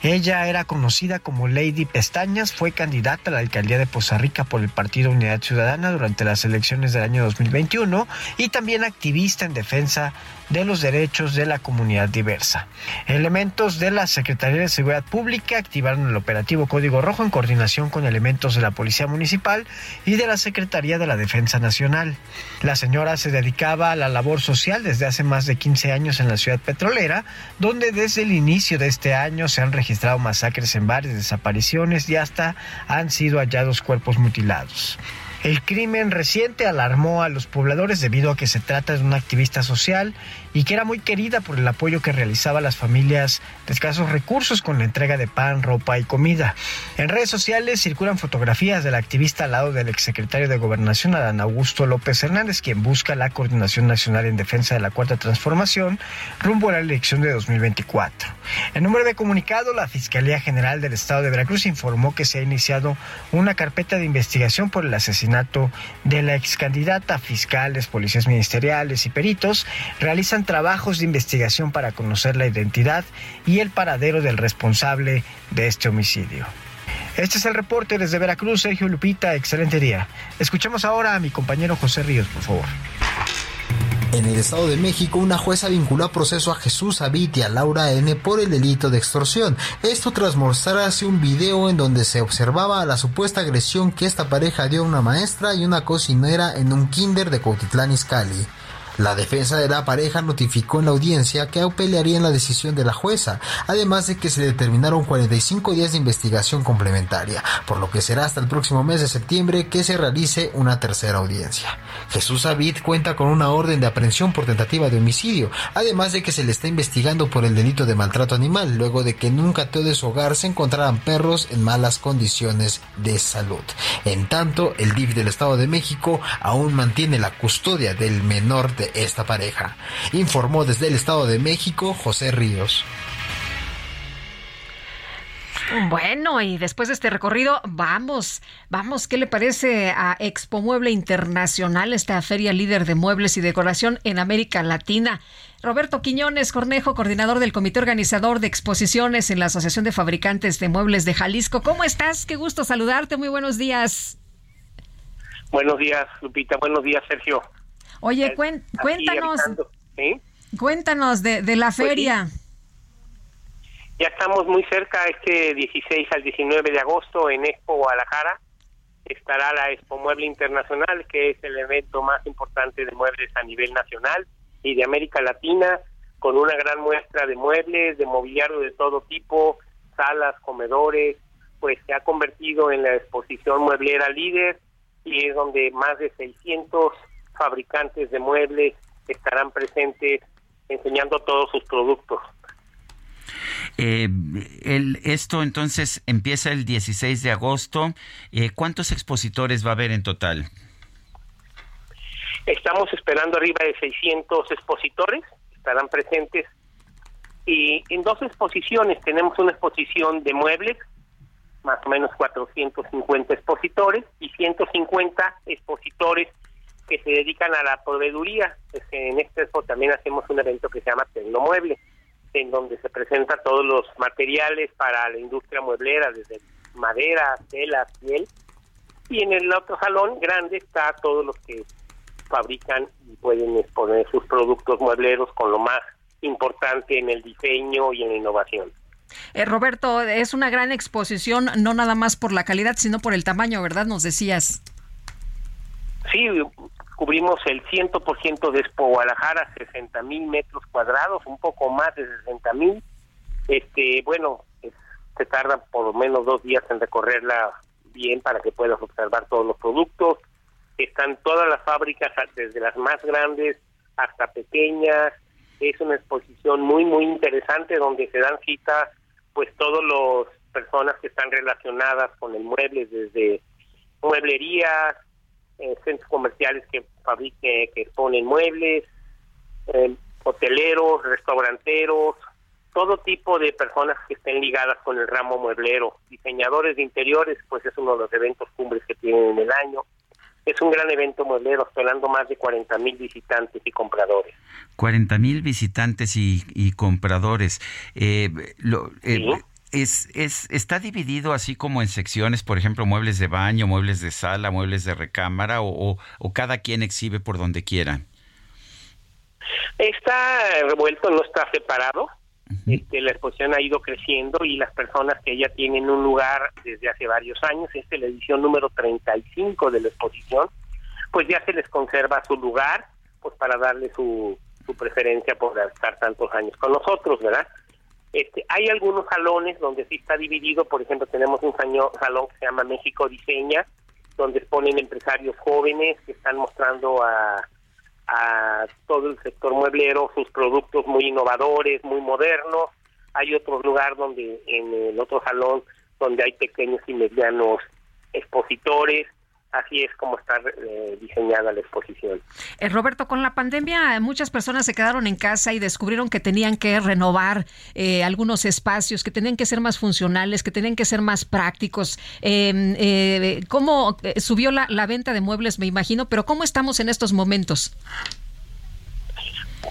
Ella era conocida como Lady Pestañas, fue candidata a la alcaldía de Poza Rica por el Partido Unidad Ciudadana durante las elecciones del año 2021 y también activista en defensa de los derechos de la comunidad diversa. Elementos de la Secretaría de Seguridad Pública activaron el operativo Código Rojo en coordinación con elementos de la Policía Municipal y de la Secretaría de la Defensa Nacional. La señora se dedicaba a la labor social desde hace más de 15 años en la ciudad petrolera, donde desde el inicio de este año se han registrado masacres en varias desapariciones y hasta han sido hallados cuerpos mutilados. El crimen reciente alarmó a los pobladores debido a que se trata de una activista social y que era muy querida por el apoyo que realizaba a las familias de escasos recursos con la entrega de pan, ropa y comida. En redes sociales circulan fotografías del activista al lado del exsecretario de Gobernación, Adán Augusto López Hernández, quien busca la Coordinación Nacional en Defensa de la Cuarta Transformación rumbo a la elección de 2024. En número de comunicado, la Fiscalía General del Estado de Veracruz informó que se ha iniciado una carpeta de investigación por el asesinato de la excandidata. Fiscales, policías ministeriales y peritos realizan trabajos de investigación para conocer la identidad y el paradero del responsable de este homicidio. Este es el reporte desde Veracruz, Sergio Lupita, excelente día. Escuchemos ahora a mi compañero José Ríos, por favor. En el Estado de México, una jueza vinculó a proceso a Jesús Abit y a Laura N por el delito de extorsión. Esto tras mostrarse un video en donde se observaba la supuesta agresión que esta pareja dio a una maestra y una cocinera en un kinder de Cuautitlán Izcalli. La defensa de la pareja notificó en la audiencia que pelearía en la decisión de la jueza, además de que se determinaron 45 días de investigación complementaria, por lo que será hasta el próximo mes de septiembre que se realice una tercera audiencia. Jesús Abid cuenta con una orden de aprehensión por tentativa de homicidio, además de que se le está investigando por el delito de maltrato animal, luego de que en un de su hogar se encontraran perros en malas condiciones de salud. En tanto, el DIF del Estado de México aún mantiene la custodia del menor de esta pareja, informó desde el Estado de México José Ríos. Bueno, y después de este recorrido, vamos, vamos, ¿qué le parece a Expo Mueble Internacional, esta feria líder de muebles y decoración en América Latina? Roberto Quiñones Cornejo, coordinador del comité organizador de exposiciones en la Asociación de Fabricantes de Muebles de Jalisco. ¿Cómo estás? Qué gusto saludarte. Muy buenos días. Buenos días, Lupita. Buenos días, Sergio. Oye, cuéntanos. Cuéntanos de, de la pues feria. Ya estamos muy cerca, este 16 al 19 de agosto en Expo Guadalajara estará la Expo Mueble Internacional, que es el evento más importante de muebles a nivel nacional y de América Latina, con una gran muestra de muebles, de mobiliario de todo tipo, salas, comedores, pues se ha convertido en la exposición mueblera líder y es donde más de 600 fabricantes de muebles estarán presentes enseñando todos sus productos. Eh, el, esto entonces empieza el 16 de agosto. Eh, ¿Cuántos expositores va a haber en total? Estamos esperando arriba de 600 expositores, estarán presentes. Y en dos exposiciones tenemos una exposición de muebles, más o menos 450 expositores, y 150 expositores que se dedican a la proveeduría. En este expo también hacemos un evento que se llama Tecnomueble, en donde se presenta todos los materiales para la industria mueblera, desde madera, tela, piel. Y en el otro salón grande está todos los que fabrican y pueden exponer sus productos muebleros con lo más importante en el diseño y en la innovación. Eh, Roberto, es una gran exposición, no nada más por la calidad, sino por el tamaño, ¿verdad? Nos decías. Sí, cubrimos el 100% de Expo Guadalajara, 60 mil metros cuadrados, un poco más de 60 mil. Este, bueno, se tardan por lo menos dos días en recorrerla bien para que puedas observar todos los productos. Están todas las fábricas, desde las más grandes hasta pequeñas. Es una exposición muy, muy interesante donde se dan cita pues todas las personas que están relacionadas con el mueble, desde mueblerías, eh, centros comerciales que fabriquen, que exponen muebles, eh, hoteleros, restauranteros, todo tipo de personas que estén ligadas con el ramo mueblero, diseñadores de interiores, pues es uno de los eventos cumbres que tienen en el año. Es un gran evento mueblero, esperando más de 40 mil visitantes y compradores. 40 mil visitantes y, compradores. Eh, lo, eh, es, es, ¿Está dividido así como en secciones, por ejemplo, muebles de baño, muebles de sala, muebles de recámara, o, o cada quien exhibe por donde quiera? Está revuelto, no está separado. Este, la exposición ha ido creciendo y las personas que ya tienen un lugar desde hace varios años, esta es la edición número 35 de la exposición, pues ya se les conserva su lugar, pues para darle su, su preferencia por estar tantos años con nosotros, ¿verdad? Este, hay algunos salones donde sí está dividido, por ejemplo, tenemos un salón que se llama México Diseña, donde exponen empresarios jóvenes que están mostrando a todo el sector mueblero, sus productos muy innovadores, muy modernos. Hay otro lugar donde, en el otro salón, donde hay pequeños y medianos expositores. Así es como está eh, diseñada la exposición. Eh, Roberto, con la pandemia muchas personas se quedaron en casa y descubrieron que tenían que renovar eh, algunos espacios, que tenían que ser más funcionales, que tenían que ser más prácticos. Em, ¿Cómo subió la, la venta de muebles, me imagino, pero cómo estamos en estos momentos?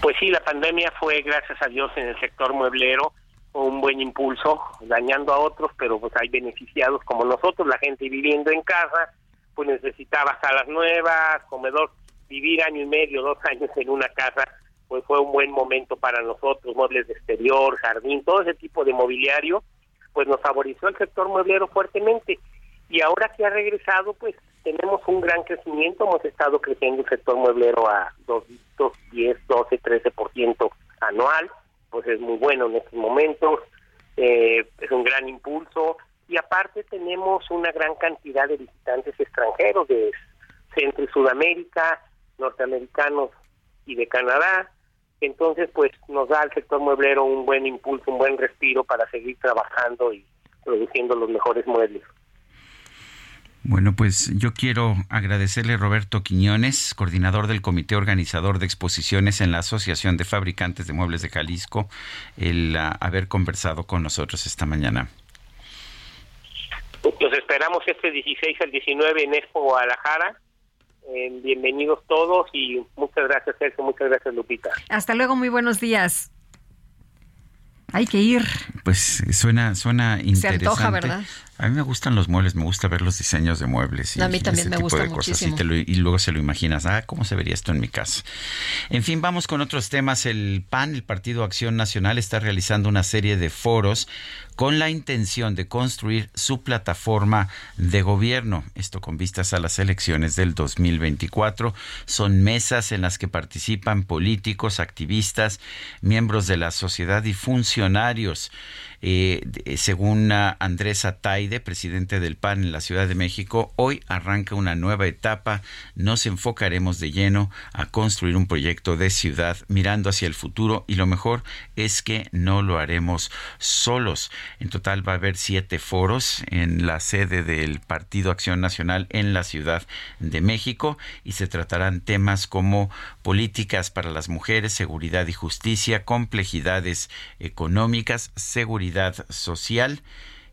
Pues sí, la pandemia fue, gracias a Dios, en el sector mueblero un buen impulso, dañando a otros, pero pues hay beneficiados como nosotros, la gente viviendo en casa, pues necesitaba salas nuevas, comedor, vivir año y medio, dos años en una casa, pues fue un buen momento para nosotros, muebles de exterior, jardín, todo ese tipo de mobiliario, pues nos favoreció el sector mueblero fuertemente. Y ahora que ha regresado, pues tenemos un gran crecimiento, hemos estado creciendo el sector mueblero a 2, 10, 12, 13% anual, pues es muy bueno en estos momentos, eh, es un gran impulso, y aparte tenemos una gran cantidad de visitantes extranjeros de Centro y Sudamérica, norteamericanos y de Canadá. Entonces, pues nos da al sector mueblero un buen impulso, un buen respiro para seguir trabajando y produciendo los mejores muebles. Bueno, pues yo quiero agradecerle a Roberto Quiñones, coordinador del Comité Organizador de Exposiciones en la Asociación de Fabricantes de Muebles de Jalisco, el ah, haber conversado con nosotros esta mañana. Los esperamos este 16 al 19 en Expo Guadalajara. Eh, bienvenidos todos y muchas gracias, Sergio. Muchas gracias, Lupita. Hasta luego, muy buenos días. Hay que ir. Pues suena, suena interesante. Se antoja, ¿verdad? A mí me gustan los muebles, me gusta ver los diseños de muebles. Y, a mí también me gusta muchísimo. Y, luego se lo imaginas, ah, ¿cómo se vería esto en mi casa? En fin, vamos con otros temas. El PAN, el Partido Acción Nacional, está realizando una serie de foros con la intención de construir su plataforma de gobierno. Esto con vistas a las elecciones del 2024. Son mesas en las que participan políticos, activistas, miembros de la sociedad y funcionarios. Eh, según Andrés Ataide, presidente del PAN en la Ciudad de México, hoy arranca una nueva etapa. Nos enfocaremos de lleno a construir un proyecto de ciudad mirando hacia el futuro y lo mejor es que no lo haremos solos. En total va a haber siete foros en la sede del Partido Acción Nacional en la Ciudad de México y se tratarán temas como políticas para las mujeres, seguridad y justicia, complejidades económicas, seguridad social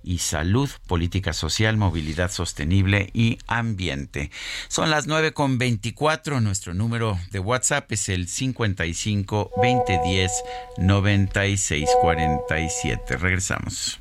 y salud, política social, movilidad sostenible y ambiente. Son las 9 con 24. Nuestro número de WhatsApp es el 55 2010 96 47. Regresamos.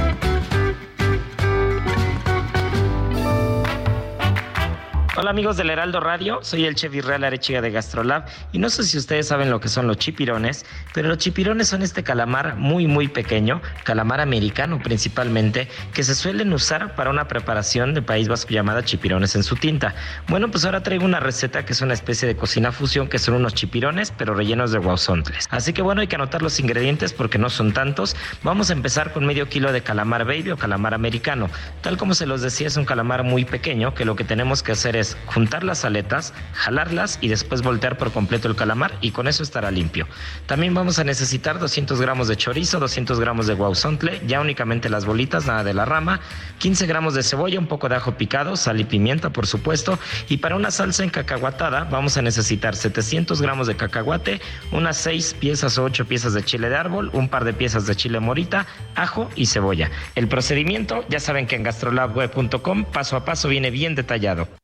Hola amigos del Heraldo Radio, soy el chef Israel Arechiga de Gastrolab y no sé si ustedes saben lo que son los chipirones, pero los chipirones son este calamar muy muy pequeño, calamar americano principalmente, que se suelen usar para una preparación de País Vasco llamada chipirones en su tinta. Bueno, pues ahora traigo una receta que es una especie de cocina fusión que son unos chipirones pero rellenos de guauzontles. Así que bueno, hay que anotar los ingredientes porque no son tantos. Vamos a empezar con medio kilo de calamar baby o calamar americano. Tal como se los decía, es un calamar muy pequeño que lo que tenemos que hacer es juntar las aletas, jalarlas y después voltear por completo el calamar y con eso estará limpio. También vamos a necesitar 200 gramos de chorizo, 200 gramos de guauzontle, ya únicamente las bolitas, nada de la rama, 15 gramos de cebolla, un poco de ajo picado, sal y pimienta por supuesto y para una salsa encacahuatada vamos a necesitar 700 gramos de cacahuate, unas 6 piezas o 8 piezas de chile de árbol, un par de piezas de chile morita, ajo y cebolla. El procedimiento ya saben que en gastrolabweb.com paso a paso viene bien detallado.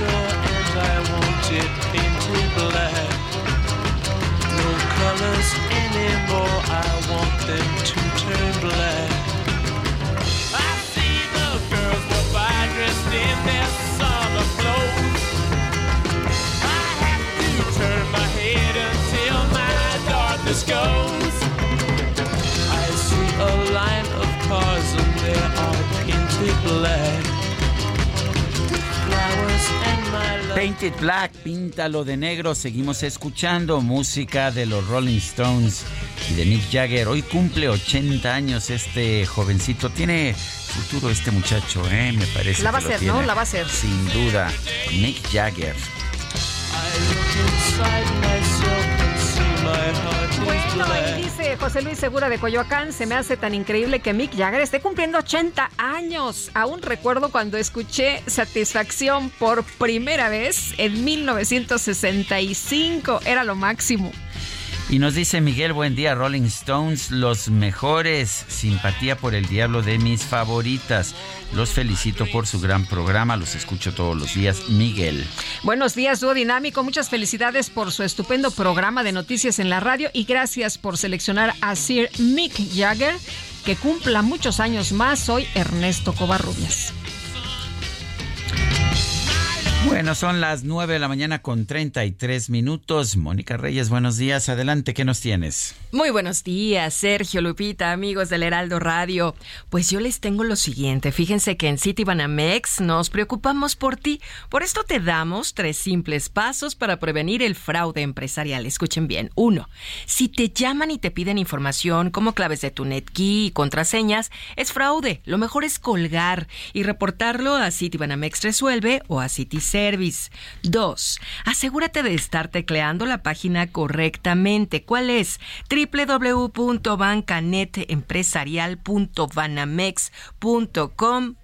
water and I want it painted black. No colors anymore, I want them to píntalo de negro. Seguimos escuchando música de los Rolling Stones y de Mick Jagger. Hoy cumple 80 años este jovencito. Tiene futuro este muchacho, ¿eh? Me parece. La va a ser, ¿no? La va a ser. Sin duda. Mick Jagger. Bueno, y dice José Luis Segura de Coyoacán, se me hace tan increíble que Mick Jagger esté cumpliendo 80 años. Aún recuerdo cuando escuché Satisfacción por primera vez en 1965. Era lo máximo. Y nos dice Miguel, buen día, Rolling Stones, los mejores, simpatía por el diablo de mis favoritas. Los felicito por su gran programa, los escucho todos los días. Miguel. Buenos días, dúo dinámico. Muchas felicidades por su estupendo programa de noticias en la radio y gracias por seleccionar a Sir Mick Jagger, que cumpla muchos años más. Soy Ernesto Covarrubias. Bueno, son las 9 de la mañana con 33 minutos. Mónica Reyes, buenos días. Adelante, ¿qué nos tienes? Muy buenos días, Sergio Lupita, amigos del Heraldo Radio. Pues yo les tengo lo siguiente. Fíjense que en Citibanamex nos preocupamos por ti. Por esto te damos tres simples pasos para prevenir el fraude empresarial. Escuchen bien. Uno, si te llaman y te piden información como claves de tu NetKey y contraseñas, es fraude. Lo mejor es colgar y reportarlo a Citibanamex Resuelve o a Citizen Service. 2. Asegúrate de estar tecleando la página correctamente. ¿Cuál es?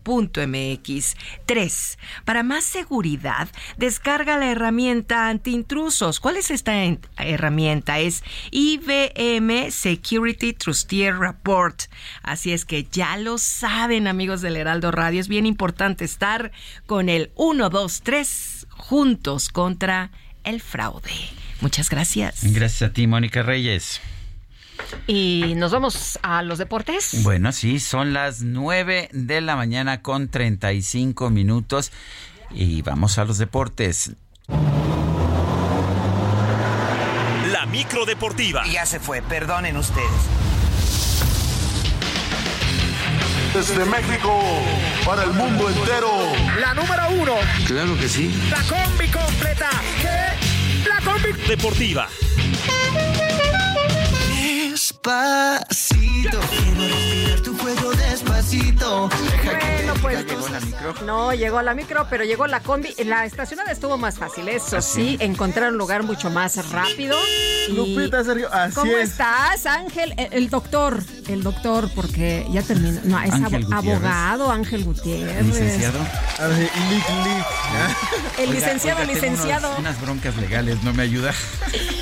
3. Para más seguridad, descarga la herramienta antiintrusos. ¿Cuál es esta herramienta? Es IBM Security Trustier Report. Así es que ya lo saben, amigos del Heraldo Radio. Es bien importante estar con el 1, 2, 3 juntos contra el fraude. Muchas gracias. Gracias a ti, Mónica Reyes. Y nos vamos a los deportes. Bueno, sí, son las 9 de la mañana con 35 minutos y vamos a los deportes. La micro deportiva. Ya se fue, perdonen ustedes. Desde México, para el mundo entero. La número uno. Claro que sí. La combi completa. ¿Qué? combi deportiva. Despacito, quiero respirar tu cuello despacito. Deja que Bueno, te pues. diga cosas. No, llegó la micro, pero llegó la combi. La estacionada estuvo más fácil, eso sí, encontrar un lugar mucho más rápido. Y- Lupita, Sergio, así ¿Cómo es. estás, Ángel? El, el doctor, el doctor, porque ya terminó. No, es Ángel abo- Gutiérrez. abogado, Ángel Gutiérrez. Licenciado. El Oiga, licenciado, oiga, licenciado. unos- unas broncas legales, ¿no me ayuda?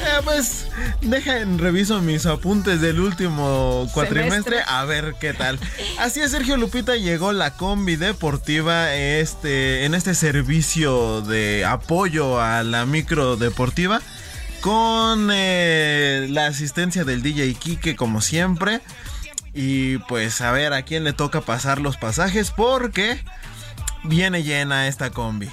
Eh, pues dejen, reviso mis apuntes del último cuatrimestre Semestre. a ver qué tal. Así es, Sergio Lupita, llegó la combi deportiva este, en este servicio de apoyo a la micro deportiva con eh, la asistencia del DJ Kike como siempre. Y pues a ver a quién le toca pasar los pasajes porque viene llena esta combi.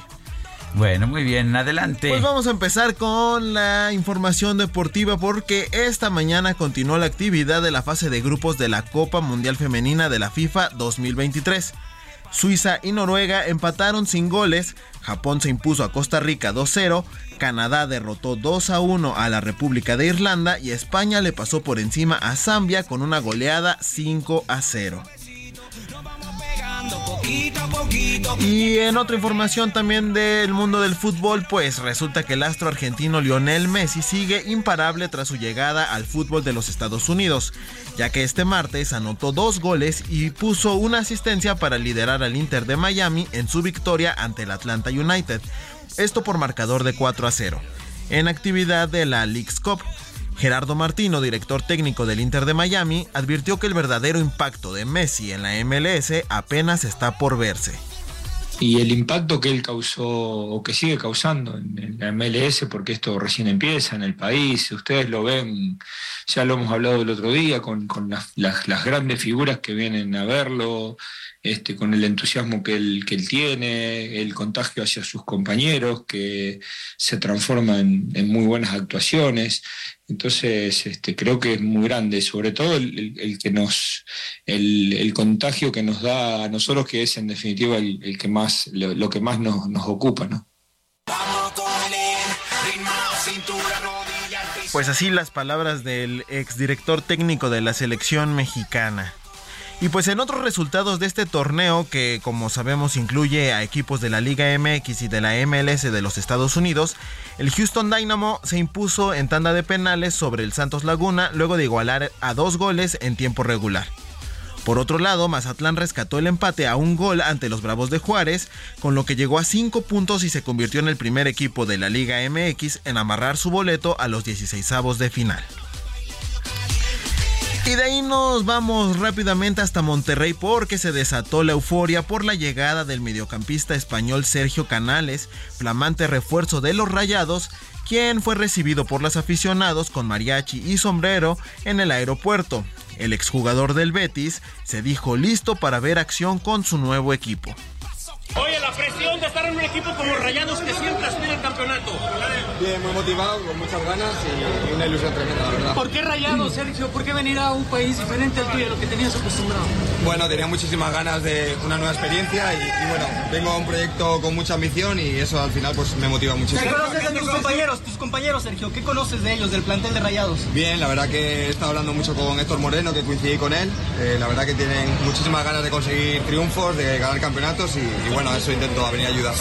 Bueno, muy bien, adelante. Pues vamos a empezar con la información deportiva porque esta mañana continuó la actividad de la fase de grupos de la Copa Mundial Femenina de la FIFA 2023. Suiza y Noruega empataron sin goles, Japón se impuso a Costa Rica 2-0, Canadá derrotó 2-1 a la República de Irlanda y España le pasó por encima a Zambia con una goleada 5-0. Y en otra información también del mundo del fútbol, pues resulta que el astro argentino Lionel Messi sigue imparable tras su llegada al fútbol de los Estados Unidos, ya que este martes anotó dos goles y puso una asistencia para liderar al Inter de Miami en su victoria ante el Atlanta United, esto por marcador de 4 a 0. En actividad de la League's Cup, Gerardo Martino, director técnico del Inter de Miami, advirtió que el verdadero impacto de Messi en la MLS apenas está por verse. y el impacto que él causó o que sigue causando en, la MLS, porque esto recién empieza en el país, ustedes lo ven, ya lo hemos hablado el otro día, con, las, grandes figuras que vienen a verlo, este, con el entusiasmo que él, tiene, el contagio hacia sus compañeros, que se transforma en muy buenas actuaciones. Entonces, este, creo que es muy grande, sobre todo el, que nos, el, contagio que nos da a nosotros, que es en definitiva el, el que más, lo, lo que más nos, nos ocupa, ¿no? Pues así las palabras del exdirector técnico de la selección mexicana. Y pues en otros resultados de este torneo, que como sabemos incluye a equipos de la Liga MX y de la MLS de los Estados Unidos, el Houston Dynamo se impuso en tanda de penales sobre el Santos Laguna luego de igualar a dos goles en tiempo regular. Por otro lado, Mazatlán rescató el empate a un gol ante los Bravos de Juárez, con lo que llegó a 5 puntos y se convirtió en el primer equipo de la Liga MX en amarrar su boleto a los 16avos de final. Y de ahí nos vamos rápidamente hasta Monterrey porque se desató la euforia por la llegada del mediocampista español Sergio Canales, flamante refuerzo de los Rayados, quien fue recibido por los aficionados con mariachi y sombrero en el aeropuerto. El exjugador del Betis se dijo listo para ver acción con su nuevo equipo. Oye, la presión de estar en un equipo como Rayados que siempre aspira al campeonato. Bien, muy motivado, con muchas ganas y una ilusión tremenda, la verdad. ¿Por qué Rayados, Sergio? ¿Por qué venir a un país diferente al tuyo, a lo que tenías acostumbrado? Bueno, tenía muchísimas ganas de una nueva experiencia y, y bueno, vengo a un proyecto con mucha ambición y eso al final pues me motiva muchísimo. ¿Qué conoces de tus compañeros, tus compañeros, Sergio? ¿Qué conoces de ellos, del plantel de Rayados? Bien, la verdad que he estado hablando mucho con Héctor Moreno, que coincidí con él. Eh, la verdad que tienen muchísimas ganas de conseguir triunfos, de ganar campeonatos y, y bueno, eso intento venir a ayudar.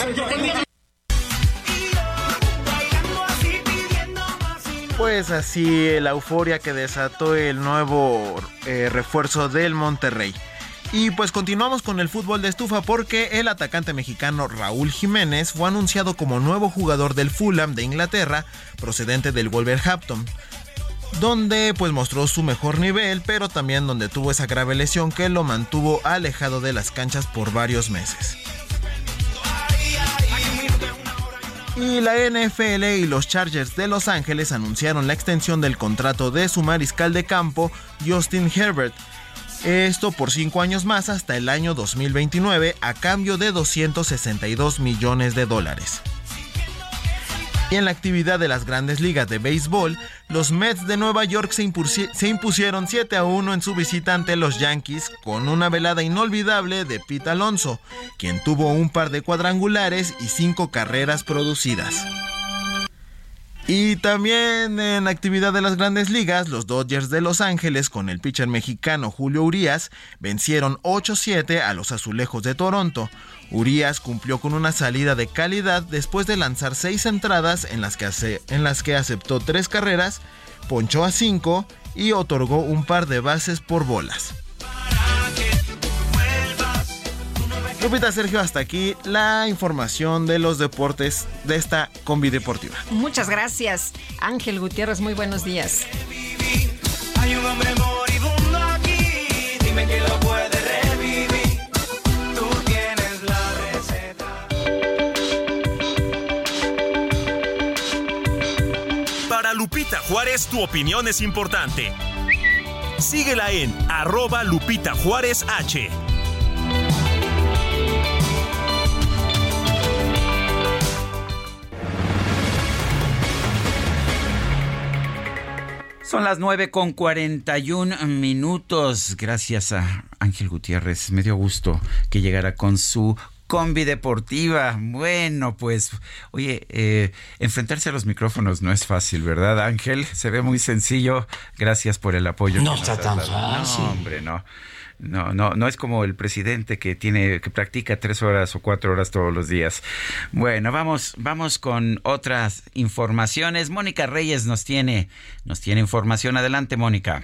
Pues así la euforia que desató el nuevo eh, refuerzo del Monterrey. Y pues continuamos con el fútbol de estufa porque el atacante mexicano Raúl Jiménez fue anunciado como nuevo jugador del Fulham de Inglaterra, procedente del Wolverhampton, donde pues mostró su mejor nivel, pero también donde tuvo esa grave lesión que lo mantuvo alejado de las canchas por varios meses. Y la NFL y los Chargers de Los Ángeles anunciaron la extensión del contrato de su mariscal de campo, Justin Herbert. Esto por 5 años más hasta el año 2029 a cambio de 262 millones de dólares. Y en la actividad de las grandes ligas de béisbol, los Mets de Nueva York se, impusi- se impusieron 7 a 1 en su visita ante los Yankees con una velada inolvidable de Pete Alonso, quien tuvo un par de cuadrangulares y 5 carreras producidas. Y también en actividad de las grandes ligas, los Dodgers de Los Ángeles con el pitcher mexicano Julio Urias vencieron 8-7 a los Azulejos de Toronto. Urias cumplió con una salida de calidad después de lanzar seis entradas en las que, en las que aceptó tres carreras, ponchó a cinco y otorgó un par de bases por bolas. Lupita Sergio, hasta aquí la información de los deportes de esta combi deportiva. Muchas gracias, Ángel Gutiérrez. Muy buenos días. Hay Lupita Juárez, tu opinión es importante. Síguela en arroba Lupita Juárez H. Son las 9 con 41 minutos. Gracias a Ángel Gutiérrez. Me dio gusto que llegara con su combi deportiva. Bueno, pues, oye, eh, enfrentarse a los micrófonos no es fácil, ¿verdad, Ángel? Se ve muy sencillo. Gracias por el apoyo. No está tan fácil. No, hombre, no. No, no, no es como el presidente que tiene, que practica tres horas o cuatro horas todos los días. Bueno, vamos, vamos con otras informaciones. Mónica Reyes nos tiene, nos tiene información. Adelante, Mónica.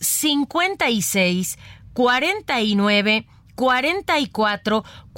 56 49 44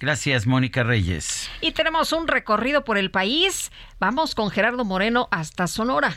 Gracias, Mónica Reyes. Y tenemos un recorrido por el país. Vamos con Gerardo Moreno hasta Sonora.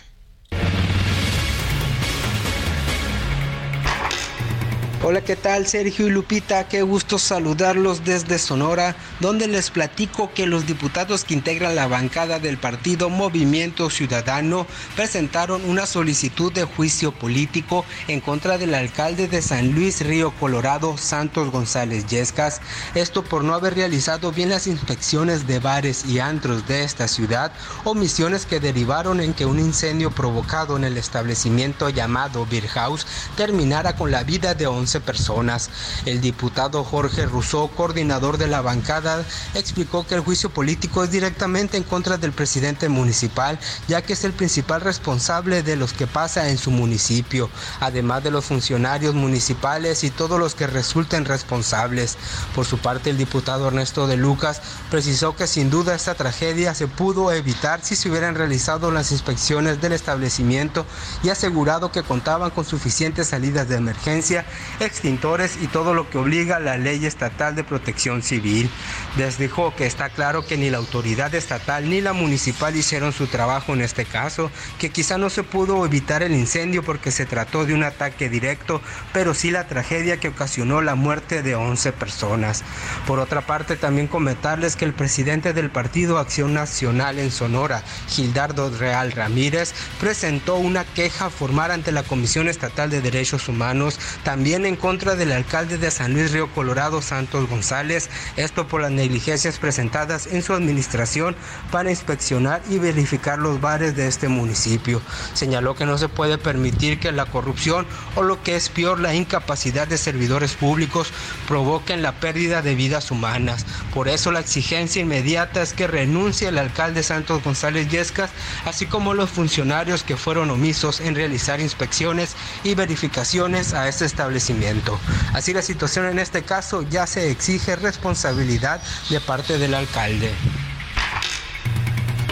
Hola, ¿qué tal? Sergio y Lupita, qué gusto saludarlos desde Sonora, donde les platico que los diputados que integran la bancada del partido Movimiento Ciudadano presentaron una solicitud de juicio político en contra del alcalde de San Luis Río Colorado, Santos González Yescas, esto por no haber realizado bien las inspecciones de bares y antros de esta ciudad, omisiones que derivaron en que un incendio provocado en el establecimiento llamado Beer House terminara con la vida de 11 personas. El diputado Jorge Rousseau, coordinador de la bancada, explicó que el juicio político es directamente en contra del presidente municipal, ya que es el principal responsable de los que pasa en su municipio, además de los funcionarios municipales y todos los que resulten responsables. Por su parte, el diputado Ernesto de Lucas precisó que sin duda esta tragedia se pudo evitar si se hubieran realizado las inspecciones del establecimiento y asegurado que contaban con suficientes salidas de emergencia, extintores y todo lo que obliga la ley estatal de protección civil. Les dijo que está claro que ni la autoridad estatal ni la municipal hicieron su trabajo en este caso, que quizá no se pudo evitar el incendio porque se trató de un ataque directo, pero sí la tragedia que ocasionó la muerte de 11 personas. Por otra parte, también comentarles que el presidente del Partido Acción Nacional en Sonora, Gildardo Real Ramírez, presentó una queja formal ante la Comisión Estatal de Derechos Humanos, también en contra del alcalde de San Luis Río Colorado, Santos González, esto por las negligencias presentadas en su administración para inspeccionar y verificar los bares de este municipio. Señaló que no se puede permitir que la corrupción o lo que es peor, la incapacidad de servidores públicos provoquen la pérdida de vidas humanas. Por eso la exigencia inmediata es que renuncie el alcalde Santos González Yescas, así como los funcionarios que fueron omisos en realizar inspecciones y verificaciones a este establecimiento. Así la situación en este caso ya se exige responsabilidad de parte del alcalde.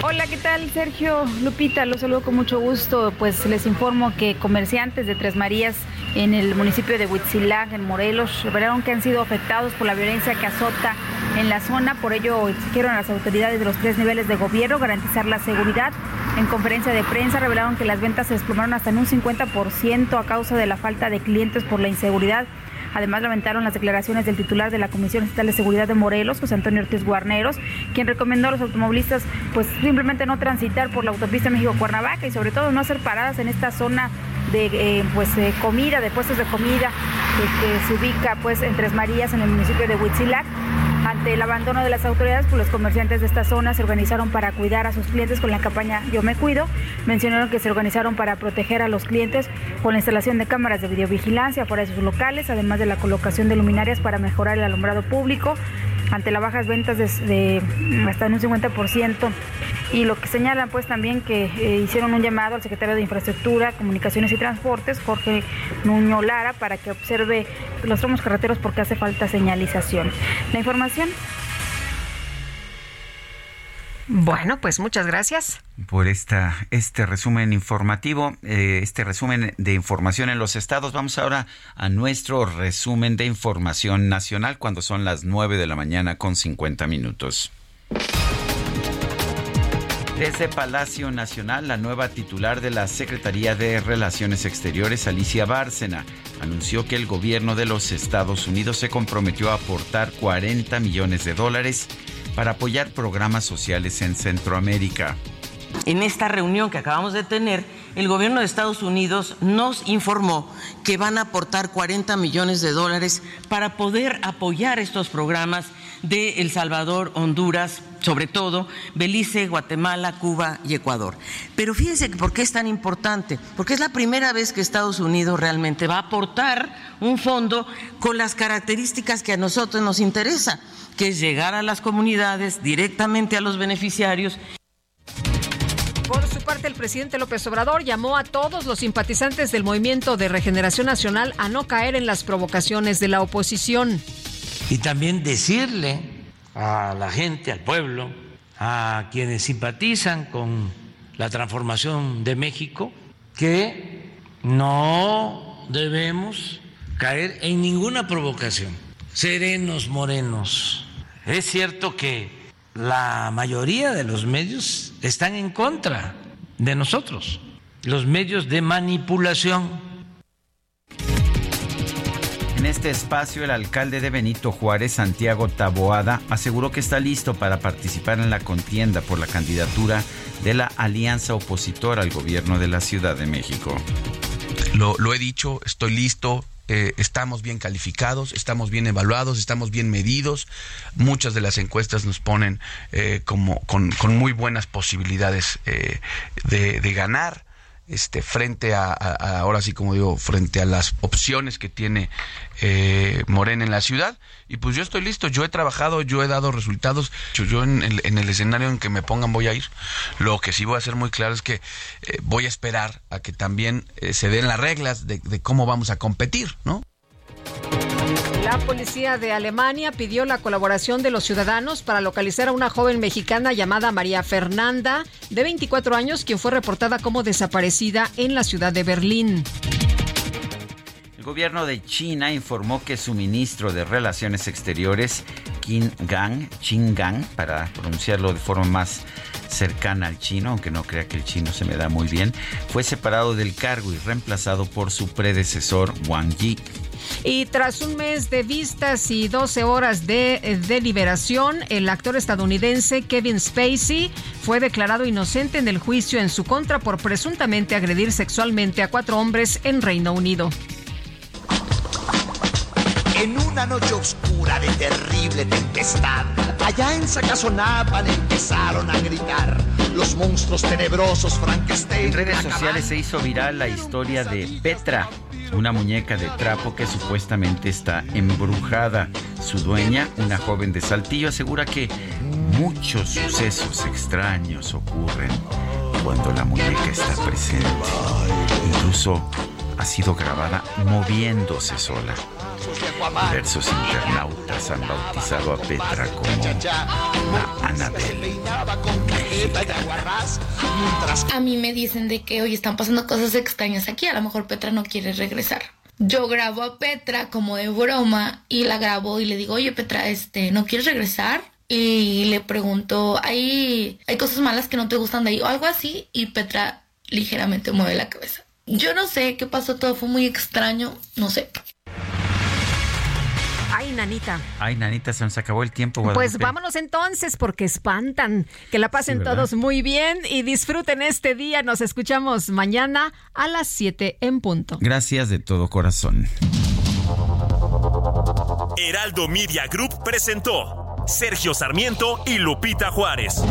Hola, ¿qué tal? Sergio Lupita, los saludo con mucho gusto. Pues les informo que comerciantes de Tres Marías en el municipio de Huitzilac, en Morelos, revelaron que han sido afectados por la violencia que azota en la zona. Por ello, exigieron a las autoridades de los tres niveles de gobierno garantizar la seguridad. En conferencia de prensa revelaron que las ventas se desplomaron hasta en un 50% a causa de la falta de clientes por la inseguridad. Además, lamentaron las declaraciones del titular de la Comisión Estatal de Seguridad de Morelos, José Antonio Ortiz Guarneros, quien recomendó a los automovilistas pues simplemente no transitar por la autopista México-Cuernavaca y sobre todo no hacer paradas en esta zona de eh, pues eh, comida, de puestos de comida que, que se ubica pues en Tres Marías, en el municipio de Huitzilac. Ante el abandono de las autoridades, pues los comerciantes de esta zona se organizaron para cuidar a sus clientes con la campaña Yo me cuido. Mencionaron que se organizaron para proteger a los clientes con la instalación de cámaras de videovigilancia fuera de sus locales, además de la colocación de luminarias para mejorar el alumbrado público ante las bajas ventas de, hasta en un 50% y lo que señalan pues también que eh, hicieron un llamado al secretario de Infraestructura, Comunicaciones y Transportes, Jorge Nuño Lara, para que observe los tramos carreteros porque hace falta señalización. La información bueno, pues muchas gracias. Por esta, este resumen informativo, eh, este resumen de información en los estados. Vamos ahora a nuestro resumen de información nacional cuando son las 9 de la mañana con 50 minutos. Desde Palacio Nacional, la nueva titular de la Secretaría de Relaciones Exteriores, Alicia Bárcena, anunció que el gobierno de los Estados Unidos se comprometió a aportar 40 millones de dólares para apoyar programas sociales en Centroamérica. En esta reunión que acabamos de tener, el gobierno de Estados Unidos nos informó que van a aportar 40 millones de dólares para poder apoyar estos programas de El Salvador, Honduras, sobre todo Belice, Guatemala, Cuba y Ecuador. Pero fíjense por qué es tan importante, porque es la primera vez que Estados Unidos realmente va a aportar un fondo con las características que a nosotros nos interesa que es llegar a las comunidades, directamente a los beneficiarios. Por su parte, el presidente López Obrador llamó a todos los simpatizantes del Movimiento de Regeneración Nacional a no caer en las provocaciones de la oposición. Y también decirle a la gente, al pueblo, a quienes simpatizan con la transformación de México, que no debemos caer en ninguna provocación. Serenos, morenos, es cierto que la mayoría de los medios están en contra de nosotros, los medios de manipulación. En este espacio, el alcalde de Benito Juárez, Santiago Taboada, aseguró que está listo para participar en la contienda por la candidatura de la alianza opositora al gobierno de la Ciudad de México. Lo, he dicho, estoy listo, eh, estamos bien calificados, estamos bien evaluados, estamos bien medidos. Muchas de las encuestas nos ponen eh, como con, muy buenas posibilidades eh, de, ganar. Este, frente a, ahora sí como digo, frente a las opciones que tiene Morena en la ciudad. Y pues yo estoy listo, yo he trabajado, yo he dado resultados, yo en el, escenario en que me pongan voy a ir. Lo que sí voy a hacer muy claro es que voy a esperar a que también se den las reglas de, de cómo vamos a competir, ¿no? La policía de Alemania pidió la colaboración de los ciudadanos para localizar a una joven mexicana llamada María Fernanda, de 24 años, quien fue reportada como desaparecida en la ciudad de Berlín. El gobierno de China informó que su ministro de Relaciones Exteriores, Qin Gang, Qin Gang, para pronunciarlo de forma más cercana al chino, aunque no crea que el chino se me da muy bien, fue separado del cargo y reemplazado por su predecesor Wang Yi. Y tras un mes de vistas y 12 horas de eh, deliberación, el actor estadounidense Kevin Spacey fue declarado inocente en el juicio en su contra por presuntamente agredir sexualmente a cuatro hombres en Reino Unido. En una noche oscura de terrible tempestad, allá en Sacazonapan empezaron a gritar los monstruos tenebrosos Frankenstein. En redes sociales se hizo viral la historia de Petra, una muñeca de trapo que supuestamente está embrujada. Su dueña, una joven de Saltillo, asegura que muchos sucesos extraños ocurren cuando la muñeca está presente. Incluso ha sido grabada moviéndose sola. Diversos internautas han bautizado a Petra como la Anabel. A mí me dicen de que hoy están pasando cosas extrañas aquí, a lo mejor Petra no quiere regresar. Yo grabo a Petra como de broma y la grabo y le digo, oye Petra, este, ¿no quieres regresar? Y le pregunto, ¿hay, hay cosas malas que no te gustan de ahí o algo así? Y Petra ligeramente mueve la cabeza. Yo no sé qué pasó, todo fue muy extraño, no sé. Ay, nanita. Ay, nanita, se nos acabó el tiempo. Pues vámonos entonces porque espantan. Que la pasen todos muy bien y disfruten este día. Nos escuchamos mañana a las 7 en punto. Gracias de todo corazón. Heraldo Media Group presentó Sergio Sarmiento y Lupita Juárez.